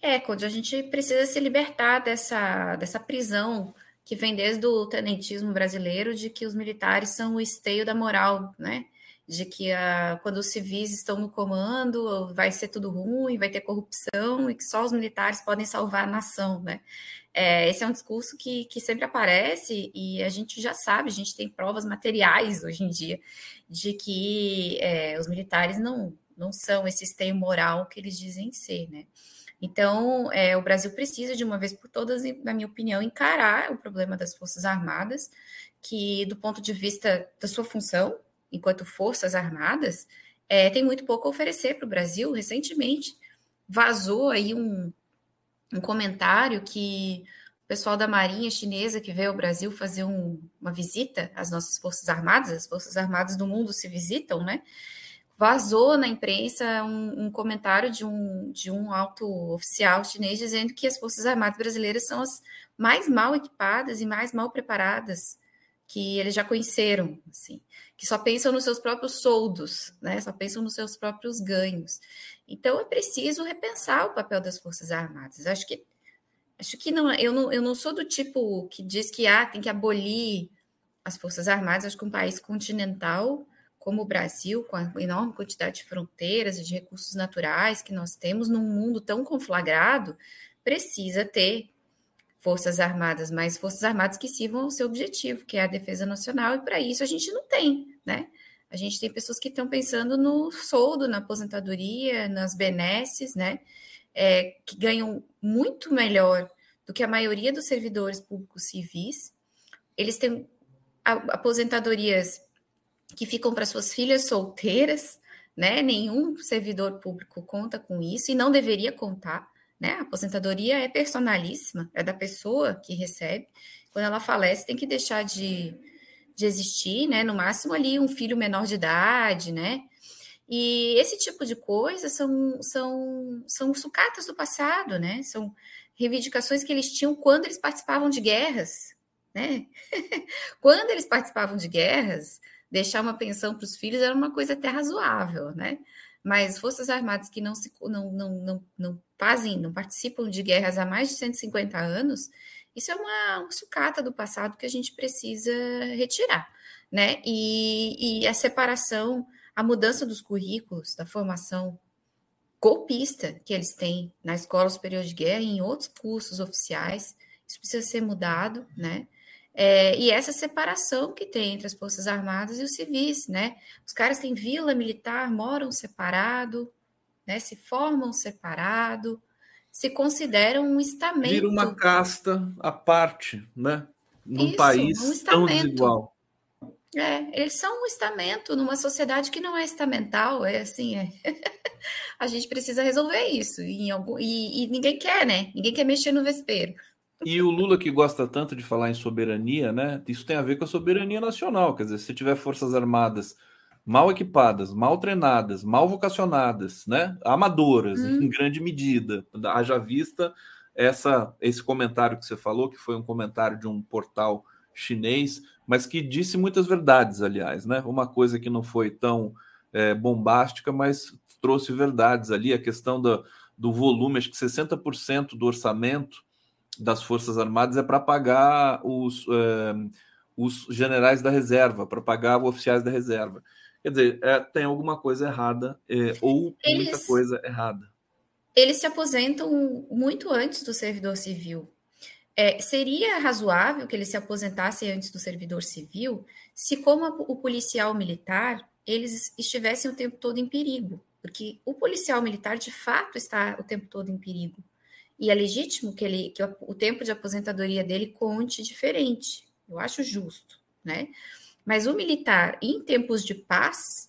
É, Code, a gente precisa se libertar dessa, dessa prisão que vem desde o tenentismo brasileiro de que os militares são o esteio da moral, né? de que a, quando os civis estão no comando vai ser tudo ruim, vai ter corrupção e que só os militares podem salvar a nação, né? É, esse é um discurso que, que sempre aparece e a gente já sabe, a gente tem provas materiais hoje em dia de que é, os militares não, não são esse esteio moral que eles dizem ser, né? Então, é, o Brasil precisa, de uma vez por todas, na minha opinião, encarar o problema das Forças Armadas, que, do ponto de vista da sua função, enquanto Forças Armadas, é, tem muito pouco a oferecer para o Brasil. Recentemente vazou aí um, um comentário que o pessoal da Marinha Chinesa que veio ao Brasil fazer um, uma visita às nossas Forças Armadas, as Forças Armadas do mundo se visitam, né? Vazou na imprensa um, um comentário de um, de um alto oficial chinês dizendo que as Forças Armadas brasileiras são as mais mal equipadas e mais mal preparadas que eles já conheceram, assim, que só pensam nos seus próprios soldos, né? Só pensam nos seus próprios ganhos. Então é preciso repensar o papel das Forças Armadas. Acho que acho que não, eu não, eu não sou do tipo que diz que ah, tem que abolir as Forças Armadas. Acho que um país continental como o Brasil, com a enorme quantidade de fronteiras e de recursos naturais que nós temos num mundo tão conflagrado, precisa ter Forças Armadas, mas Forças Armadas que sirvam ao seu objetivo, que é a defesa nacional, e para isso a gente não tem, né? A gente tem pessoas que estão pensando no soldo, na aposentadoria, nas benesses, né? É, que ganham muito melhor do que a maioria dos servidores públicos civis. Eles têm aposentadorias que ficam para suas filhas solteiras, né? Nenhum servidor público conta com isso e não deveria contar. Né? A aposentadoria é personalíssima, é da pessoa que recebe. Quando ela falece, tem que deixar de, de existir, né? No máximo ali um filho menor de idade, né? E esse tipo de coisa são, são, são sucatas do passado, né? São reivindicações que eles tinham quando eles participavam de guerras, né? quando eles participavam de guerras, deixar uma pensão para os filhos era uma coisa até razoável, né? Mas forças armadas que não, se, não, não, não, não fazem, não participam de guerras há mais de 150 anos, isso é uma, uma sucata do passado que a gente precisa retirar, né? E, e a separação, a mudança dos currículos, da formação golpista que eles têm na Escola Superior de Guerra e em outros cursos oficiais, isso precisa ser mudado, né? É, e essa separação que tem entre as Forças Armadas e os civis, né? Os caras têm vila militar, moram separado, né? Se formam separado, se consideram um estamento. Vira uma casta à parte, né? Num Isso, país um tão desigual. É, eles são um estamento numa sociedade que não é estamental, é assim, é. a gente precisa resolver isso. E, algum, e, e ninguém quer, né? Ninguém quer mexer no vespeiro. E o Lula que gosta tanto de falar em soberania, né? Isso tem a ver com a soberania nacional. Quer dizer, se tiver forças armadas mal equipadas, mal treinadas, mal vocacionadas, né? Amadoras, hum. em grande medida. Haja vista essa esse comentário que você falou, que foi um comentário de um portal chinês, mas que disse muitas verdades, aliás, né? Uma coisa que não foi tão é, bombástica, mas trouxe verdades ali. A questão do, do volume, acho que 60% do orçamento das Forças Armadas é para pagar os, é, os generais da reserva, para pagar os oficiais da reserva. Quer dizer, é, tem alguma coisa errada é, ou eles, muita coisa errada. Eles se aposentam muito antes do servidor civil. É, seria razoável que eles se aposentassem antes do servidor civil se, como o policial militar, eles estivessem o tempo todo em perigo. Porque o policial militar, de fato, está o tempo todo em perigo e é legítimo que, ele, que o tempo de aposentadoria dele conte diferente. Eu acho justo, né? Mas o militar, em tempos de paz,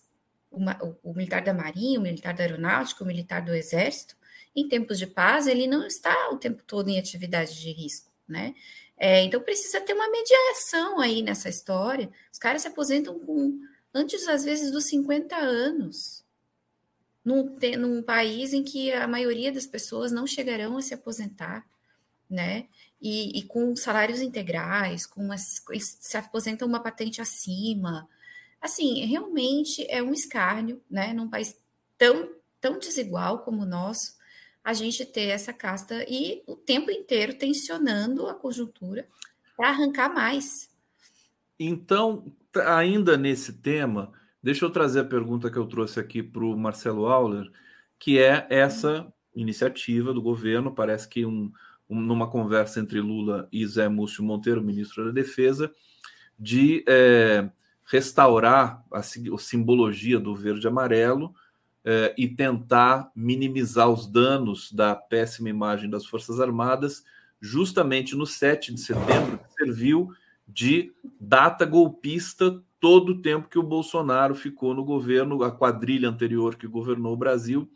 uma, o, o, militar da Marinha, o militar da Aeronáutica, o militar do Exército, em tempos de paz, ele não está o tempo todo em atividade de risco, né? É, então precisa ter uma mediação aí nessa história. Os caras se aposentam com antes, às vezes, dos 50 anos num, num país em que a maioria das pessoas não chegarão a se aposentar, né? E, e com salários integrais, com as, eles se aposentam uma patente acima. Assim, realmente é um escárnio, né? Num país tão, tão desigual como o nosso, a gente ter essa casta e o tempo inteiro tensionando a conjuntura para arrancar mais. Então, ainda nesse tema, Deixa eu trazer a pergunta que eu trouxe aqui para o Marcelo Auler, que é essa iniciativa do governo, parece que um, numa conversa entre Lula e Zé Múcio Monteiro, ministro da Defesa, de é, restaurar a, a, simbologia do verde e amarelo é, e tentar minimizar os danos da péssima imagem das Forças Armadas, justamente no 7 de setembro, que serviu de data golpista todo o tempo que o Bolsonaro ficou no governo, a quadrilha anterior que governou o Brasil.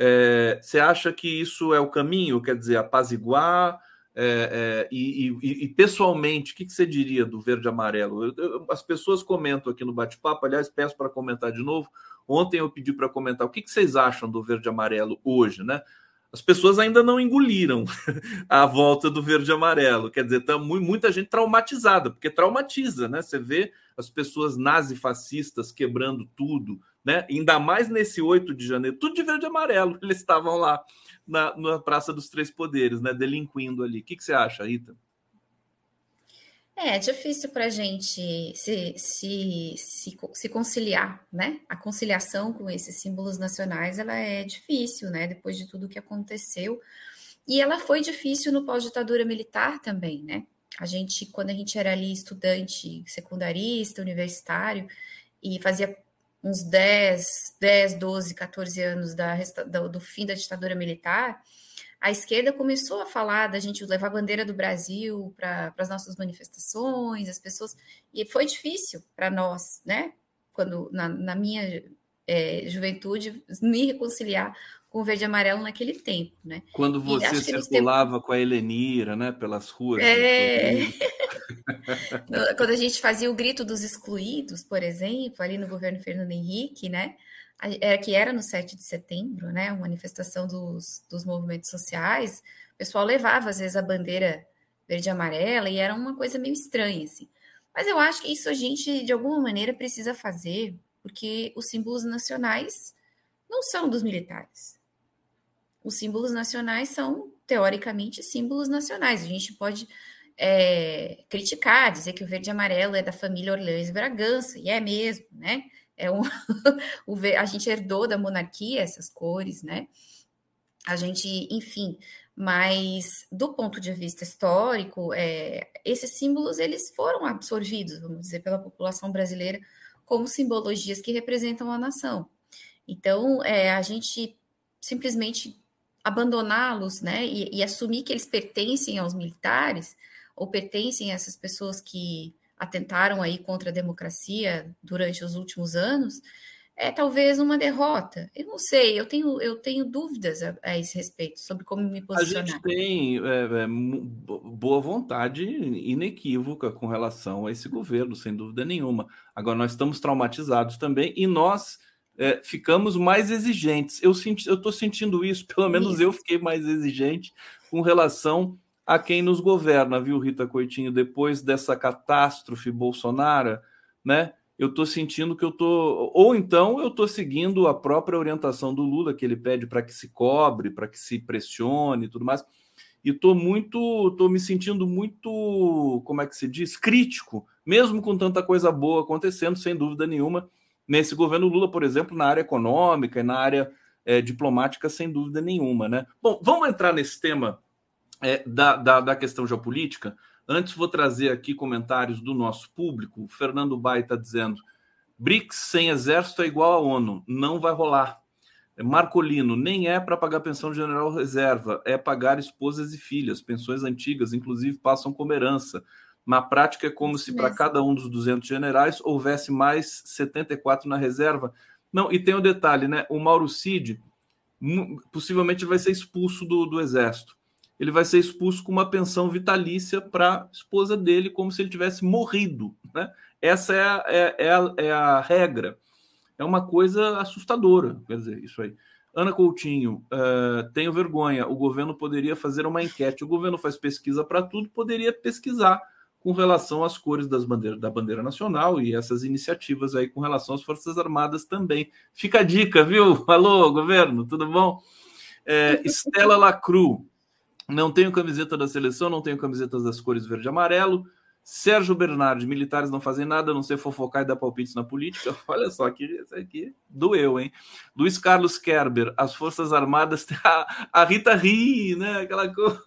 É, você acha que isso é o caminho? Quer dizer, apaziguar? É, é, e, e, e, pessoalmente, o que, você diria do verde amarelo? Eu, eu, as pessoas comentam aqui no bate-papo, aliás, peço para comentar de novo. Ontem eu pedi para comentar o que, que, vocês acham do verde amarelo hoje, né? As pessoas ainda não engoliram a volta do verde amarelo. Quer dizer, tá muita gente traumatizada, porque traumatiza, né? Você vê as pessoas nazifascistas quebrando tudo, né? Ainda mais nesse 8 de janeiro, tudo de verde e amarelo. Eles estavam lá na, na Praça dos Três Poderes, né? Delinquindo ali. O que, que você acha, Rita? É, é difícil para a gente se, se, se, se, conciliar, né? A conciliação com esses símbolos nacionais, ela é difícil, né? Depois de tudo que aconteceu. E ela foi difícil no pós-ditadura militar também, né? A gente, quando a gente era ali estudante secundarista, universitário, e fazia uns 10, 10, 12, 14 anos da, do, do fim da ditadura militar, a esquerda começou a falar da gente levar a bandeira do Brasil para as nossas manifestações, as pessoas. E foi difícil para nós, né? Quando, na, na minha é, juventude, me reconciliar com o verde e amarelo naquele tempo, né? Quando você circulava tempo... com a Helenira, né, pelas ruas. É... Quando a gente fazia o grito dos excluídos, por exemplo, ali no governo Fernando Henrique, né? Que era no 7 de setembro, né? Uma manifestação dos, dos movimentos sociais, o pessoal levava, às vezes, a bandeira verde e amarela, e era uma coisa meio estranha, assim. Mas eu acho que isso a gente, de alguma maneira, precisa fazer, porque os símbolos nacionais não são dos militares os símbolos nacionais são, teoricamente, símbolos nacionais. A gente pode é, criticar, dizer que o verde e amarelo é da família Orleans e Bragança, e é mesmo, né? É um, a gente herdou da monarquia essas cores, né? A gente, enfim, mas do ponto de vista histórico, é, esses símbolos eles foram absorvidos, vamos dizer, pela população brasileira como simbologias que representam a nação. Então, é, a gente simplesmente abandoná-los, né, e, e, assumir que eles pertencem aos militares ou pertencem a essas pessoas que atentaram aí contra a democracia durante os últimos anos, é talvez uma derrota. Eu não sei, eu tenho, eu tenho dúvidas a, a esse respeito sobre como me posicionar. A gente tem é, é, boa vontade inequívoca com relação a esse governo, sem dúvida nenhuma. Agora, nós estamos traumatizados também e nós é, ficamos mais exigentes. Eu estou sentindo isso, pelo menos isso. eu fiquei mais exigente com relação a quem nos governa, viu, Rita Coitinho? Depois dessa catástrofe Bolsonaro, né? Eu estou sentindo que eu estou. Ou então eu estou seguindo a própria orientação do Lula, que ele pede para que se cobre, para que se pressione e tudo mais. E estou muito. estou me sentindo muito, como é que se diz? Crítico, mesmo com tanta coisa boa acontecendo, sem dúvida nenhuma nesse governo Lula, por exemplo, na área econômica e na área é, diplomática, sem dúvida nenhuma. Né? Bom, vamos entrar nesse tema é, da, da, da, questão geopolítica. Antes, vou trazer aqui comentários do nosso público. O Fernando Bai está dizendo: BRICS sem exército é igual à ONU, não vai rolar. Marcolino, nem é para pagar pensão de general reserva, é pagar esposas e filhas. Pensões antigas, inclusive, passam como herança. Na prática, é como se para cada um dos 200 generais houvesse mais 74 na reserva. Não, e tem o um detalhe, né? O Mauro Cid possivelmente vai ser expulso do, do exército. Ele vai ser expulso com uma pensão vitalícia para a esposa dele, como se ele tivesse morrido. Né? Essa é a, é, é, a, é a regra. É uma coisa assustadora, quer dizer, isso aí. Ana Coutinho, uh, tenho vergonha. O governo poderia fazer uma enquete. O governo faz pesquisa para tudo, poderia pesquisar com relação às cores das da bandeira nacional e essas iniciativas aí com relação às Forças Armadas também. Fica a dica, viu? Alô, governo, tudo bom? Estela Lacru, não tenho camiseta da seleção, não tenho camisetas das cores verde e amarelo. Sérgio Bernardi, militares não fazem nada, a não ser fofocar e dar palpites na política. Olha só que isso aqui doeu, hein? Luiz Carlos Kerber, as Forças Armadas, a, a Rita ri, né? Aquela coisa,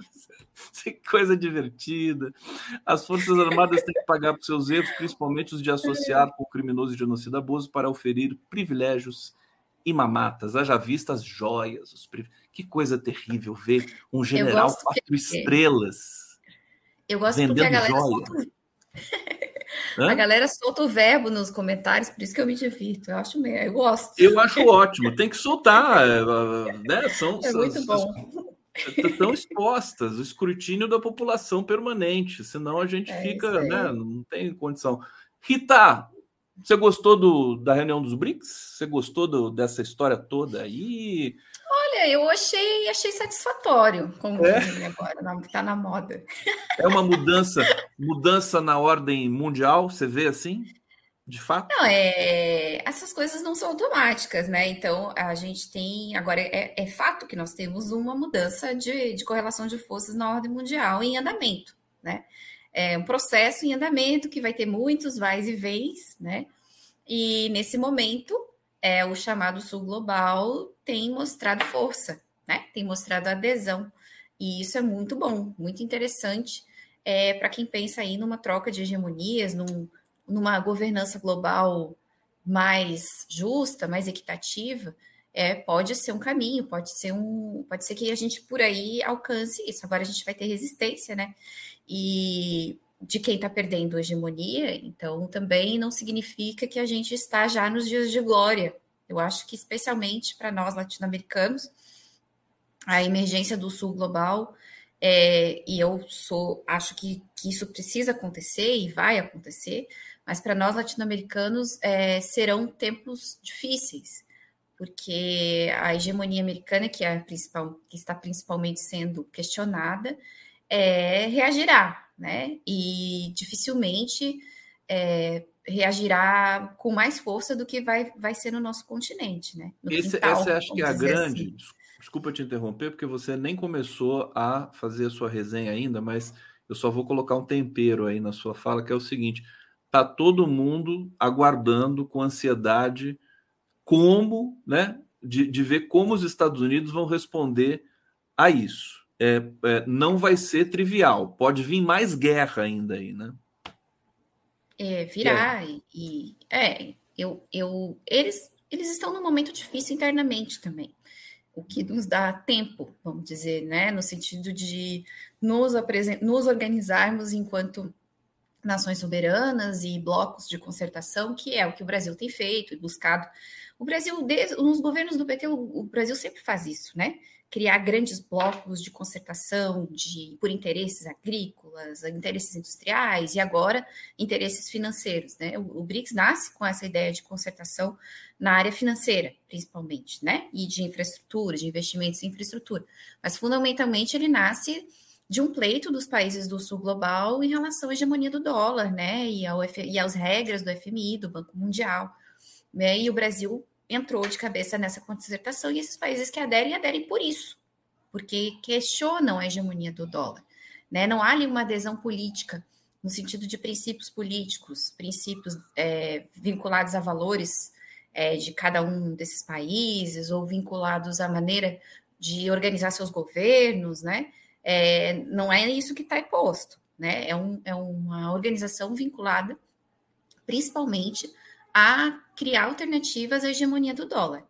coisa divertida. As Forças Armadas têm que pagar por seus erros, principalmente os de associar com o criminoso e genocida Bozo para oferir privilégios e mamatas. Haja vista as joias. Os priv... Que coisa terrível ver um general quatro que... estrelas eu gosto Vendendo porque a galera solta... a galera solta o verbo nos comentários, por isso que eu me divirto. Eu acho meio, eu gosto. Eu acho ótimo, tem que soltar, é, né? São, é muito bom. Estão expostas, o escrutínio da população permanente, senão a gente é fica, né? Não tem condição. Rita, você gostou do, da reunião dos BRICS? Você gostou do, dessa história toda aí? Olha, eu achei, achei satisfatório, como é? agora, que está na moda. É uma mudança, mudança na ordem mundial, você vê assim? De fato? Não, é, essas coisas não são automáticas, né? Então a gente tem. Agora, é, é fato que nós temos uma mudança de, de correlação de forças na ordem mundial em andamento, né? É um processo em andamento que vai ter muitos vais e vens, né? E nesse momento, é, o chamado Sul Global tem mostrado força, né? Tem mostrado adesão. E isso é muito bom, muito interessante é, para quem pensa aí numa troca de hegemonias, num, numa governança global mais justa, mais equitativa. É, pode ser um caminho, pode ser um, pode ser que a gente por aí alcance isso. Agora a gente vai ter resistência, né? E de quem está perdendo hegemonia, então também não significa que a gente está já nos dias de glória. Eu acho que, especialmente para nós latino-americanos, a emergência do sul global, é, e eu sou, acho que, que, isso precisa acontecer e vai acontecer, mas para nós latino-americanos é, serão tempos difíceis, porque a hegemonia americana, que é a principal, que está principalmente sendo questionada, é, reagirá né? E dificilmente é, reagirá com mais força do que vai, vai ser no nosso continente, né? Esse, quintal, essa acho que é a grande. Assim. Desculpa te interromper, porque você nem começou a fazer a sua resenha ainda, mas eu só vou colocar um tempero aí na sua fala, que é o seguinte: tá todo mundo aguardando com ansiedade como, né? De, de ver como os Estados Unidos vão responder a isso é, é, não vai ser trivial. Pode vir mais guerra ainda aí, né? É, virar é. e é, eu, eu, eles, eles estão num momento difícil internamente também, o que nos dá tempo, vamos dizer, né, no sentido de nos, nos organizarmos enquanto nações soberanas e blocos de concertação, que é o que o Brasil tem feito e buscado. O Brasil, nos governos do PT, o Brasil sempre faz isso, né? Criar grandes blocos de concertação de, por interesses agrícolas, interesses industriais e agora interesses financeiros. Né? O, o, BRICS nasce com essa ideia de concertação na área financeira, principalmente, né? e de infraestrutura, de investimentos em infraestrutura. Mas, fundamentalmente, ele nasce de um pleito dos países do sul global em relação à hegemonia do dólar né? e, ao, e às regras do FMI, do Banco Mundial. Né? E o Brasil entrou de cabeça nessa concertação e esses países que aderem, aderem por isso, porque questionam a hegemonia do dólar. Né? Não há ali uma adesão política no sentido de princípios políticos, princípios é, vinculados a valores é, de cada um desses países ou vinculados à maneira de organizar seus governos, né? É, não é isso que está imposto, né? É, um, é uma organização vinculada principalmente a criar alternativas à hegemonia do dólar.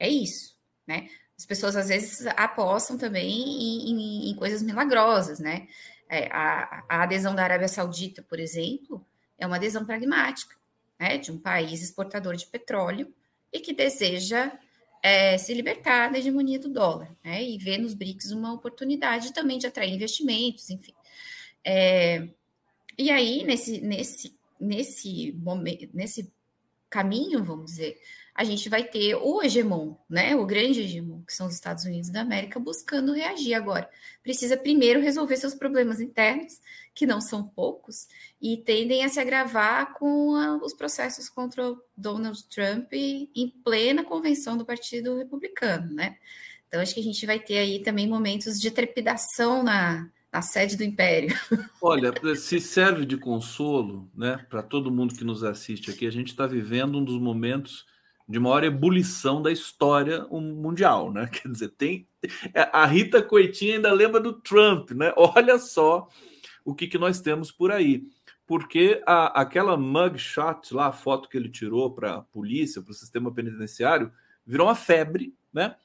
É isso, né? As pessoas às vezes apostam também em, em, em coisas milagrosas, né? É, a, a, adesão da Arábia Saudita, por exemplo, é uma adesão pragmática, né? De um país exportador de petróleo e que deseja é, se libertar da hegemonia do dólar, né? E vê nos BRICS uma oportunidade também de atrair investimentos, enfim. É, e aí, nesse, nesse, nesse momento, nesse caminho, vamos dizer, a gente vai ter o hegemon, né? O grande hegemon, que são os Estados Unidos da América, buscando reagir agora. Precisa primeiro resolver seus problemas internos, que não são poucos, e tendem a se agravar com a, os processos contra o Donald Trump em plena convenção do Partido Republicano, né? Então, acho que a gente vai ter aí também momentos de trepidação na, na sede do Império. Olha, se serve de consolo, né, para todo mundo que nos assiste aqui, a gente está vivendo um dos momentos de maior ebulição da história mundial, né? Quer dizer, tem a Rita Coitinha ainda lembra do Trump, né? Olha só o que, que nós temos por aí. Porque a, aquela mugshot lá, a foto que ele tirou para a polícia, para o sistema penitenciário, virou uma febre, né?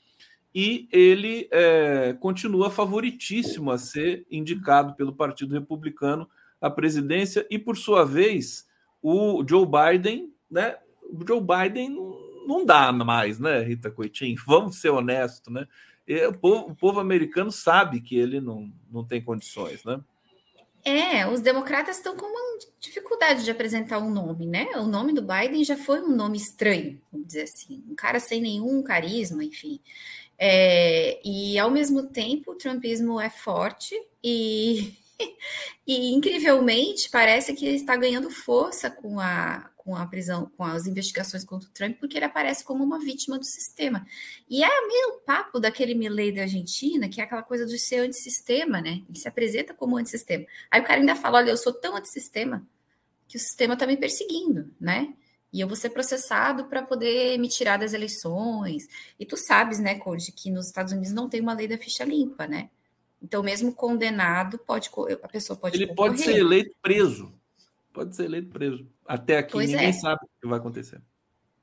E ele é, continua favoritíssimo a ser indicado pelo Partido Republicano à presidência, e por sua vez, o Joe Biden, né? O Joe Biden não, dá mais, né, Rita Coitinho? Vamos ser honestos, né? O, povo, o povo americano sabe que ele não, não tem condições, né? É, os democratas estão com uma dificuldade de apresentar um nome, né? O nome do Biden já foi um nome estranho, vamos dizer assim, um cara sem nenhum carisma, enfim. É, e ao mesmo tempo, o trumpismo é forte e, e incrivelmente parece que está ganhando força com a, com a prisão, com as investigações contra o Trump, porque ele aparece como uma vítima do sistema. E é o mesmo papo daquele Milley da Argentina, que é aquela coisa de ser antissistema, né? Ele se apresenta como antissistema. Aí o cara ainda fala: olha, eu sou tão antissistema que o sistema está me perseguindo, né? E eu vou ser processado para poder me tirar das eleições. E tu sabes, né, Conde, que nos Estados Unidos não tem uma lei da ficha limpa, né? Então, mesmo condenado, pode a pessoa pode. Ele concorrer. pode ser eleito preso. Pode ser eleito preso. Até aqui pois ninguém é. sabe o que vai acontecer.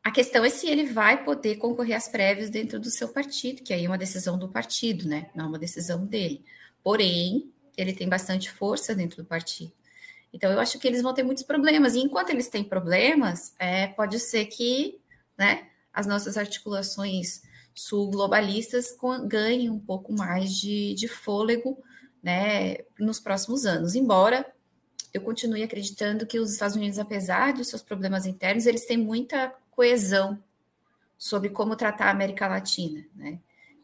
A questão é se ele vai poder concorrer às prévias dentro do seu partido, que aí é uma decisão do partido, né? Não é uma decisão dele. Porém, ele tem bastante força dentro do partido. Então, eu acho que eles vão ter muitos problemas. E enquanto eles têm problemas, é, pode ser que né, as nossas articulações sul-globalistas ganhem um pouco mais de, de fôlego né, nos próximos anos. Embora eu continue acreditando que os Estados Unidos, apesar dos seus problemas internos, eles têm muita coesão sobre como tratar a América Latina, né?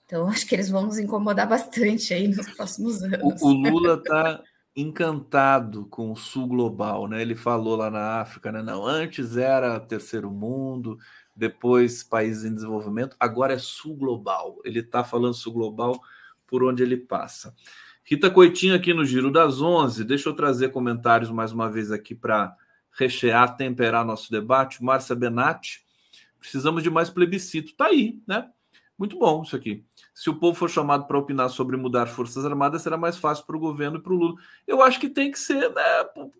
Então, acho que eles vão nos incomodar bastante aí nos próximos anos. O, o Lula está encantado com o sul global, né? Ele falou lá na África, né? Não, antes era terceiro mundo, depois países em desenvolvimento, agora é sul global. Ele está falando sul global por onde ele passa. Rita Coitinho aqui no Giro das Onze. Deixa eu trazer comentários mais uma vez aqui para rechear, temperar nosso debate. Márcia Benatti, precisamos de mais plebiscito. Tá aí, né? Muito bom isso aqui. Se o povo for chamado para opinar sobre mudar Forças Armadas, será mais fácil para o governo e para o Lula. Eu acho que tem que ser, né?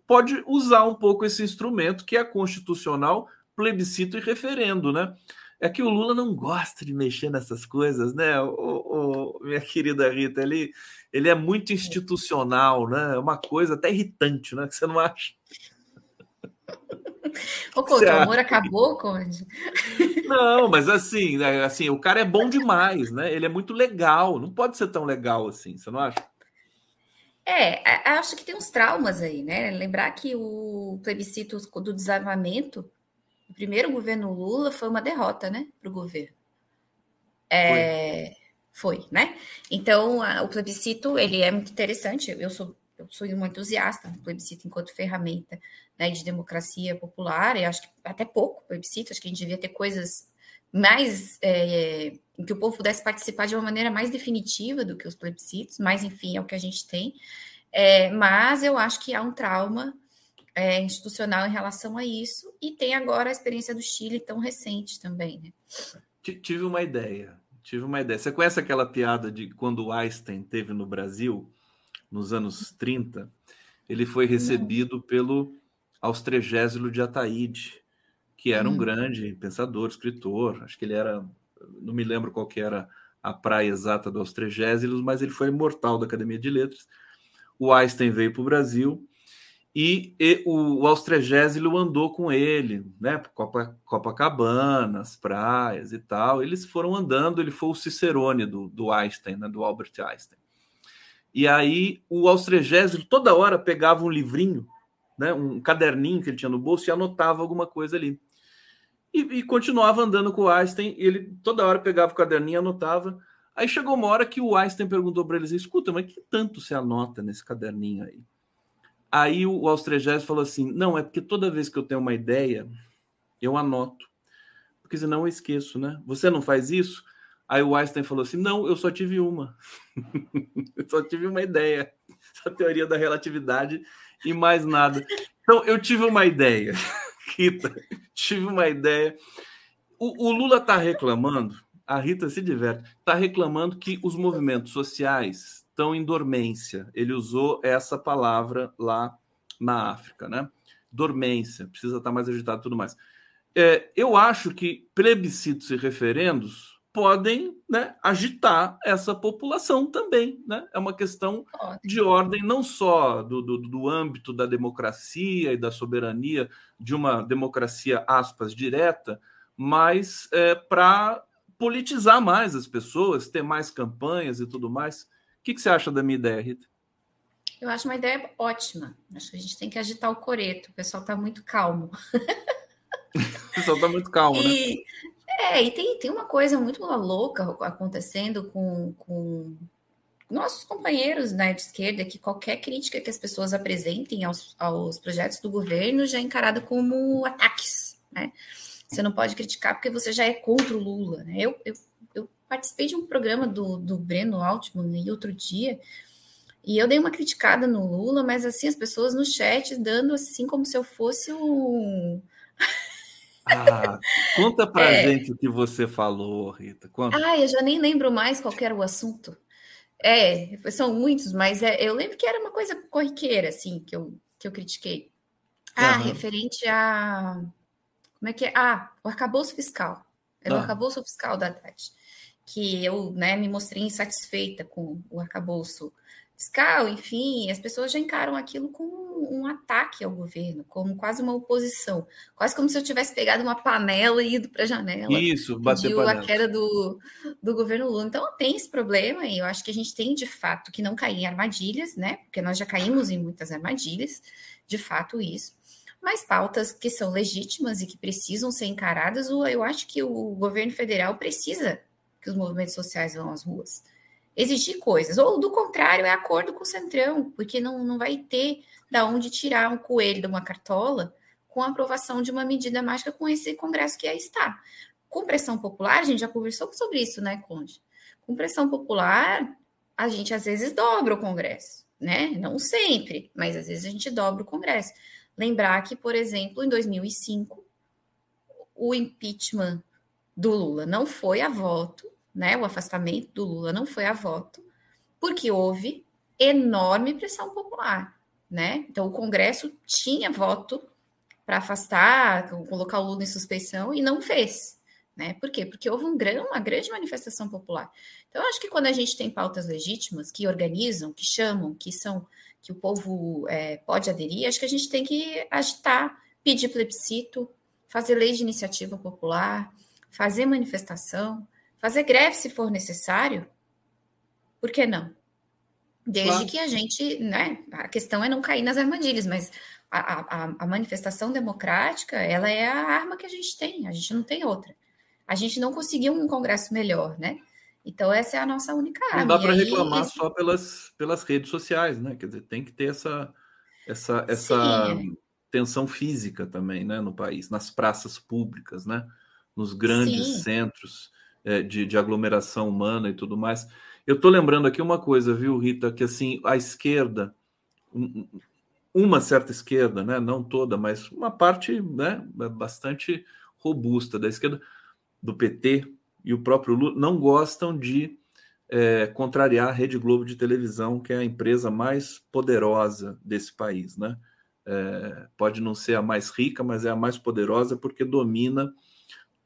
Pode usar um pouco esse instrumento que é constitucional, plebiscito e referendo, né? É que o Lula não gosta de mexer nessas coisas, né? O, o, minha querida Rita, ele, ele é muito institucional, né? É uma coisa até irritante, né? Que você não acha? Ô, Couto, o amor acabou, Conde? Não, mas assim, né, assim, o cara é bom demais, né? Ele é muito legal. Não pode ser tão legal assim, você não acha? É, acho que tem uns traumas aí, né? Lembrar que o plebiscito do desarmamento o primeiro governo Lula foi uma derrota, né, para o governo. É, foi. foi. né? Então, a, o plebiscito, ele é muito interessante. Eu sou, eu sou um entusiasta do plebiscito enquanto ferramenta né, de democracia popular. Eu acho que até pouco plebiscito, acho que a gente devia ter coisas mais é, em que o povo pudesse participar de uma maneira mais definitiva do que os plebiscitos, mas enfim, é o que a gente tem. É, mas eu acho que há um trauma é, institucional em relação a isso, e tem agora a experiência do Chile tão recente também. Né? Tive uma ideia. Tive uma ideia. Você conhece aquela piada de quando Einstein teve no Brasil, nos anos 30? Ele foi recebido pelo Austregésilo de Ataíde, que era hum. um grande pensador, escritor. Acho que ele era, não me lembro qual que era a praia exata do Austregésilos, mas ele foi imortal da Academia de Letras. O Einstein veio para o Brasil e, e o, o Austregésilo andou com ele, né? Copa, Copacabana, as praias e tal. Eles foram andando, ele foi o Cicerone do, do Einstein, né? do Albert Einstein. E aí o Austregésilo toda hora pegava um livrinho, né? um caderninho que ele tinha no bolso e anotava alguma coisa ali. E, e continuava andando com o Einstein, ele toda hora pegava o caderninho e anotava. Aí chegou uma hora que o Einstein perguntou para eles: escuta, mas que tanto você anota nesse caderninho aí? Aí o Austregésio falou assim: não, é porque toda vez que eu tenho uma ideia, eu anoto. Porque senão eu esqueço, né? Você não faz isso? Aí o Einstein falou assim: não, eu só tive uma. eu só tive uma ideia. a teoria da relatividade e mais nada. Então, eu tive uma ideia, Rita, tive uma ideia. O, o Lula está reclamando, a Rita se diverte, está reclamando que os movimentos sociais estão em dormência. Ele usou essa palavra lá na África, né? Dormência, precisa estar tá mais agitado e tudo mais. É, eu acho que plebiscitos e referendos podem né, agitar essa população também. Né? É uma questão de ordem não só do, do, do, âmbito da democracia e da soberania, de uma democracia, aspas, direta, mas é, para politizar mais as pessoas, ter mais campanhas e tudo mais. O que, que você acha da minha ideia, Rita? Eu acho uma ideia ótima. Acho que a gente tem que agitar o coreto. O pessoal está muito calmo. o pessoal está muito calmo, né? e, né? É, e tem, tem uma coisa muito louca acontecendo com, com nossos companheiros né, de esquerda, que qualquer crítica que as pessoas apresentem aos, aos projetos do governo já é encarada como ataques. Né? Você não pode criticar porque você já é contra o Lula. Né? Eu, eu, eu participei de um programa do, do Breno Altman outro dia, e eu dei uma criticada no Lula, mas assim, as pessoas no chat dando assim como se eu fosse um. Ah, conta pra é. gente o que você falou, Rita. Conta. Ah, eu já nem lembro mais qual era o assunto. É, são muitos, mas é, eu lembro que era uma coisa corriqueira, assim, que eu, que eu critiquei. Ah, uhum. referente a. Como é que é? Ah, o arcabouço fiscal. Era o arcabouço fiscal da Tati. Que eu né, me mostrei insatisfeita com o arcabouço fiscal, enfim, as pessoas já encaram aquilo como um ataque ao governo, como quase uma oposição, quase como se eu tivesse pegado uma panela e ido para a janela. Isso, panela. a queda do, do governo Lula. Então tem esse problema e eu acho que a gente tem de fato que não cair em armadilhas, né? Porque nós já caímos em muitas armadilhas, de fato isso. Mas pautas que são legítimas e que precisam ser encaradas, eu acho que o governo federal precisa que os movimentos sociais vão às ruas exigir coisas. Ou, do contrário, é acordo com o Centrão, porque não, não vai ter da onde tirar um coelho de uma cartola com a aprovação de uma medida mágica com esse Congresso que aí está. Com pressão popular, a gente já conversou sobre isso, né, Conde? Com pressão popular, a gente às vezes dobra o Congresso, né? Não sempre, mas às vezes a gente dobra o Congresso. Lembrar que, por exemplo, em 2005, o impeachment do Lula não foi a voto, né, o afastamento do Lula não foi a voto, porque houve enorme pressão popular, né? Então o Congresso tinha voto para afastar, colocar o Lula em suspeição e não fez, né? Por quê? Porque houve um grande, uma grande manifestação popular. Então eu acho que quando a gente tem pautas legítimas que organizam, que chamam, que são que o povo é, pode aderir, acho que a gente tem que agitar, pedir plebiscito, fazer lei de iniciativa popular, fazer manifestação, Fazer greve se for necessário, por que não? Desde claro. que a gente, né? A questão é não cair nas armadilhas, mas a, a, a, manifestação democrática, ela é a arma que a gente tem, a gente não tem outra. A gente não conseguiu um congresso melhor, né? Então, essa é a nossa única arma. Não dá para reclamar só pelas, pelas redes sociais, né? Quer dizer, tem que ter essa, essa, essa tensão física também, né? No país, nas praças públicas, né? Nos grandes Sim. centros é, de, de aglomeração humana e tudo mais. Eu estou lembrando aqui uma coisa, viu, Rita, que assim, a esquerda, uma certa esquerda, né, não toda, mas uma parte né, bastante robusta da esquerda, do PT e o próprio Lula, não gostam de é, contrariar a Rede Globo de televisão, que é a empresa mais poderosa desse país. Né? É, pode não ser a mais rica, mas é a mais poderosa porque domina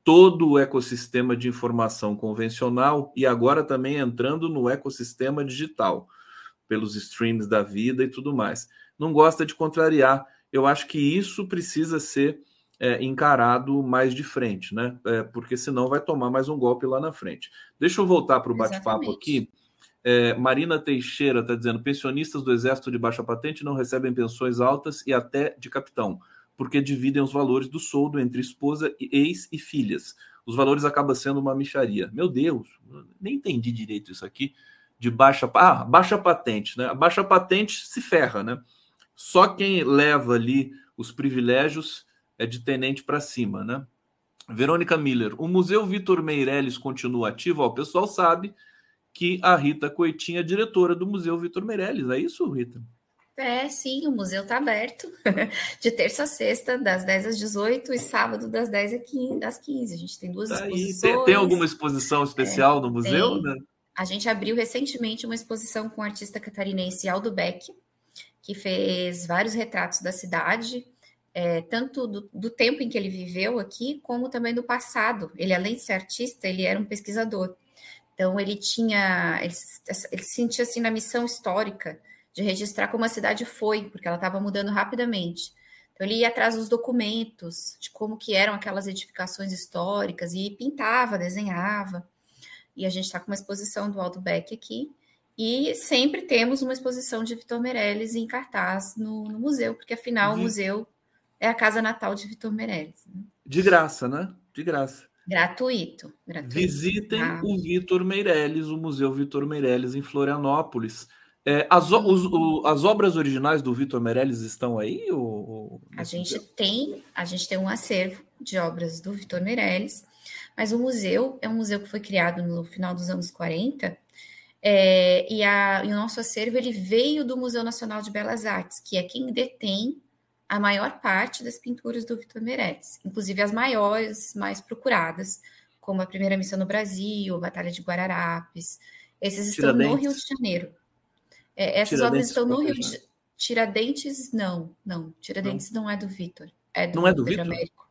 todo o ecossistema de informação convencional e agora também entrando no ecossistema digital, pelos streams da vida e tudo mais. Não gosta de contrariar. Eu acho que isso precisa ser é, encarado mais de frente, né? É, porque senão vai tomar mais um golpe lá na frente. Deixa eu voltar para o bate-papo aqui. É, Marina Teixeira está dizendo: pensionistas do Exército de baixa patente não recebem pensões altas e até de capitão porque dividem os valores do soldo entre esposa, ex e filhas. Os valores acabam sendo uma micharia. Meu Deus, nem entendi direito isso aqui. De baixa, ah, baixa patente, né? A baixa patente se ferra, né? Só quem leva ali os privilégios é de tenente para cima, né? Verônica Miller, o Museu Vitor Meirelles continua ativo? Ó, o pessoal sabe que a Rita Coitinha, diretora do Museu Vitor Meirelles. É isso, Rita? É, sim, o museu está aberto de terça a sexta, das 10 às 18 e sábado das 10 às 15. A gente tem duas tá exposições. Tem, tem, alguma exposição especial é, no museu? Né? A gente abriu recentemente uma exposição com o artista catarinense Aldo Beck, que fez vários retratos da cidade, é, tanto do, do, tempo em que ele viveu aqui, como também do passado. Ele, além de ser artista, ele era um pesquisador. Então, ele tinha, ele, ele se sentia assim na missão histórica de registrar como a cidade foi, porque ela estava mudando rapidamente. Então ele ia atrás dos documentos, de como que eram aquelas edificações históricas, e pintava, desenhava. E a gente está com uma exposição do Aldo Beck aqui, e sempre temos uma exposição de Vitor Meirelles em cartaz no, no museu, porque afinal de... o museu é a casa natal de Vitor Meirelles. Né? De graça, né? De graça. Gratuito. gratuito. Visitem ah. o Vitor Meirelles, o Museu Vitor Meirelles em Florianópolis. É, as, os, o, as obras originais do Vitor Meirelles estão aí? Ou, a gente tem, a gente tem um acervo de obras do Vitor Meirelles, mas o museu é um museu que foi criado no final dos anos 40, é, e, a, e o nosso acervo ele veio do Museu Nacional de Belas Artes, que é quem detém a maior parte das pinturas do Vitor Meirelles, inclusive as maiores, mais procuradas, como a Primeira Missão no Brasil, a Batalha de Guararapes. Esses estão no Rio de Janeiro. É, essas obras estão no Rio de Tiradentes, não, não. Tiradentes não, não é do Vitor. É do não é do Pedro Vitor? Américo.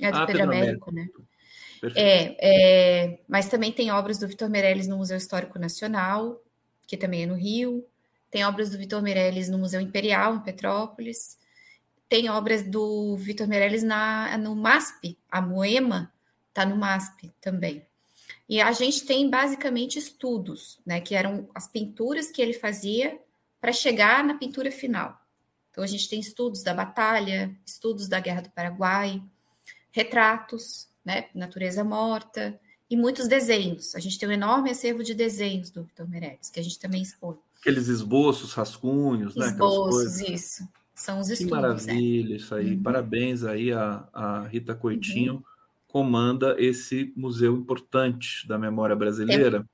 É do ah, Pedro, Pedro Américo, Américo, né? É, é, mas também tem obras do Vitor Meirelles no Museu Histórico Nacional, que também é no Rio. Tem obras do Vitor Meirelles no Museu Imperial, em Petrópolis. Tem obras do Vitor Meirelles na, no MASP, a Moema está no MASP também. E a gente tem basicamente estudos, né, que eram as pinturas que ele fazia para chegar na pintura final. Então a gente tem estudos da batalha, estudos da Guerra do Paraguai, retratos, né, natureza morta e muitos desenhos. A gente tem um enorme acervo de desenhos do Vitor Meirelles, que a gente também expõe. Aqueles esboços, rascunhos, né? Esboços, isso. São os estudos. Que né? maravilha né? isso aí. Uhum. Parabéns aí a, a Rita Coitinho. Uhum comanda esse museu importante da memória brasileira.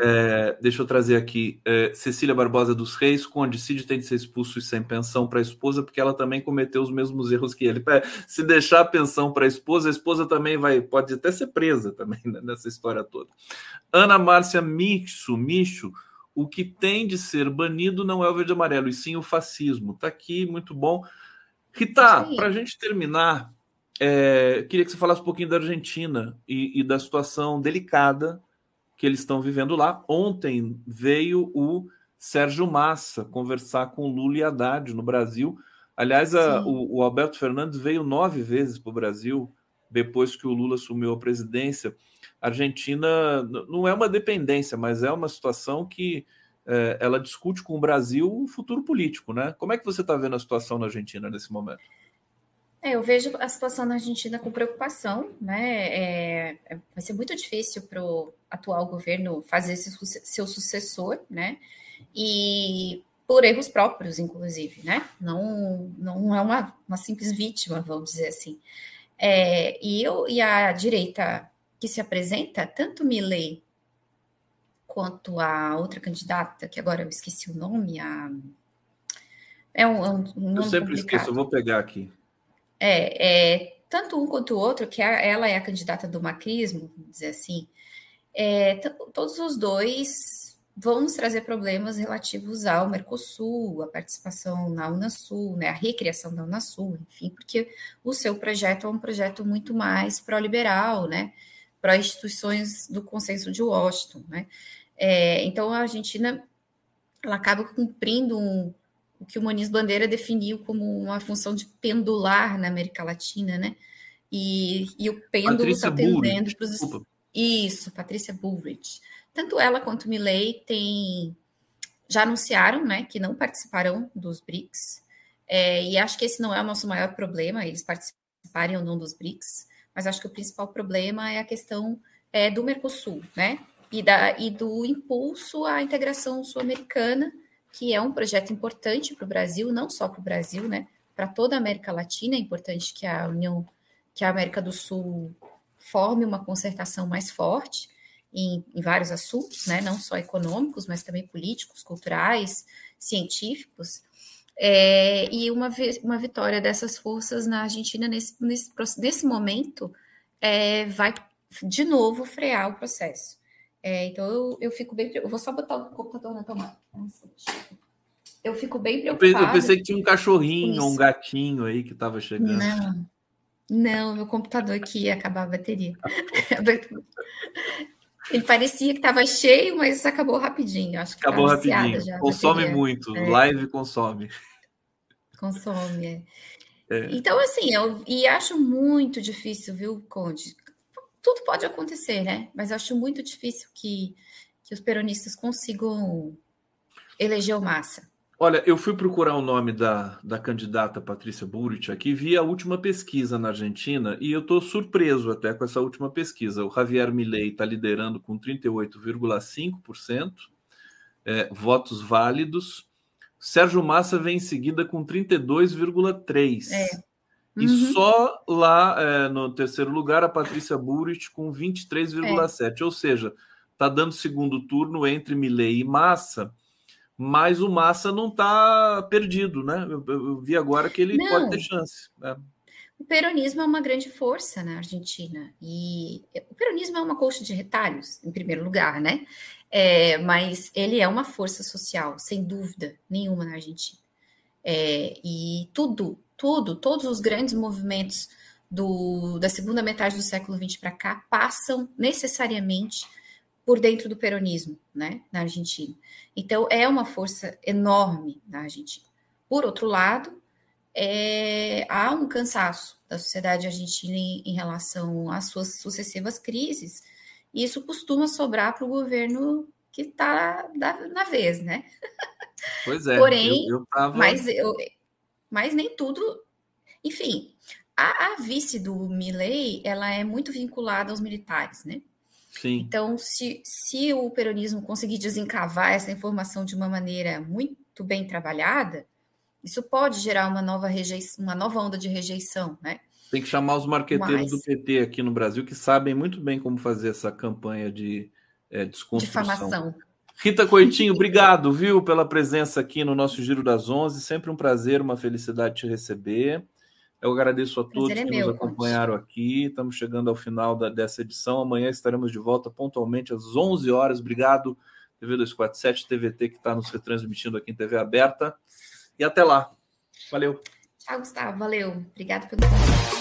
É, deixa eu trazer aqui é, Cecília Barbosa dos Reis, com Cid tem de ser expulso e sem pensão para a esposa, porque ela também cometeu os mesmos erros que ele. Se deixar a pensão para a esposa, a esposa também vai, pode até ser presa também né, nessa história toda. Ana Márcia Micho, Micho, o que tem de ser banido não é o verde amarelo, e sim o fascismo. Tá aqui, muito bom. Rita, para a gente terminar, é, queria que você falasse um pouquinho da Argentina e, e, da situação delicada que eles estão vivendo lá. Ontem veio o Sérgio Massa conversar com Lula e Haddad no Brasil. Aliás, a, o, o, Alberto Fernandes veio nove vezes para o Brasil depois que o Lula assumiu a presidência. A Argentina não é uma dependência, mas é uma situação que é, ela discute com o Brasil o futuro político, né? Como é que você está vendo a situação na Argentina nesse momento? É, eu vejo a situação na Argentina com preocupação, né? É, é vai ser muito difícil para o atual governo fazer esse, seu sucessor, né? E por erros próprios, inclusive, né? Não, não é uma, uma simples vítima, vamos dizer assim. É, e, eu, e a direita que se apresenta, tanto Milley quanto a outra candidata, que agora eu esqueci o nome, a... É um, um, um Eu sempre complicado. esqueço, eu vou pegar aqui. É, é, tanto um quanto o outro, que ela é a candidata do macrismo, vamos dizer assim, é, todos os dois vão nos trazer problemas relativos ao Mercosul, a participação na Unasul, né, a recriação da Unasul, enfim, porque o seu projeto é um projeto muito mais pró-liberal, né, pró-instituições do consenso de Washington, né. É, então, a Argentina ela acaba cumprindo um, o que o Moniz Bandeira definiu como uma função de pendular na América Latina, né? E, e o pêndulo está tendendo para os. Isso, Patrícia Bullrich. Tanto ela quanto Milley têm, já anunciaram né, que não participarão dos BRICS. É, e acho que esse não é o nosso maior problema, eles participarem ou não dos BRICS, mas acho que o principal problema é a questão é, do Mercosul, né? E, da, e do impulso à integração sul-americana que é um projeto importante para o Brasil, não só para o Brasil, né? Para toda a América Latina é importante que a União, que a América do Sul forme uma concertação mais forte. em, em vários assuntos, né, não só econômicos, mas também políticos, culturais, científicos, é, e uma, uma vitória dessas forças na Argentina nesse, nesse, nesse momento é, vai de novo frear o processo. É, então eu, eu fico bem. Eu vou só botar o computador na tomada. Eu fico bem preocupada. Eu pensei que tinha um cachorrinho ou um gatinho aí que estava chegando. Não, não, meu computador aqui ia acabar a bateria. Ele parecia que estava cheio, mas acabou rapidinho. Acho que acabou rapidinho. Já, consome muito. É. Live consome. Consome, é. É. Então, assim, eu e acho muito difícil, viu, Conde? Tudo pode acontecer, né? Mas eu acho muito difícil que, que os peronistas consigam eleger o Massa. Olha, eu fui procurar o nome da, da candidata Patrícia Burrich aqui, vi a última pesquisa na Argentina e eu estou surpreso até com essa última pesquisa. O Javier Milei está liderando com 38,5% é, votos válidos. Sérgio Massa vem em seguida com 32,3%. É. Uhum. E só lá é, no terceiro lugar a Patrícia Burrich com 23,7%. É. Ou seja, está dando segundo turno entre Milei e Massa mas o Massa não está perdido, né? Eu, eu, vi agora que ele não. pode ter chance. Né? O peronismo é uma grande força na Argentina e o peronismo é uma colcha de retalhos, em primeiro lugar, né? É, mas ele é uma força social, sem dúvida nenhuma na Argentina. É, e tudo, tudo, todos os grandes movimentos do, da segunda metade do século XX para cá passam necessariamente por dentro do peronismo, né, na Argentina. Então, é uma força enorme na Argentina. Por outro lado, é, há um cansaço da sociedade argentina em, em relação às suas sucessivas crises, e isso costuma sobrar para o governo que está na vez, né? Pois é. Porém, eu, eu tava... mas, eu, mas nem tudo. Enfim, a, a vice do Milley, ela é muito vinculada aos militares, né? Sim. Então, se, se o peronismo conseguir desencavar essa informação de uma maneira muito bem trabalhada, isso pode gerar uma nova rejeição, uma nova onda de rejeição, né? Tem que chamar os marqueteiros Mas... do PT aqui no Brasil que sabem muito bem como fazer essa campanha de é, desconstrução. Difamação. Rita Coitinho, obrigado, viu, pela presença aqui no nosso Giro das Onze. Sempre um prazer, uma felicidade te receber. Eu agradeço a todos é que meu, nos acompanharam Conte. aqui. Estamos chegando ao final da, dessa edição. Amanhã estaremos de volta pontualmente às 11 horas. Obrigado, TV 247, TVT, que está nos retransmitindo aqui em TV aberta. E até lá. Valeu. Tchau, Gustavo. Valeu. Obrigado pelo convite.